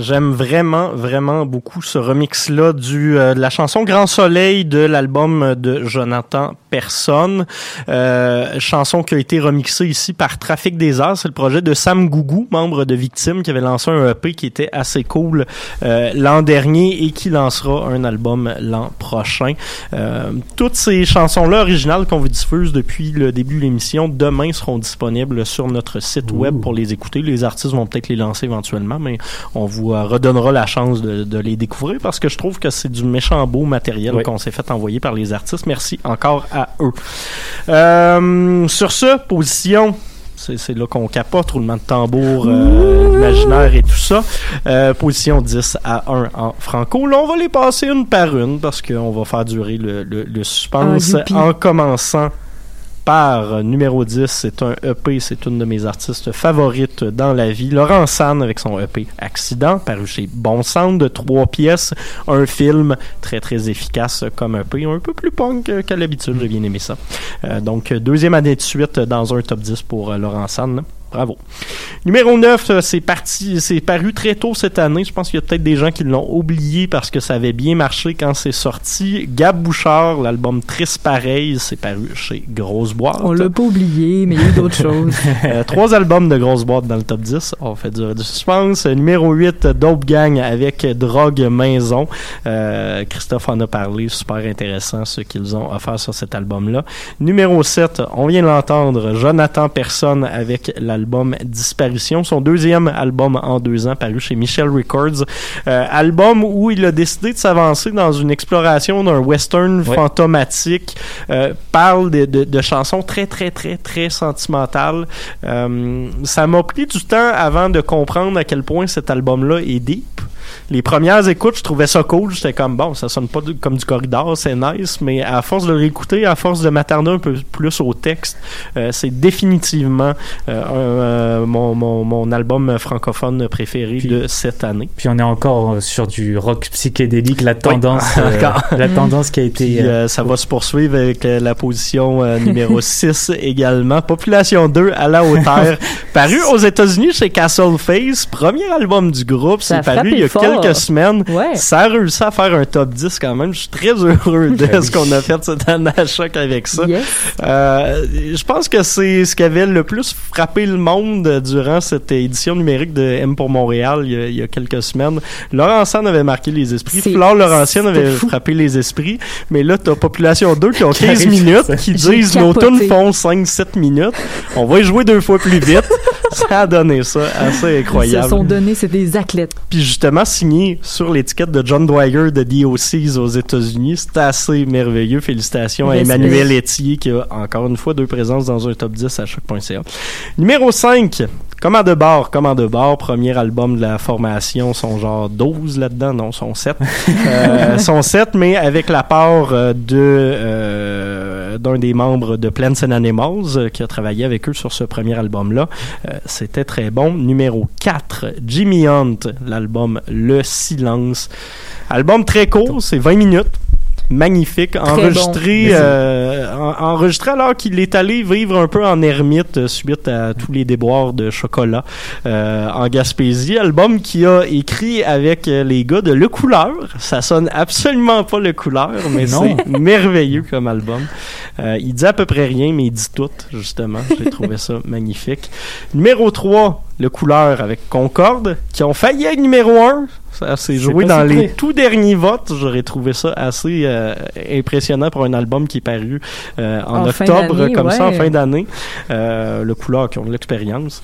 Speaker 5: J'aime vraiment, vraiment beaucoup ce remix-là du euh, de la chanson Grand Soleil de l'album de Jonathan Personne. Euh, chanson qui a été remixée ici par Trafic des Arts. C'est le projet de Sam Gougou, membre de Victime, qui avait lancé un EP qui était assez cool euh, l'an dernier et qui lancera un album l'an prochain. Euh, toutes ces chansons-là originales qu'on vous diffuse depuis le début de l'émission, demain seront disponibles sur notre site web pour les écouter. Les artistes vont peut-être les lancer éventuellement, mais on vous redonnera la chance de, de les découvrir parce que je trouve que c'est du méchant beau matériel
Speaker 7: Oui.
Speaker 5: qu'on s'est fait envoyer par les artistes. Merci encore à eux. Euh, sur ce, position. C'est là qu'on capote, roulement de tambour euh, imaginaire et tout ça. Euh, position 10 à 1 en franco. Là, on va les passer une par une parce qu'on va faire durer le, le, le suspense
Speaker 6: Ah,
Speaker 5: en commençant par numéro 10, c'est un EP, c'est une de mes artistes favorites dans la vie. Laurent San avec son EP Accident, paru chez Bon Sound de trois pièces, un film très très efficace comme EP, un peu plus punk qu'à l'habitude, j'ai bien aimé ça. Euh, donc deuxième année de suite dans un top 10 pour euh, Laurent San. Bravo. Numéro 9, euh, c'est parti, c'est paru très tôt cette année. Je pense qu'il y a peut-être des gens qui l'ont oublié parce que ça avait bien marché quand c'est sorti. Gab Bouchard, l'album Triste Pareil, c'est paru chez Grosse Boîte.
Speaker 6: On l'a pas oublié, mais il y a eu d'autres choses.
Speaker 5: Euh, trois albums de Grosse Boîte dans le top 10. On fait durer du suspense. Numéro 8, Dope Gang avec Drogue Maison. Euh, Christophe en a parlé. Super intéressant ce qu'ils ont offert sur cet album-là. Numéro 7, on vient de l'entendre, Jonathan Personne avec l'album Disparition. Son deuxième album en deux ans paru chez Michel Records. Euh, album où il a décidé de s'avancer dans une exploration d'un western
Speaker 7: Ouais.
Speaker 5: fantomatique. Euh, parle de, de- de chansons très, très, très, très sentimentales. Euh, ça m'a pris du temps avant de comprendre à quel point cet album-là est deep. Les premières écoutes, je trouvais ça cool. J'étais comme, bon, ça sonne pas du- comme du corridor, c'est nice, mais à force de le réécouter, à force de m'attarder un peu plus au texte, euh, c'est définitivement euh, un, euh, mon, mon, mon album francophone préféré de cette année.
Speaker 7: Puis on est encore sur du rock psychédélique, la tendance,
Speaker 5: Oui,
Speaker 7: euh, la tendance qui a été.
Speaker 5: Puis, euh, ça va se poursuivre avec euh, la position euh, numéro 6 également. Population 2 à la hauteur. paru aux États-Unis chez Castle Face. Premier album du groupe.
Speaker 6: Ça
Speaker 5: C'est
Speaker 6: a
Speaker 5: paru il y a
Speaker 6: frappé fort.
Speaker 5: quelques semaines.
Speaker 6: Ouais.
Speaker 5: Ça a réussi à faire un top 10 quand même. Je suis très heureux de
Speaker 7: Ben
Speaker 5: ce qu'on a fait cette année à choc avec ça.
Speaker 6: Yes.
Speaker 5: Euh, je pense que c'est ce qui avait le plus frappé le monde durant cette édition numérique de M pour Montréal il y a, il y a quelques semaines. Laurent Sand avait marqué les esprits. Flore Laurentienne avait
Speaker 6: fou.
Speaker 5: frappé les esprits. Mais là, t'as Population 2 qui ont
Speaker 7: Qui
Speaker 5: 15
Speaker 7: arrive,
Speaker 5: minutes, qui disent nos tunes font 5-7 minutes. On va y jouer deux fois plus vite. ça a donné ça. Assez
Speaker 6: Ils
Speaker 5: incroyable.
Speaker 6: se sont donnés, c'est des athlètes.
Speaker 5: Puis justement signé sur l'étiquette de John Dwyer de DOCs aux États-Unis. C'est assez merveilleux. Félicitations à
Speaker 6: Respect.
Speaker 5: Emmanuel Etier qui a encore une fois deux présences dans un top 10 à choc.ca. Numéro 5. Comment de bar, comment de bar, premier album de la formation, sont genre 12 là-dedans, non, sont 7. euh, sont 7, mais avec la part euh, de euh, d'un des membres de Plants and Animals euh, qui a travaillé avec eux sur ce premier album-là. Euh, C'était très bon. Numéro 4, Jimmy Hunt, l'album Le Silence. Album très court, c'est 20 minutes. Magnifique, enregistré,
Speaker 6: bon.
Speaker 5: euh, en- enregistré alors qu'il est allé vivre un peu en ermite euh, suite à tous les déboires de chocolat euh, en Gaspésie. Album qu'il a écrit avec euh, les gars de Le Couleur. Ça sonne absolument pas Le Couleur, mais
Speaker 7: Non.
Speaker 5: c'est merveilleux comme album. Euh, il dit à peu près rien, mais il dit tout, justement. J'ai trouvé ça magnifique. Numéro 3, Le Couleur avec Concorde, qui ont failli être numéro 1. Ça s'est
Speaker 7: C'est
Speaker 5: joué dans les tout derniers votes. J'aurais trouvé ça assez euh, impressionnant pour un album qui est paru euh, en, octobre,
Speaker 6: d'année,
Speaker 5: comme ça, en fin d'année. Euh, le Couleur qui ont de l'expérience.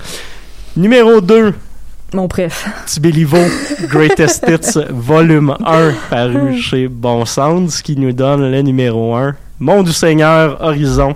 Speaker 5: Numéro 2,
Speaker 6: Mon préf.
Speaker 5: Tibéliveau, Greatest Hits, volume 1, paru chez Bon Sound, ce qui nous donne le numéro 1, Mon du Seigneur, Horizon.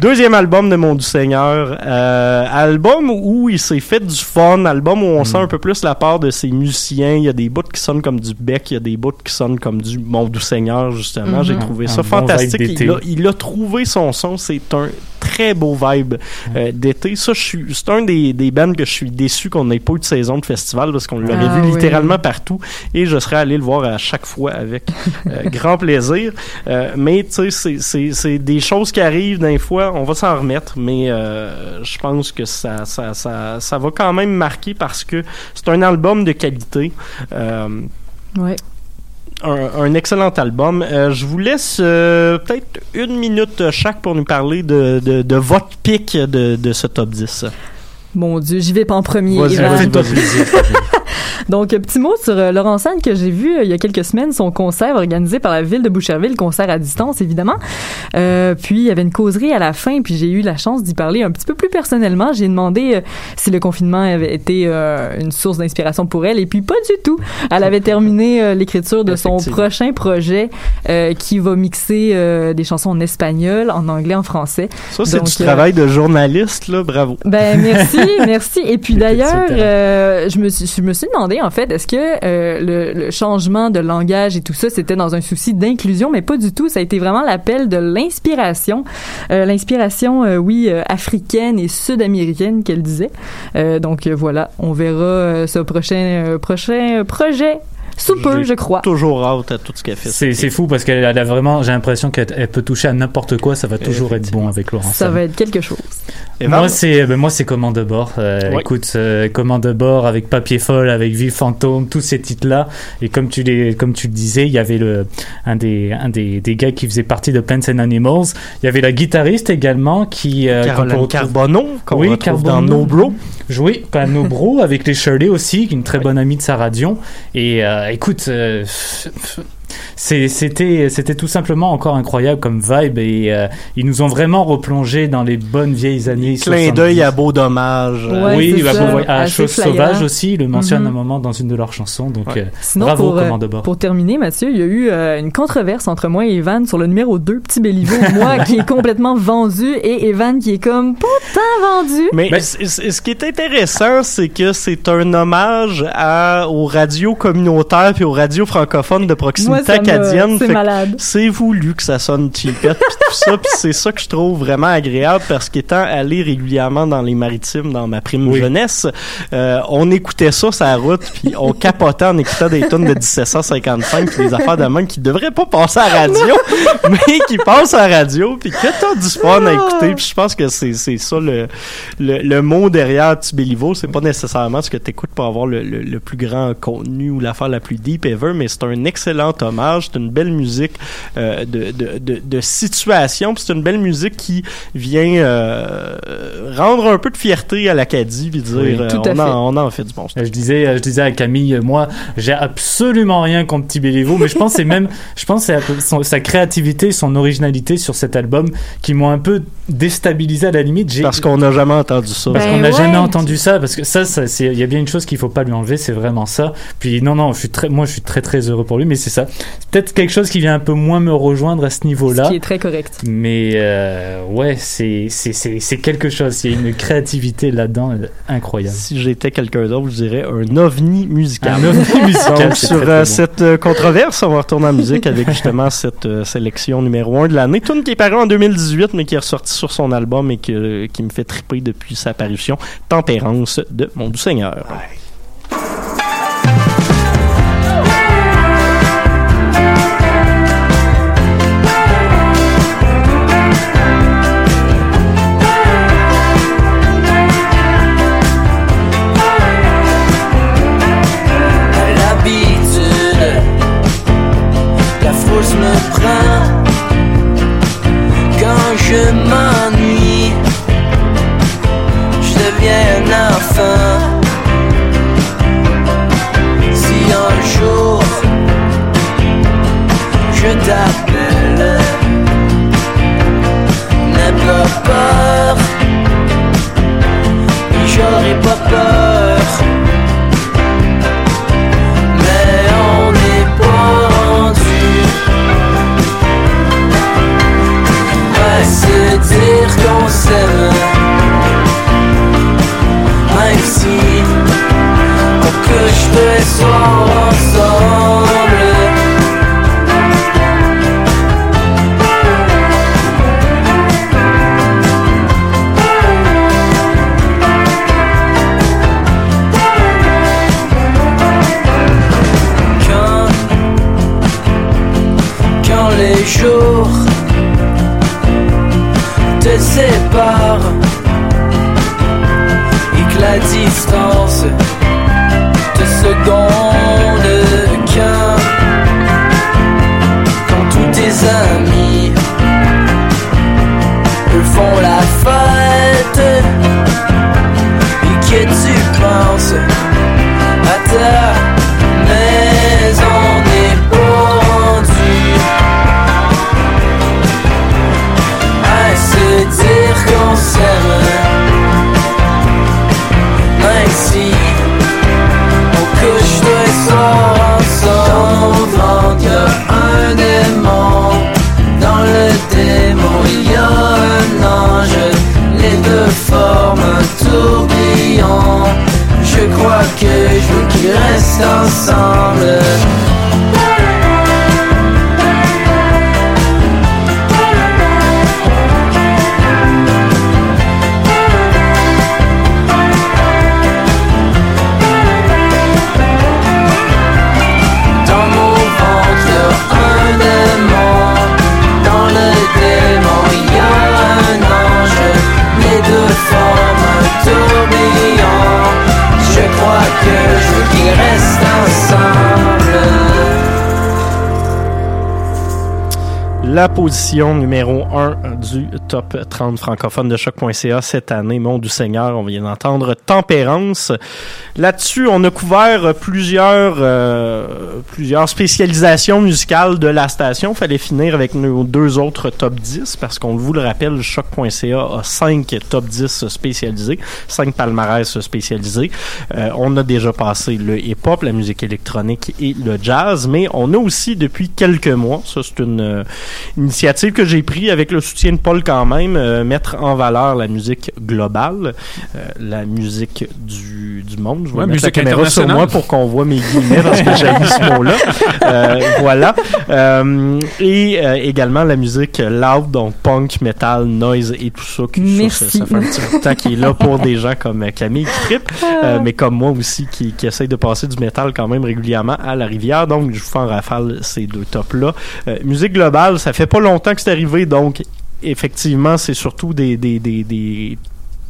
Speaker 5: Deuxième album de Mon du Seigneur, euh, album où il s'est fait du fun, album où on sent un peu plus la part de ses musiciens. Il y a des bouts qui sonnent comme du Beck, il y a des bouts qui sonnent comme du Mon du Seigneur, justement. J'ai trouvé
Speaker 7: Un
Speaker 5: ça fantastique. Il a, il a trouvé son son. C'est un très beau vibe euh, d'été. Ça, je suis, c'est un des, des bands que je suis déçu qu'on n'ait pas eu de saison de festival parce qu'on l'aurait
Speaker 6: Ah,
Speaker 5: vu
Speaker 6: oui.
Speaker 5: littéralement partout et je serais allé le voir à chaque fois avec euh, grand plaisir. Euh, mais tu sais, c'est- c'est c'est des choses qui arrivent d'un fois, on va s'en remettre, mais je pense que ça, ça, ça, ça va quand même marquer parce que c'est un album de qualité.
Speaker 6: Ouais.
Speaker 5: Un, un excellent album. Euh, je vous laisse euh, peut-être une minute chaque pour nous parler de, de, de votre pic de, de ce top 10.
Speaker 6: Mon Dieu, j'y vais pas en premier.
Speaker 5: Vas-y,
Speaker 6: Evan.
Speaker 5: vas-y, vas-y, vas-y.
Speaker 6: Donc, euh, petit mot sur euh, Laurent que j'ai vu euh, il y a quelques semaines, son concert organisé par la ville de Boucherville, concert à distance évidemment. Euh, puis il y avait une causerie à la fin, puis j'ai eu la chance d'y parler un petit peu plus personnellement. J'ai demandé si le confinement avait été une source d'inspiration pour elle, et puis pas du tout. Elle avait terminé l'écriture de son prochain projet qui va mixer des chansons en espagnol, en anglais, en français.
Speaker 5: Ça, c'est du travail de journaliste, là, bravo.
Speaker 6: ben merci, merci. Et puis d'ailleurs, je me suis, je me suis demandé en fait, est-ce que euh, le, changement de langage et tout ça, c'était dans un souci d'inclusion, mais pas du tout. Ça a été vraiment l'appel de l'inspiration, Euh, l'inspiration, euh, oui, africaine et sud-américaine qu'elle disait. Donc voilà, on verra ce prochain prochain projet sous peu, je crois.
Speaker 5: Toujours hâte à tout ce qu'elle fait.
Speaker 7: C'est c'est fou parce qu'elle elle a vraiment, j'ai l'impression qu'elle elle peut toucher à n'importe quoi, ça va toujours être bon avec Laurent.
Speaker 6: Ça va être quelque chose.
Speaker 7: Moi c'est ben, moi c'est commande de bord. Euh,
Speaker 5: Ouais.
Speaker 7: Écoute, euh, commande de bord avec Papier folle, avec Ville fantôme, tous ces titres là. Et comme tu les, comme tu le disais, il y avait le un des un des, des gars qui faisait partie de Plants and Animals. Il y avait la guitariste également qui euh,
Speaker 5: Caroline Carbonneau, qu'on
Speaker 7: oui,
Speaker 5: retrouve
Speaker 7: Carbonneau.
Speaker 5: dans No Bro.
Speaker 7: Oui, pas No Bro avec les Shirley aussi, qui est une très bonne amie de Sarah Dion. Et euh, écoute, euh, c'était tout simplement encore incroyable comme vibe et euh, ils nous ont vraiment replongé dans les bonnes vieilles années.
Speaker 5: Clin
Speaker 7: 70.
Speaker 5: d'œil à Beau Dommage.
Speaker 6: Ouais,
Speaker 7: oui, bah, bon, à
Speaker 6: Assez
Speaker 7: Chose. Sauvage aussi, il le mentionne
Speaker 6: Mhm.
Speaker 7: un moment dans une de leurs chansons. Donc euh,
Speaker 6: Sinon,
Speaker 7: bravo,
Speaker 6: pour, euh,
Speaker 7: commande de bord.
Speaker 6: pour terminer, Mathieu, il y a eu euh, une controverse entre moi et Evan sur le numéro 2, Petit Béliveau. moi qui est complètement vendu et Evan qui est comme pas tant vendu.
Speaker 5: Mais c- c- ce qui est intéressant, c'est que c'est un hommage à, aux radios communautaires puis aux radios francophones de
Speaker 6: Moi, ça
Speaker 5: acadienne.
Speaker 6: c'est malade.
Speaker 5: C'est voulu que ça sonne cheapette puis tout ça. Puis c'est ça que je trouve vraiment agréable parce qu'étant allé régulièrement dans les maritimes dans ma prime jeunesse, euh, on écoutait ça sur la route puis on capotait en écoutant des tonnes de 1755 puis des affaires de même qui devraient pas passer à la radio, mais qui passent à la radio puis que t'as du fun à écouter. Puis je pense que c'est c'est ça le, le, le mot derrière Tibéliveau. C'est pas nécessairement ce que t'écoutes pour avoir le, le, le plus grand contenu ou l'affaire la plus deep ever, mais c'est un excellent hommage. C'est une belle musique euh, de, de, de, de situation. Puis c'est une belle musique qui vient euh, rendre un peu de fierté à l'Acadie puis dire
Speaker 7: Oui.
Speaker 5: euh,
Speaker 7: Tout à
Speaker 5: on,
Speaker 7: fait.
Speaker 5: en, on en fait du bon stuff.
Speaker 7: Je disais, je disais à Camille, moi, j'ai absolument rien contre Tibéliveau, mais je pense que c'est même, je pense c'est sa créativité, son originalité sur cet album qui m'ont un peu déstabilisé à la limite.
Speaker 5: Parce qu'on n'a jamais entendu ça.
Speaker 7: Parce
Speaker 6: Ben
Speaker 7: qu'on n'a
Speaker 6: ouais.
Speaker 7: jamais entendu ça, parce que ça, ça il y a bien une chose qu'il faut pas lui enlever, c'est vraiment ça. Puis non, non, je suis très, moi, je suis très, très heureux pour lui, mais c'est ça. C'est peut-être quelque chose qui vient un peu moins me rejoindre à ce
Speaker 6: Ce
Speaker 7: niveau-là.
Speaker 6: qui est très correct.
Speaker 7: Mais euh, ouais, c'est, c'est, c'est, c'est quelque chose. Il y a une créativité là-dedans euh, incroyable.
Speaker 5: Si j'étais quelqu'un d'autre, je dirais un ovni musical.
Speaker 7: Un ovni musical,
Speaker 5: Donc, sur
Speaker 7: très, très
Speaker 5: euh,
Speaker 7: bon.
Speaker 5: cette euh, controverse, on va retourner en musique avec justement cette euh, sélection numéro 1 de l'année. Tune qui est parue en 2018, mais qui est ressortie sur son album et que- qui me fait triper depuis sa parution. Tempérance de Mon Doux Seigneur.
Speaker 17: M'ennuie. Je deviens un enfant. Si un jour je t'appelle, n'aie pas peur, j'aurai pas peur. Même si on couche tous les ensemble La
Speaker 5: position numéro 1 du top 30 francophone de choc.ca cette année, Mon du Seigneur, on vient d'entendre Tempérance. Là-dessus, on a couvert plusieurs euh, plusieurs spécialisations musicales de la station. Fallait finir avec nos deux autres top 10 parce qu'on vous le rappelle, choc.ca a 5 top 10 spécialisés, 5 palmarès spécialisés. Euh, on a déjà passé le hip-hop, la musique électronique et le jazz, mais on a aussi depuis quelques mois, ça c'est une euh, initiative que j'ai prise avec le soutien de Paul quand même, euh, mettre en valeur la musique globale, euh, la musique du, du monde. Je vais
Speaker 8: Ouais,
Speaker 5: mettre la
Speaker 8: musique
Speaker 5: caméra sur moi pour qu'on voit mes guillemets parce que j'ai ce mot-là. Euh, voilà. Euh, et euh, également la musique loud, donc punk, metal, noise et tout ça. qui- ça,
Speaker 6: Merci.
Speaker 5: Ça, ça fait un petit bout de temps qui est là pour des gens comme euh, Camille qui trippe, euh, mais comme moi aussi qui, qui essaye de passer du métal quand même régulièrement à la rivière. Donc, je vous fais en rafale ces deux tops-là. Euh, musique globale, ça fait pas longtemps que c'est arrivé, donc effectivement, c'est surtout des, des, des, des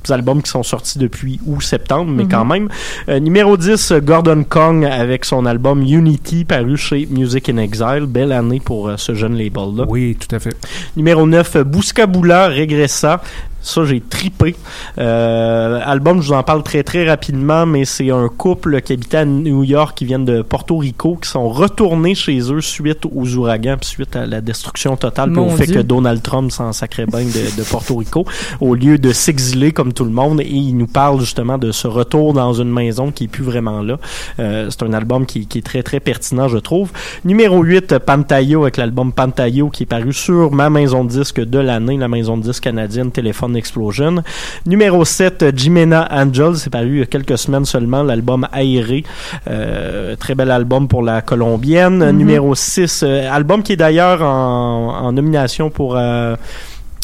Speaker 5: albums qui sont sortis depuis août-septembre, mais
Speaker 8: Mhm.
Speaker 5: quand même. Euh, numéro 10, euh, Gordon Kong avec son album Unity paru chez Music in Exile. Belle année pour euh, ce jeune label-là.
Speaker 8: Oui, tout à fait.
Speaker 5: Numéro 9, euh, Bouscabula Regressa. Ça, j'ai tripé. Euh, album, je vous en parle très très rapidement, mais c'est un couple qui habitait à New York, qui viennent de Porto Rico, qui sont retournés chez eux suite aux ouragans, puis suite à la destruction totale, puis au fait que Donald Trump s'en sacrait bien de, de Porto Rico, au lieu de s'exiler comme tout le monde. Et il nous parle justement de ce retour dans une maison qui est plus vraiment là. Euh, c'est un album qui, qui est très très pertinent, je trouve. Numéro 8, Pantayo avec l'album Pantayo qui est paru sur ma maison de disque de l'année, la maison de disque canadienne Explosion. Numéro 7, Jimena Angel, c'est paru il y a quelques semaines seulement, l'album Aéré. Euh, très bel album pour la colombienne.
Speaker 6: Mhm.
Speaker 5: Numéro 6, euh, album qui est d'ailleurs en, en nomination pour... euh,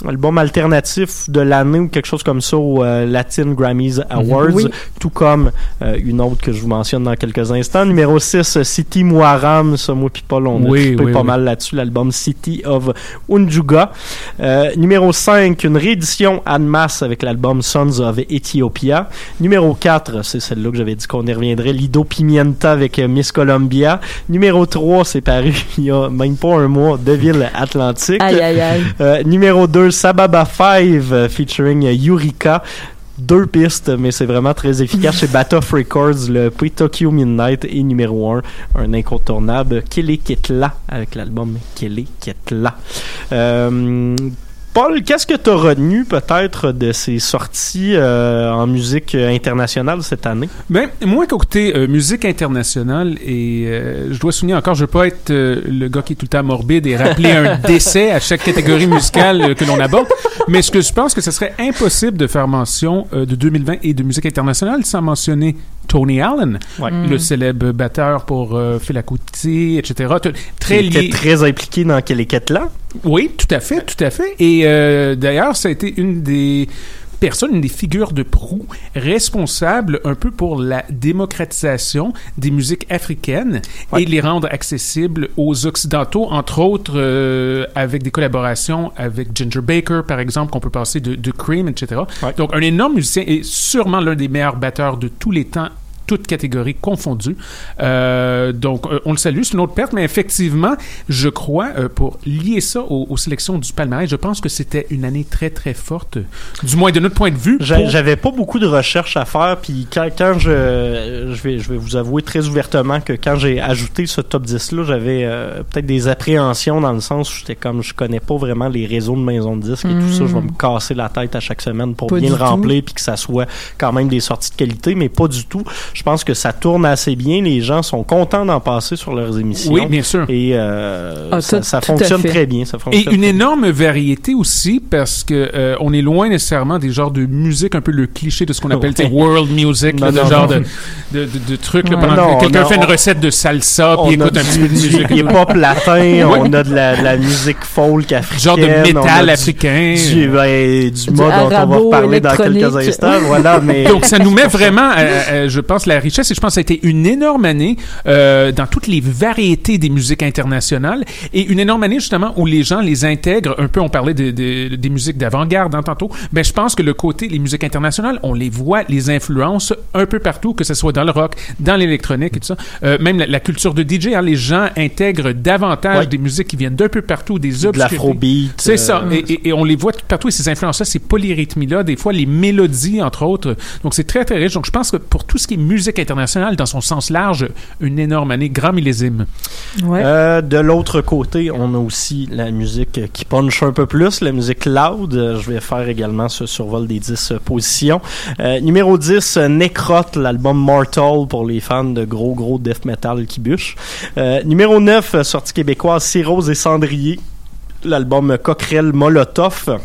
Speaker 5: album alternatif de l'année ou quelque chose comme ça au euh, Latin Grammys Awards,
Speaker 6: Oui.
Speaker 5: tout comme euh, une autre que je vous mentionne dans quelques instants. Numéro 6, City Muaram, ça moi pis Paul, on a
Speaker 8: Oui,
Speaker 5: pas mal là-dessus, l'album City of Unjuga. Euh, numéro 5, une réédition en masse avec l'album Sons of Ethiopia. Numéro 4, c'est celle-là que j'avais dit qu'on y reviendrait, Lido Pimienta avec euh, Miss Columbia. Numéro 3, c'est paru il y a même pas un mois, Deville Atlantique.
Speaker 6: Aïe, aïe, aïe.
Speaker 5: Euh, numéro 2, Sababa 5 euh, featuring Yurika. Deux pistes, mais c'est vraiment très efficace chez Batoff Records, le P Tokyo Midnight et numéro 1, un incontournable, Kelly Ketla, avec l'album Kelly Ketla. Euh, Paul, qu'est-ce que tu as retenu peut-être de ces sorties euh, en musique internationale cette année?
Speaker 8: Ben, moi, côté euh, musique internationale, et euh, je dois souligner encore, je veux pas être euh, le gars qui est tout le temps morbide et rappeler un décès à chaque catégorie musicale que l'on aborde, mais ce que je pense que ce serait impossible de faire mention de 2020 et de musique internationale sans mentionner Tony Allen,
Speaker 5: Ouais.
Speaker 8: le
Speaker 5: Mm.
Speaker 8: célèbre batteur pour euh, Fela Kuti, etc. T- Très
Speaker 5: était très impliqué dans Kelly Ketla.
Speaker 8: Oui, tout à fait, tout à fait. Et euh, d'ailleurs, ça a été une des personne, une des figures de proue responsables un peu pour la démocratisation des musiques africaines et les rendre accessibles aux Occidentaux, entre autres euh, avec des collaborations avec Ginger Baker, par exemple, qu'on peut passer de, de Cream, etc. Donc, un énorme musicien et sûrement l'un des meilleurs batteurs de tous les temps toutes catégories confondues. Euh, donc, euh, on le salue, c'est une autre perte, mais effectivement, je crois, euh, pour lier ça aux, aux sélections du palmarès, je pense que c'était une année très, très forte, du moins de notre point de vue. Pour-
Speaker 5: J'avais pas beaucoup de recherches à faire, puis quand, quand je, je, vais, je vais vous avouer très ouvertement que quand j'ai ajouté ce top 10-là, j'avais euh, peut-être des appréhensions dans le sens où j'étais comme, je connais pas vraiment les réseaux de maisons de disques et tout ça, je vais me casser la tête à chaque semaine pour
Speaker 6: Pas
Speaker 5: bien le remplir, puis que ça soit quand même des sorties de qualité, mais pas du tout. Je pense que ça tourne assez bien, les gens sont contents d'en passer sur leurs émissions.
Speaker 8: Oui, bien sûr.
Speaker 5: Et euh,
Speaker 8: Ah,
Speaker 5: ça, fonctionne très bien. Ça
Speaker 8: Et
Speaker 5: fonctionne
Speaker 8: une
Speaker 5: très
Speaker 8: énorme variété aussi parce que euh, on est loin nécessairement des genres de musique un peu le cliché de ce qu'on appelle tu sais,
Speaker 5: Ouais.
Speaker 8: world music, là,
Speaker 5: Non,
Speaker 8: de genre de, de, de, de trucs là,
Speaker 5: Ouais.
Speaker 8: pendant
Speaker 5: Non,
Speaker 8: que quelqu'un fait une
Speaker 5: on-
Speaker 8: recette de salsa puis écoute un petit peu de musique.
Speaker 5: hip-hop latin,
Speaker 8: Ouais.
Speaker 5: on a de la, de la musique folk africaine.
Speaker 8: Genre de métal africain.
Speaker 5: Du, ben, du,
Speaker 8: Du
Speaker 5: mode dont on va reparler dans quelques instants. Voilà, mais...
Speaker 8: Donc, ça nous met vraiment, euh, euh, je pense, la richesse. Et je pense que ça a été une énorme année euh, dans toutes les variétés des musiques internationales. Et une énorme année, justement, où les gens les intègrent. Un peu, on parlait de, de- des musiques d'avant-garde hein, tantôt. Ben, je pense que le côté, les musiques internationales, on les voit, les influences un peu partout, que ce soit dans le rock, dans l'électronique et tout ça. Euh, même la, la culture de DJ, hein, les gens intègrent davantage
Speaker 5: Ouais.
Speaker 8: des musiques qui viennent d'un peu partout, des
Speaker 5: De
Speaker 8: obscurités.
Speaker 5: l'afrobeat,
Speaker 8: C'est
Speaker 5: euh,
Speaker 8: ça. Et, et- et on les voit tout partout. Et ces influences-là, ces polyrythmies-là, des fois les mélodies, entre autres. Donc, c'est très, très riche. Donc, je pense que pour tout ce qui est musique internationale, dans son sens large, une énorme année, grand millésime.
Speaker 5: Euh, de l'autre côté, on a aussi la musique qui punch un peu plus, la musique loud. Euh, Je vais faire également ce survol des 10 euh, positions. Euh, numéro 10, euh, Necrot, l'album Mortal pour les fans de gros, gros death metal qui bûche. Euh, numéro 9, euh, sortie québécoise, Cyrose et Cendrier, l'album Coquerel Molotov.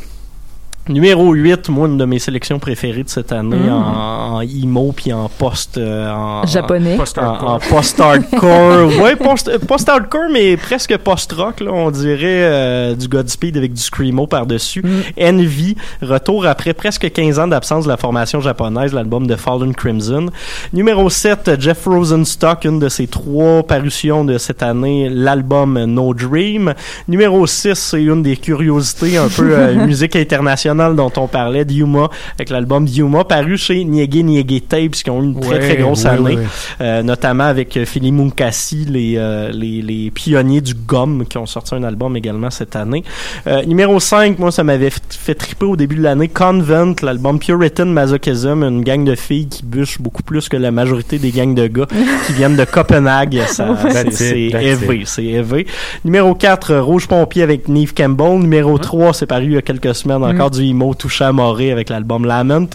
Speaker 5: Numéro 8, moi, une de mes sélections préférées de cette année
Speaker 6: Mm.
Speaker 5: en, en emo puis en post... euh, en,
Speaker 6: Japonais.
Speaker 5: En,
Speaker 6: Post-hardcore.
Speaker 5: en post-hardcore. ouais, post- post-hardcore, mais presque post-rock, là, on dirait euh, du Godspeed avec du Screamo par-dessus. Envy, retour après presque 15 ans d'absence de la formation japonaise, l'album de Fallen Crimson. Numéro 7, Jeff Rosenstock, une de ses trois parutions de cette année, l'album No Dream. Numéro 6, c'est une des curiosités un peu euh, musique internationale dont on parlait, Yuma, avec l'album Yuma, paru chez Niege Niege Tapes, qui ont eu une très
Speaker 8: Ouais,
Speaker 5: très grosse
Speaker 8: ouais,
Speaker 5: année,
Speaker 8: ouais.
Speaker 5: Euh, notamment avec euh, Philly Munkasi, les, euh, les, les pionniers du gomme, qui ont sorti un album également cette année. Euh, numéro 5, moi, ça m'avait fait, triper au début de l'année, Convent, l'album Puritan Masochism, une gang de filles qui bûchent beaucoup plus que la majorité des gangs de gars qui viennent de Copenhague. C'est- élevé, c'est élevé. Numéro 4, euh, Rouge Pompier avec Neve Campbell. Numéro 3, c'est paru il y a quelques semaines, encore
Speaker 6: Mm.
Speaker 5: du emo touché à Moré avec l'album Lament.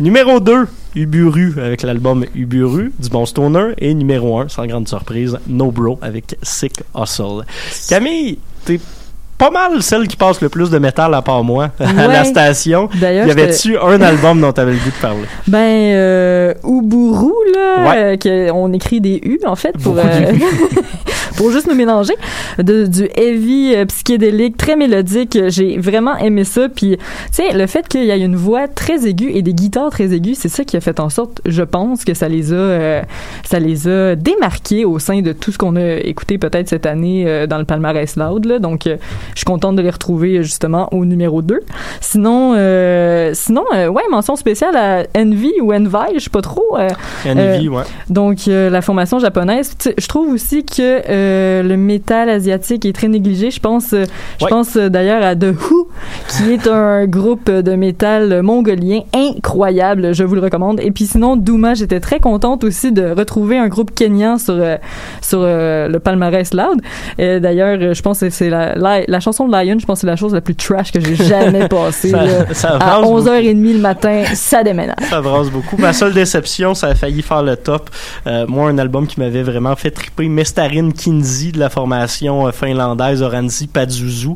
Speaker 5: Numéro 2, Uburu avec l'album Uburu, du bon stoner. Et numéro 1, sans grande surprise, No Bro avec Sick Hustle. Camille, t'es pas mal celle qui passe le plus de métal à part moi à la station.
Speaker 6: D'ailleurs,
Speaker 5: y avait-tu un album dont t'avais le goût de parler?
Speaker 6: Ben, euh, Uburu, là,
Speaker 5: Ouais.
Speaker 6: euh, on écrit des U, en fait, pour, euh, pour juste nous mélanger. De, du heavy euh, psychédélique, très mélodique. J'ai vraiment aimé ça. Puis, tu sais, le fait qu'il y ait une voix très aiguë et des guitares très aiguës, c'est ça qui a fait en sorte, je pense, que ça les a, euh, ça les a démarqués au sein de tout ce qu'on a écouté peut-être cette année euh, dans le palmarès loud. Là. Donc, euh, je suis contente de les retrouver justement au numéro 2. Sinon, sinon ouais, mention spéciale à Envy ou Envy, je sais pas trop.
Speaker 5: Envy, ouais.
Speaker 6: Donc, la formation japonaise. Je trouve aussi que euh, le métal asiatique est très négligé. Je pense, euh, je
Speaker 5: Ouais.
Speaker 6: pense euh, d'ailleurs à The Who, qui est un groupe de métal mongolien incroyable. Je vous le recommande. Et puis sinon, Douma, j'étais très contente aussi de retrouver un groupe kenyan sur sur le palmarès loud. Et D'ailleurs, je pense que c'est la, la, la chanson de Lion. Je pense que c'est la chose la plus trash que j'ai jamais passée.
Speaker 5: Ça-
Speaker 6: là.
Speaker 5: ça
Speaker 6: à
Speaker 5: avance
Speaker 6: 11h30 le matin, ça déménage.
Speaker 5: Ça brasse beaucoup. Ma seule déception, ça a failli faire le top. Moi, un album qui m'avait vraiment fait triper, Mestarine Kini
Speaker 18: Kinsey de la formation euh, finlandaise Oranzi Pazuzu.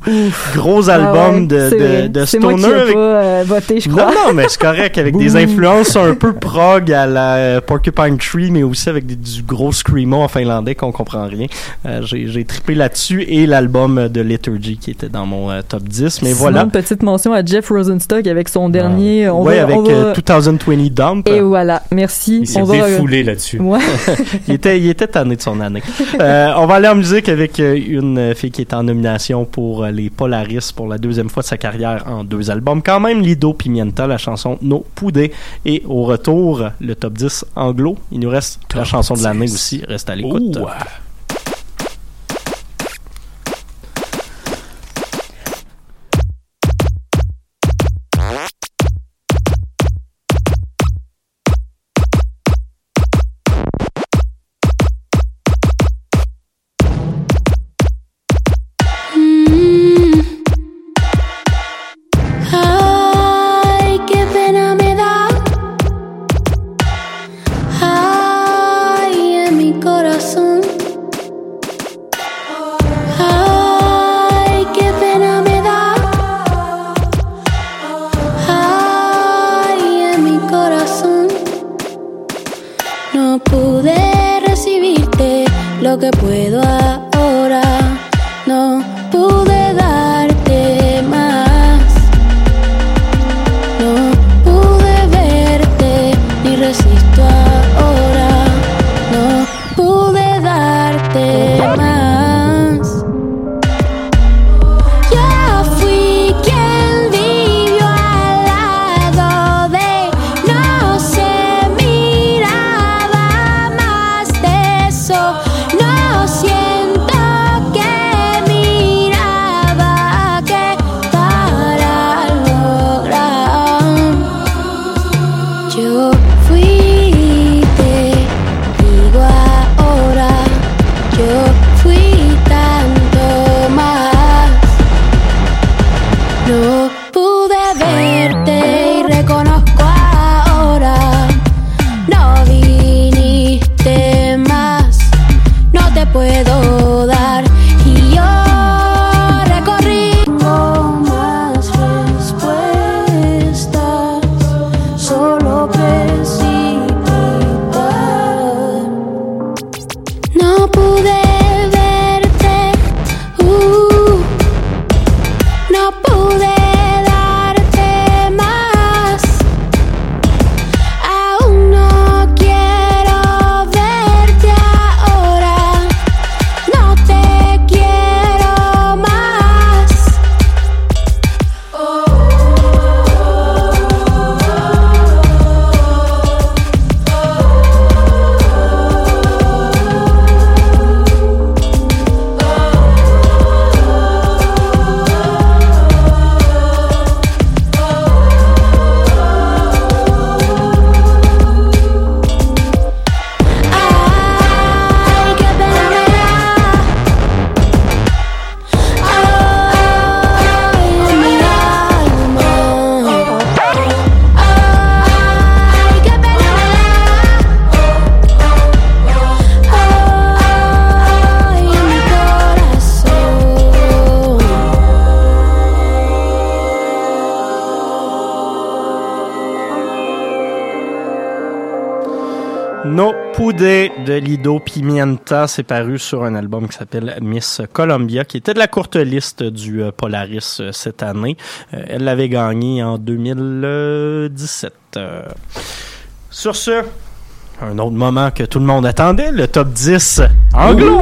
Speaker 18: Gros album
Speaker 6: Ah ouais,
Speaker 18: de, de, de
Speaker 6: C'est moi qui
Speaker 18: stoner
Speaker 6: ai
Speaker 18: avec
Speaker 6: pas euh, voté, je crois.
Speaker 18: non, non, mais c'est correct, avec des influences un peu prog à la euh, Porcupine Tree, mais aussi avec des- du gros screamo en finlandais qu'on comprend rien. Euh, J'ai trippé là-dessus et l'album de Liturgy qui était dans mon euh, top 10, mais
Speaker 6: Sinon,
Speaker 18: voilà.
Speaker 6: une petite mention à Jeff Rosenstock avec son dernier. On
Speaker 18: ouais,
Speaker 6: va,
Speaker 18: avec
Speaker 6: on va-
Speaker 18: euh, 2020 Dump.
Speaker 6: Et voilà, merci.
Speaker 7: Il s'est
Speaker 6: On va-
Speaker 7: défoulé là-dessus.
Speaker 6: Ouais.
Speaker 18: il, était, il était tanné de son année. Euh, on va aller en musique avec euh, une fille qui est en nomination pour euh, les Polaris pour la deuxième fois de sa carrière en deux albums. Quand même, Lido Pimienta, la chanson No Poudé. Et au retour, le top 10 anglo. Il nous reste la chanson de l'année aussi. Reste à l'écoute. C'est paru sur un album qui s'appelle Miss Columbia, qui était de la courte liste du euh, Polaris euh, cette année. Euh, elle l'avait gagné en 2017. Euh, Sur ce, un autre moment que tout le monde attendait, le top 10 anglo.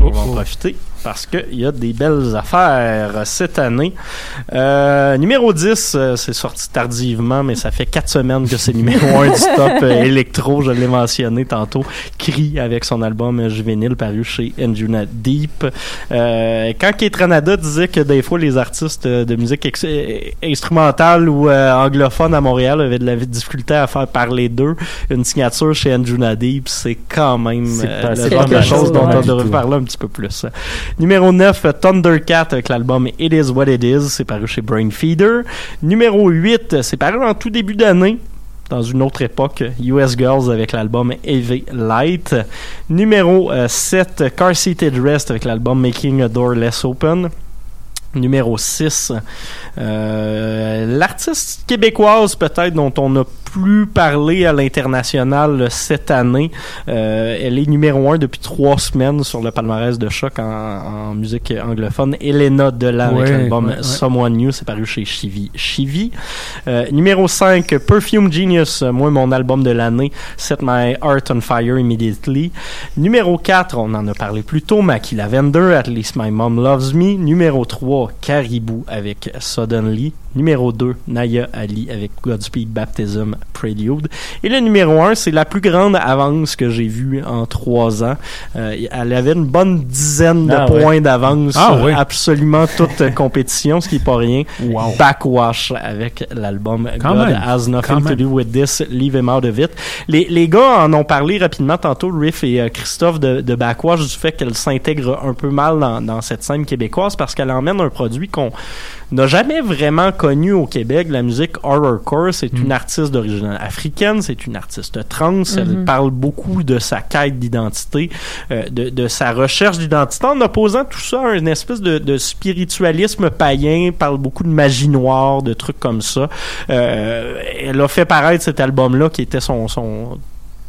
Speaker 18: On va en profiter parce qu'il y a des belles affaires cette année. Euh, numéro 10, euh, c'est sorti tardivement, mais ça fait quatre semaines que c'est numéro 1 du top électro, je l'ai mentionné tantôt. Cri avec son album juvénile paru chez Anjuna Deep. Euh, quand Kate Ranada disait que des fois les artistes de musique instrumentale ou euh, anglophone à Montréal avaient de la difficulté à faire parler d'eux, une signature chez Anjuna Deep, c'est quand même euh, le genre de
Speaker 7: chose,
Speaker 18: dont on devrait parler un petit peu plus. Numéro 9, Thundercat avec l'album It Is What It Is, c'est paru chez Brain Feeder. Numéro 8, c'est paru en tout début d'année.
Speaker 5: Dans une autre époque, US Girls avec l'album Heavy Light. Numéro euh, 7, Car Seated Rest avec l'album Making a Door Less Open. Numéro 6, euh, l'artiste québécoise peut-être dont on a plus parlé à l'international cette année. Euh, elle est numéro 1 depuis trois semaines sur le palmarès de choc en, en musique anglophone. Elena Delan avec
Speaker 8: Ouais,
Speaker 5: l'album
Speaker 8: ouais, ouais.
Speaker 5: Someone New, c'est paru chez Chivi. Chivi. Euh, numéro 5, Perfume Genius, euh, moi mon album de l'année, Set My Heart on Fire Immediately. Numéro 4, on en a parlé plus tôt, Mackie Lavender, At Least My Mom Loves Me. Numéro 3, Caribou avec Suddenly. Numéro 2, Naya Ali avec Godspeed Baptism Prelude. Et le numéro 1, c'est la plus grande avance que j'ai vue en trois ans. Euh, elle avait une bonne dizaine de
Speaker 8: Ah ouais.
Speaker 5: points d'avance
Speaker 8: Ah
Speaker 5: sur absolument toute compétition, ce qui est pas rien. Backwash avec l'album God
Speaker 8: même.
Speaker 5: Has
Speaker 8: Quand
Speaker 5: Nothing to
Speaker 8: même.
Speaker 5: Do With This, Leave Him Out of It. Les, les gars en ont parlé rapidement tantôt, Riff et euh, Christophe de, de Backwash, du fait qu'elle s'intègre un peu mal dans, dans cette scène québécoise parce qu'elle emmène un produit qu'on n'a jamais vraiment connu au Québec, la musique horrorcore. C'est
Speaker 8: Mm.
Speaker 5: une artiste d'origine africaine, c'est une artiste trans. Elle.
Speaker 6: Mhm.
Speaker 5: parle beaucoup de sa quête d'identité, euh, de, de sa recherche d'identité, en opposant tout ça à une espèce de, de spiritualisme païen. Parle beaucoup de magie noire, de trucs comme ça. Euh, elle a fait paraître cet album-là qui était son, son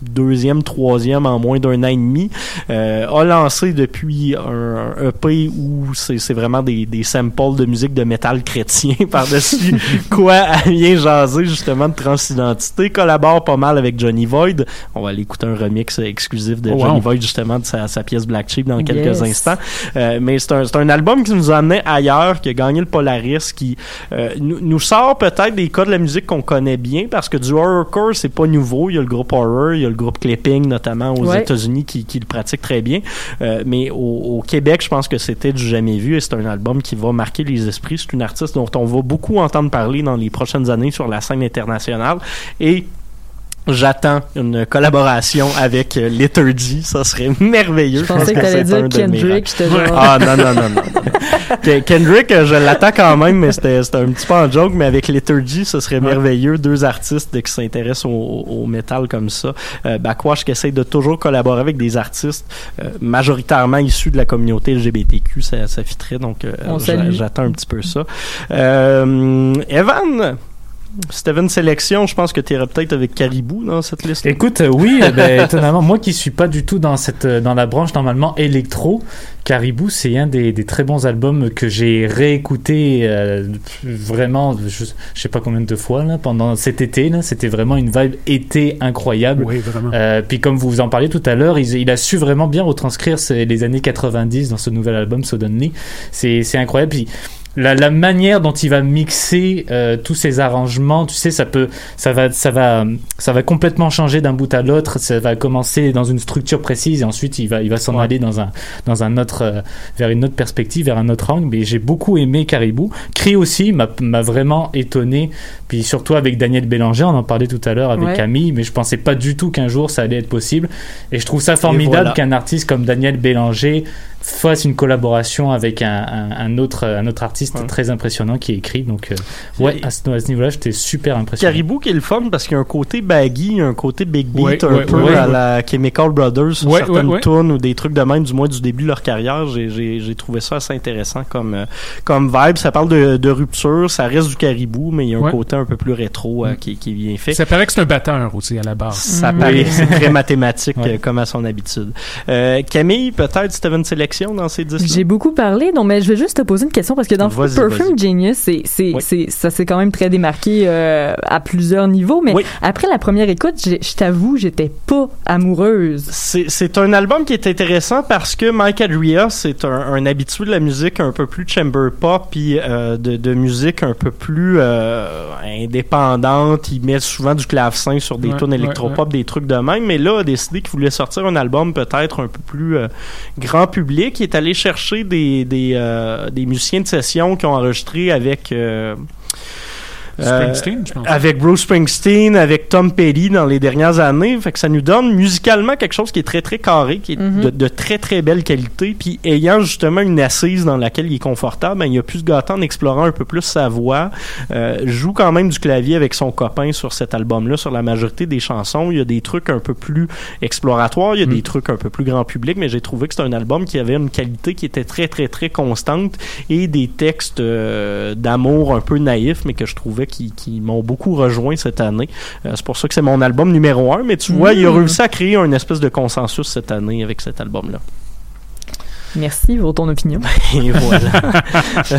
Speaker 5: deuxième, troisième en moins d'un an et demi, euh, a lancé depuis un, un EP où c'est c'est vraiment des, des samples de musique de métal chrétien par-dessus quoi elle vient jaser justement de transidentité, collabore pas mal avec Johnny Void. On va aller écouter un remix exclusif de
Speaker 8: Oh,
Speaker 5: Johnny. Void justement de sa, sa pièce Black Sheep dans quelques
Speaker 6: Yes.
Speaker 5: instants. Euh, mais c'est un, c'est un album qui nous a amené ailleurs, qui a gagné le Polaris, qui euh, nous, nous sort peut-être des cas de la musique qu'on connaît bien, parce que du horrorcore, c'est pas nouveau. Il y a le groupe Horror, il y a le groupe Clipping, notamment aux
Speaker 6: Ouais.
Speaker 5: États-Unis, qui, qui le pratique très bien. Euh, mais au, au Québec, je pense que c'était du jamais vu, et c'est un album qui va marquer les esprits. C'est une artiste dont on va beaucoup entendre parler dans les prochaines années sur la scène internationale. Et J'attends une collaboration avec euh, Liturgy, ça serait merveilleux.
Speaker 6: Je pensais
Speaker 5: pense
Speaker 6: que t'allais
Speaker 5: c'est
Speaker 6: dire
Speaker 5: un de mes
Speaker 6: Kendrick, j'étais genre-
Speaker 5: Ah non, non, non, non. Ke- Kendrick, euh, je l'attends quand même, mais c'était un petit peu en joke, mais avec Liturgy, ce serait merveilleux. Deux artistes qui s'intéressent au, au métal comme ça. Euh, Backwash qui essaye de toujours collaborer avec des artistes euh, majoritairement issus de la communauté LGBTQ, ça, ça fitterait, donc euh, j'attends un petit peu ça. Euh, Evan, si t'avais une sélection, je pense que tu irais peut-être avec Caribou dans cette liste.
Speaker 7: Écoute, euh, oui, euh, ben, étonnamment, moi qui suis pas du tout dans cette euh, dans la branche normalement électro, Caribou, c'est un des, des très bons albums que j'ai réécouté euh, vraiment, je, je sais pas combien de fois là pendant cet été là, c'était vraiment une vibe été incroyable.
Speaker 8: Oui, vraiment.
Speaker 7: Euh, puis comme vous en parliez tout à l'heure, il, il a su vraiment bien retranscrire ces- les années 90 dans ce nouvel album Suddenly. C'est c'est incroyable. Puis la, la manière dont il va mixer euh, tous ces arrangements, tu sais, ça peut, ça va, ça va, ça va complètement changer d'un bout à l'autre. Ça va commencer dans une structure précise et ensuite il va, il va s'en aller dans un, dans un autre, euh, vers une autre perspective, vers un autre angle. Mais j'ai beaucoup aimé Caribou. Cri aussi m'a m'a vraiment étonné. Puis surtout avec Daniel Bélanger, on en parlait tout à l'heure avec
Speaker 6: Ouais.
Speaker 7: Camille, mais je pensais pas du tout qu'un jour ça allait être possible. Et je trouve ça formidable
Speaker 5: voilà.
Speaker 7: qu'un artiste comme Daniel Bélanger fasse une collaboration avec un, un, un autre, un autre artiste très impressionnant qui écrit. Donc, euh, ouais, à ce, à ce niveau-là, j'étais super impressionné.
Speaker 5: Caribou qui est le fun parce qu'il y a un côté baggy, un côté big beat
Speaker 7: Ouais,
Speaker 5: un
Speaker 7: ouais,
Speaker 5: peu
Speaker 7: ouais,
Speaker 5: à
Speaker 7: ouais.
Speaker 5: la Chemical Brothers sur
Speaker 7: Ouais,
Speaker 5: certaines
Speaker 7: ouais, ouais.
Speaker 5: tunes ou des trucs de même, du moins du début de leur carrière. J'ai, j'ai, j'ai trouvé ça assez intéressant comme, euh, comme vibe. Ça parle de, de rupture, ça reste du caribou, mais il y a un
Speaker 8: Ouais.
Speaker 5: côté un peu plus rétro euh,
Speaker 8: Mm.
Speaker 5: qui, qui est bien fait.
Speaker 8: Ça paraît que c'est un batteur aussi à la base.
Speaker 5: Ça
Speaker 7: Mm.
Speaker 5: paraît, c'est très mathématique euh, comme à son habitude. Euh, Camille, peut-être avais une sélection dans ces disques
Speaker 6: J'ai beaucoup parlé, non, mais je vais juste te poser une question parce que dans Perfume. Genius, c'est, c'est,
Speaker 5: Oui.
Speaker 6: c'est, ça s'est quand même très démarqué euh, à plusieurs niveaux, mais après la première écoute, je t'avoue, j'étais pas amoureuse.
Speaker 5: C'est, c'est un album qui est intéressant parce que Mike Adria, c'est un, un habitué de la musique un peu plus chamber pop puis euh, de, de musique un peu plus euh, indépendante. Il met souvent du clavecin sur des
Speaker 8: Ouais,
Speaker 5: tunes
Speaker 8: ouais,
Speaker 5: électropop, des trucs de même. Mais là, a décidé qu'il voulait sortir un album peut-être un peu plus euh, grand public. Il est allé chercher des, euh, des musiciens de session qui ont enregistré avec... Euh,
Speaker 8: Springsteen, je pense.
Speaker 5: Avec Bruce Springsteen, avec Tom Petty dans les dernières années. Fait que ça nous donne musicalement quelque chose qui est très très carré, qui est
Speaker 6: Mhm.
Speaker 5: de, de très très belle qualité. Puis ayant justement une assise dans laquelle il est confortable, ben, il a pu se gâter en explorant un peu plus sa voix. Euh, joue quand même du clavier avec son copain sur cet album-là, sur la majorité des chansons. Il y a des trucs un peu plus exploratoires, il y a des trucs un peu plus grand public, mais j'ai trouvé que c'était un album qui avait une qualité qui était très très très constante et des textes euh, d'amour un peu naïfs, mais que je trouvais qui, m'ont beaucoup rejoint cette année. Euh, c'est pour ça que c'est mon album numéro un, mais tu vois, il a réussi à créer un espèce de consensus cette année avec cet album-là.
Speaker 6: Merci pour ton opinion.
Speaker 5: Et voilà. tu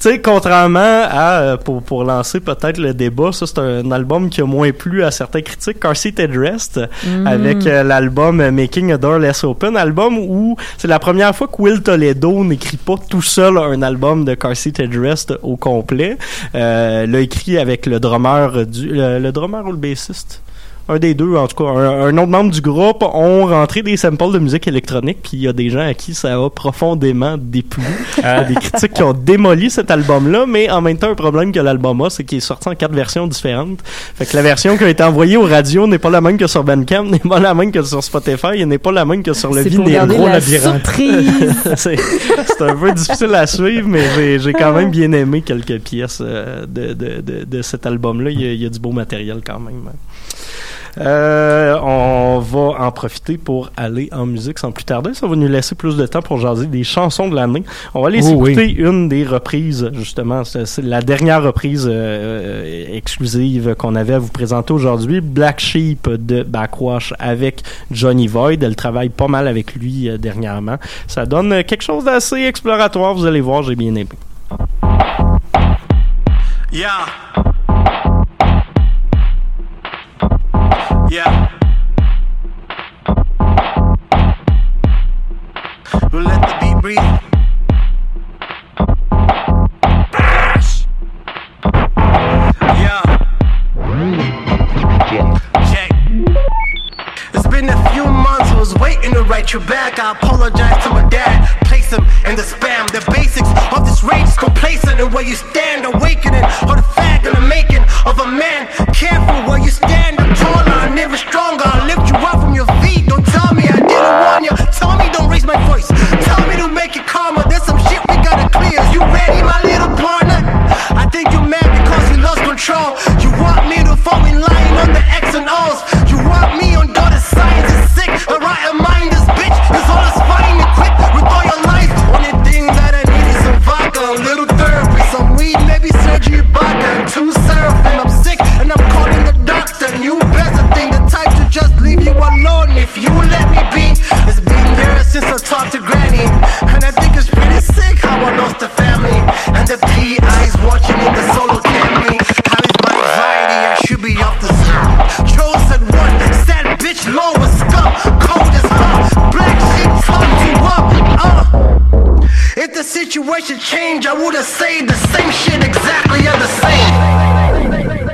Speaker 5: sais, contrairement à, euh, pour, pour lancer peut-être le débat, ça c'est un album qui a moins plu à certains critiques, Car Seat Rest,
Speaker 6: Mm.
Speaker 5: avec euh, l'album euh, Making a Door Less Open, album où c'est la première fois que Will Toledo n'écrit pas tout seul un album de Car Seat Rest au complet. Euh, l'a écrit avec le drummer du, le, le drummer ou le bassiste? Un des deux, en tout cas, un, un autre membre du groupe ont rentré des samples de musique électronique, puis il y a des gens à qui ça a profondément déplu. Il y a des critiques qui ont démoli cet album-là, mais en même temps, un problème que l'album a, c'est qu'il est sorti en quatre versions différentes. Fait que la version qui a été envoyée aux radios n'est pas la même que sur Bandcamp, n'est pas la même que sur Spotify, et n'est pas la même que sur le vinyle. Gros
Speaker 6: la
Speaker 5: c'est c'est un peu difficile à suivre, mais j'ai- j'ai quand même bien aimé quelques pièces euh, de, de, de, de cet album-là. Il y, a, il y a du beau matériel quand même. Euh, on va en profiter pour aller en musique sans plus tarder. Ça va nous laisser plus de temps pour jaser des chansons de l'année. On va aller
Speaker 8: Oh oui.
Speaker 5: écouter une des reprises, justement. C'est la dernière reprise euh, exclusive qu'on avait à vous présenter aujourd'hui. Black Sheep de Backwash avec Johnny Void. Elle travaille pas mal avec lui euh, dernièrement. Ça donne quelque chose d'assez exploratoire. Vous allez voir, j'ai bien aimé.
Speaker 14: Yeah. Yeah. We'll let the beat breathe. Yeah. It's been a few months, I was waiting to write you back. I apologize to my dad. Place him in the spam. The basics of this rage complacent. And where you stand, awakening. Or the fact in the making of a man. Careful where you stand. I'm I'm never stronger. Since I talked to Granny, and I think it's pretty sick how I lost the family and the PI's watching in the solo Camry. How is my anxiety? I should be off the scene. Chosen one, sad bitch, low as scum, cold as hell. Black sheep turned you up. Uh. If the situation changed, I would've said the same shit exactly as the same.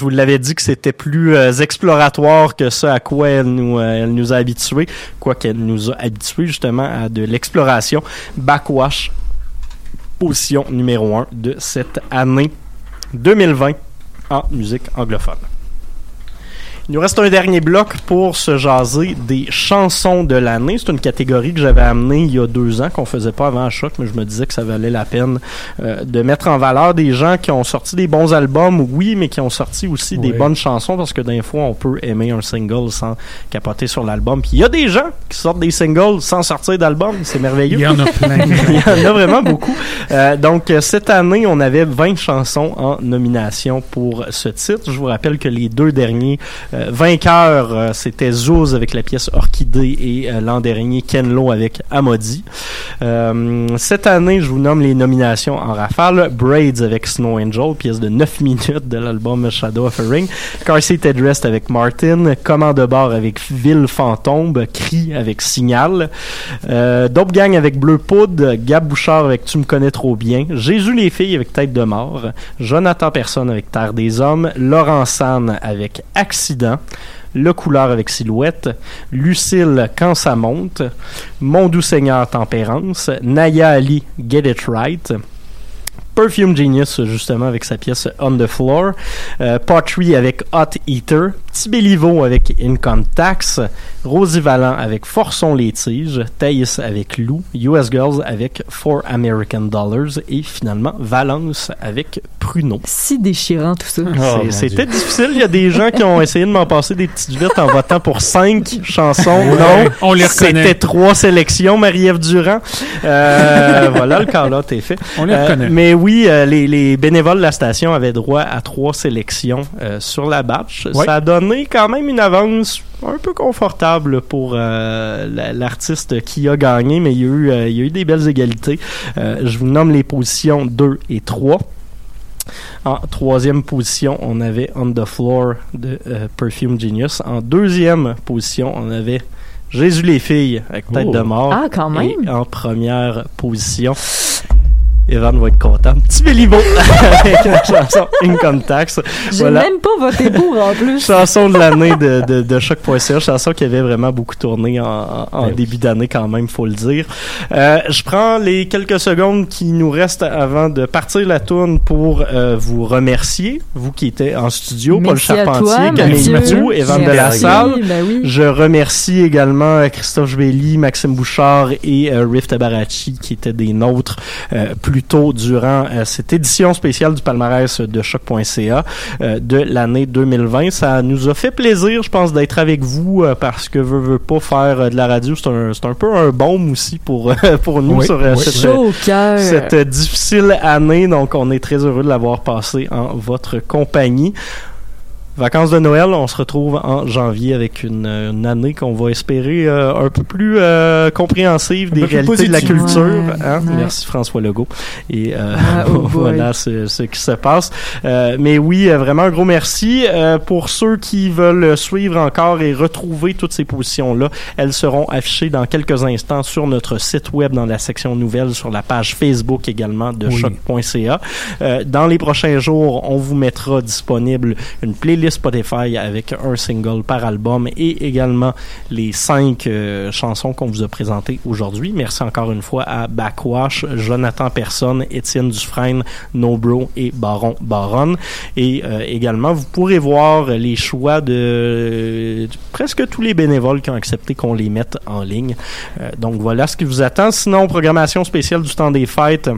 Speaker 5: Je vous, l'avais dit que c'était plus euh, exploratoire que ce à quoi elle nous, euh, elle nous a habitués, quoi qu'elle nous a habitués justement à de l'exploration. Backwash, position numéro 1 de cette année 2020 en musique anglophone. Il nous reste un dernier bloc pour se jaser des chansons de l'année. C'est une catégorie que j'avais amenée il y a deux ans, qu'on faisait pas avant à choc, mais je me disais que ça valait la peine euh, de mettre en valeur des gens qui ont sorti des bons albums, oui, mais qui ont sorti aussi des bonnes chansons, parce que des fois, on peut aimer un single sans capoter sur l'album. Puis il y a des gens qui sortent des singles sans sortir d'album, c'est merveilleux.
Speaker 8: Il y en a plein.
Speaker 5: il y en a vraiment beaucoup. Euh, donc, cette année, on avait 20 chansons en nomination pour ce titre. Je vous rappelle que les deux derniers euh, Euh, vainqueur, euh, c'était Zouz avec la pièce Orchidée et euh, l'an dernier Ken Lo avec Amodi. Cette année, je vous nomme les nominations en rafale. Braids avec Snow Angel, pièce de 9 minutes de l'album Shadow of a Ring. Car Seat Headrest avec Martin. Command de bord avec Ville Fantôme. Cri avec Signal. Dope Gang avec Bleu Poudre. Gab Bouchard avec Tu me connais trop bien. Jésus les filles avec Tête de mort. Jonathan Personne avec Terre des hommes. Laurent San avec Accident. Le Couleur avec Silhouette, Lucille Quand ça monte, Mon doux Seigneur Tempérance, Naya Ali Get It Right, Perfume Genius justement avec sa pièce On the Floor, euh, Pottery avec Hot Eater, Petit Béliveau avec Income Tax, Rosie Vallant avec Forçons les tiges, Thaïs avec Lou, US Girls avec Four American Dollars et finalement Valence avec Pruno.
Speaker 6: Si déchirant tout ça.
Speaker 5: C'est- C'était difficile. Il y a des gens qui ont essayé de m'en passer des petites vites en votant pour cinq chansons.
Speaker 8: Ouais,
Speaker 5: non,
Speaker 8: on les reconnaît.
Speaker 5: C'était trois sélections, Marie-Ève Durand. Euh, voilà, le call-out est fait.
Speaker 8: On les
Speaker 5: Euh,
Speaker 8: reconnaît.
Speaker 5: mais oui, euh, les, les bénévoles de la station avaient droit à trois sélections euh, sur la batch.
Speaker 8: Ouais.
Speaker 5: Ça a donné quand même une avance un peu confortable pour euh, la- l'artiste qui a gagné, mais il y a eu, euh, il y a eu des belles égalités. Euh, je vous nomme les positions 2 et 3. En troisième position, on avait On the Floor de euh, Perfume Genius. En deuxième position, on avait Jésus les filles avec Tête
Speaker 6: Oh.
Speaker 5: de mort.
Speaker 6: Ah, quand même.
Speaker 5: Et en première position, Evan va être content. Petit Béliveau avec la chanson Income Tax.
Speaker 6: J'ai
Speaker 5: Voilà.
Speaker 6: même pas voté pour en plus.
Speaker 5: Chanson de l'année de, de, de Choc.ca, chanson qui avait vraiment beaucoup tourné en, en- en
Speaker 8: Ben
Speaker 5: début d'année quand même, faut le dire. Euh, je prends les quelques secondes qui nous restent avant de partir la tourne pour euh, vous remercier, vous qui étiez en studio, Paul Charpentier, Camille
Speaker 6: Mathieu.
Speaker 5: Evan de la Salle.
Speaker 6: Ben oui.
Speaker 5: Je remercie également euh, Christophe Jubelli, Maxime Bouchard et euh, Riff Tabarachi qui étaient des nôtres euh, plus tôt durant euh, cette édition spéciale du palmarès de choc.ca euh, de l'année 2020. Ça nous a fait plaisir, je pense, d'être avec vous euh, parce que veut, veut pas faire euh, de la radio, c'est un, c'est un peu un baume aussi pour, euh, pour nous
Speaker 8: Oui,
Speaker 5: sur
Speaker 8: oui.
Speaker 5: cette,
Speaker 6: Chaud au cœur.
Speaker 5: cette euh, difficile année. Donc, on est très heureux de l'avoir passé en votre compagnie. Vacances de Noël, on se retrouve en janvier avec une, une année qu'on va espérer euh, un peu plus euh, compréhensive des réalités de la culture.
Speaker 6: Ouais,
Speaker 5: hein?
Speaker 6: ouais.
Speaker 5: Merci François Legault. Et euh,
Speaker 6: Ah, oh
Speaker 5: voilà ce, ce qui se passe. Euh, mais oui, euh, vraiment un gros merci. Euh, pour ceux qui veulent suivre encore et retrouver toutes ces positions-là, elles seront affichées dans quelques instants sur notre site web dans la section nouvelles, sur la page Facebook également de
Speaker 8: Oui.
Speaker 5: choc.ca. Euh, dans les prochains jours, on vous mettra disponible une playlist Spotify avec un single par album et également les cinq euh, chansons qu'on vous a présentées aujourd'hui. Merci encore une fois à Backwash, Jonathan Personne, Étienne Dufresne, Nobro et Baron Baron. Et euh, également, vous pourrez voir les choix de, presque tous les bénévoles qui ont accepté qu'on les mette en ligne. Euh, donc voilà ce qui vous attend. Sinon, programmation spéciale du temps des fêtes.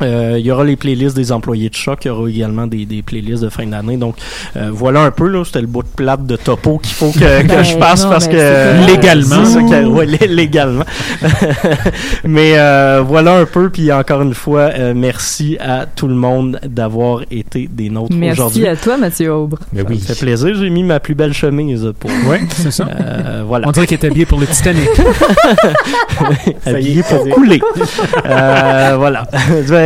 Speaker 5: Euh, il y aura les playlists des employés de choc, il y aura également des, des playlists de fin d'année. Donc euh, voilà un peu là, c'était le bout de plate de topo qu'il faut que, que
Speaker 6: Ben,
Speaker 5: je passe
Speaker 6: non,
Speaker 5: parce
Speaker 6: mais
Speaker 5: que.
Speaker 8: Légalement.
Speaker 5: C'est ça que- ouais, lé- légalement. Mais euh, voilà un peu puis encore une fois euh, merci à tout le monde d'avoir été des nôtres aujourd'hui.
Speaker 6: Merci à toi, Mathieu Aubre.
Speaker 8: Mais
Speaker 5: Ça
Speaker 8: oui.
Speaker 5: fait plaisir, j'ai mis ma plus belle chemise pour
Speaker 8: Ouais, c'est ça.
Speaker 5: euh, voilà.
Speaker 8: On dirait qu'il est habillé pour le Titanic.
Speaker 5: habillé pour couler. Euh, voilà.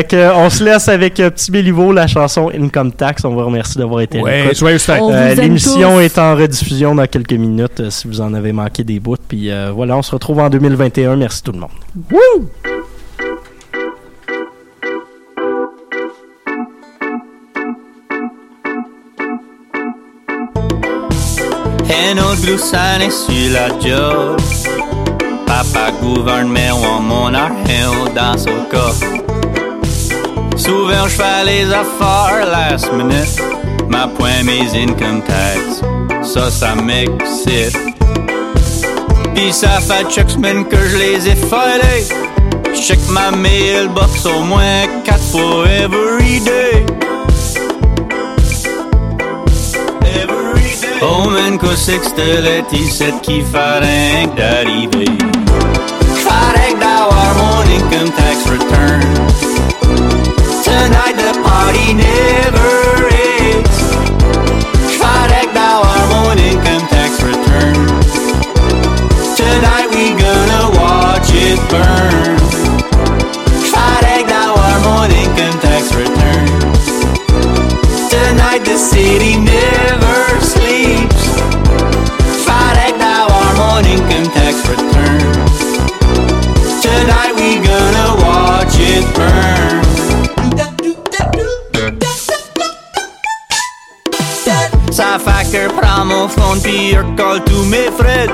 Speaker 5: Fait que, on se laisse avec euh, Petit Béliveau, la chanson Income Tax. On vous remercie d'avoir été
Speaker 8: Ouais,
Speaker 6: vous
Speaker 5: Euh, L'émission est en rediffusion dans quelques minutes euh, si vous en avez manqué des bouts. Puis euh, voilà, on se retrouve en 2021. Merci tout le monde.
Speaker 17: Un autre gloussane sur la job. Papa gouverne, mais on mon argent dans son coffre. Souvent, je fais les affaires last minute. Ma point mes income tax. Ça, ça m'excite. Pis ça fait chaque semaine que je les ai filés. Check ma mailbox au moins quatre fois every day. Every day. Oh man, que c'est que c'était l'étiquette qui que d'arriver. Que d'avoir mon income tax return. tonight the party never ends. Friday now our morning tax return. Tonight we gonna watch it burn. Friday now our morning tax return. Tonight the city never sleeps. Friday now our morning tax return. Tonight we gonna watch it burn. Phone pis recolle tous mes frais.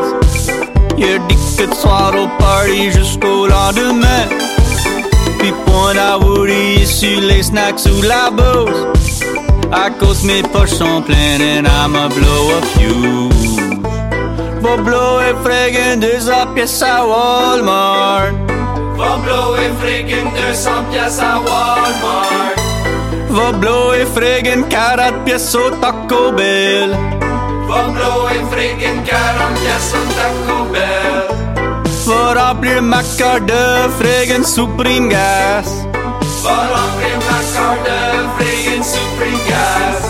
Speaker 17: Y'a dit que de soir au party jusqu'au lendemain. Puis point à sur les snacks ou la bouse. À cause mes poches sont pleines and I'ma blow a fuse. Va blower friggin' 200 pièces à Walmart. Va blower friggin' 200 pièces à Walmart. Va blower friggin' 40 pièces au Taco Bell. Va blower friggin' 40 pièces au Taco Bell. Va remplir ma carte de friggin' Supreme Gas. Va remplir ma carte de friggin' Supreme Gas.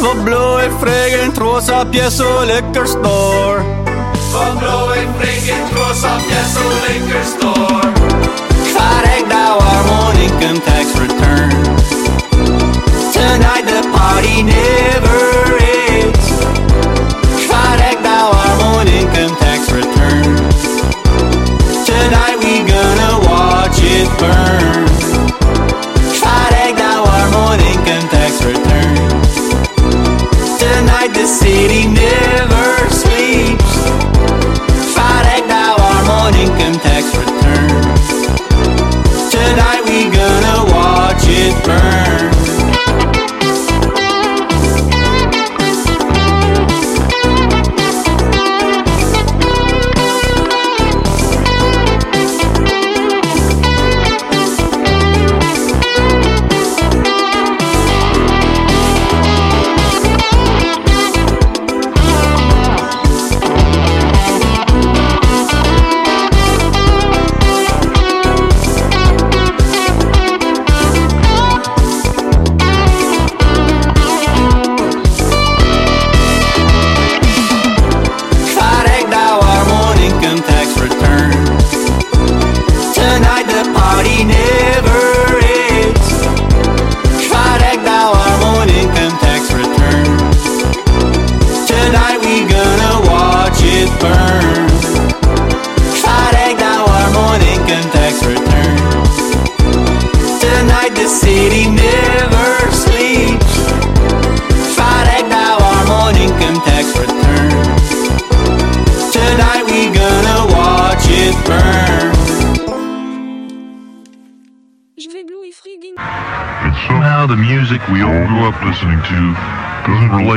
Speaker 17: Va blower friggin' 300 pièces au liquor store. Va blower friggin' 300 pièces au liquor store. Friday now our morning income tax return. Tonight the party never ends. Tonight we gonna watch it burn.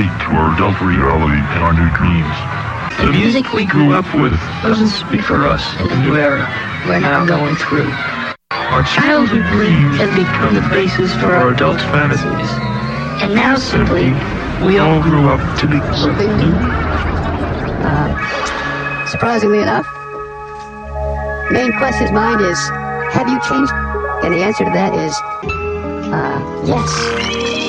Speaker 2: Doesn't to our adult reality and our new dreams.
Speaker 3: The music we grew up with doesn't speak for us in the new era we're now going through. Our childhood dreams have become the basis for our adult fantasies. And now simply, we all grew up to be something new.
Speaker 4: Uh, surprisingly enough, main question's mind is, have you changed? And the answer to that is, uh, yes.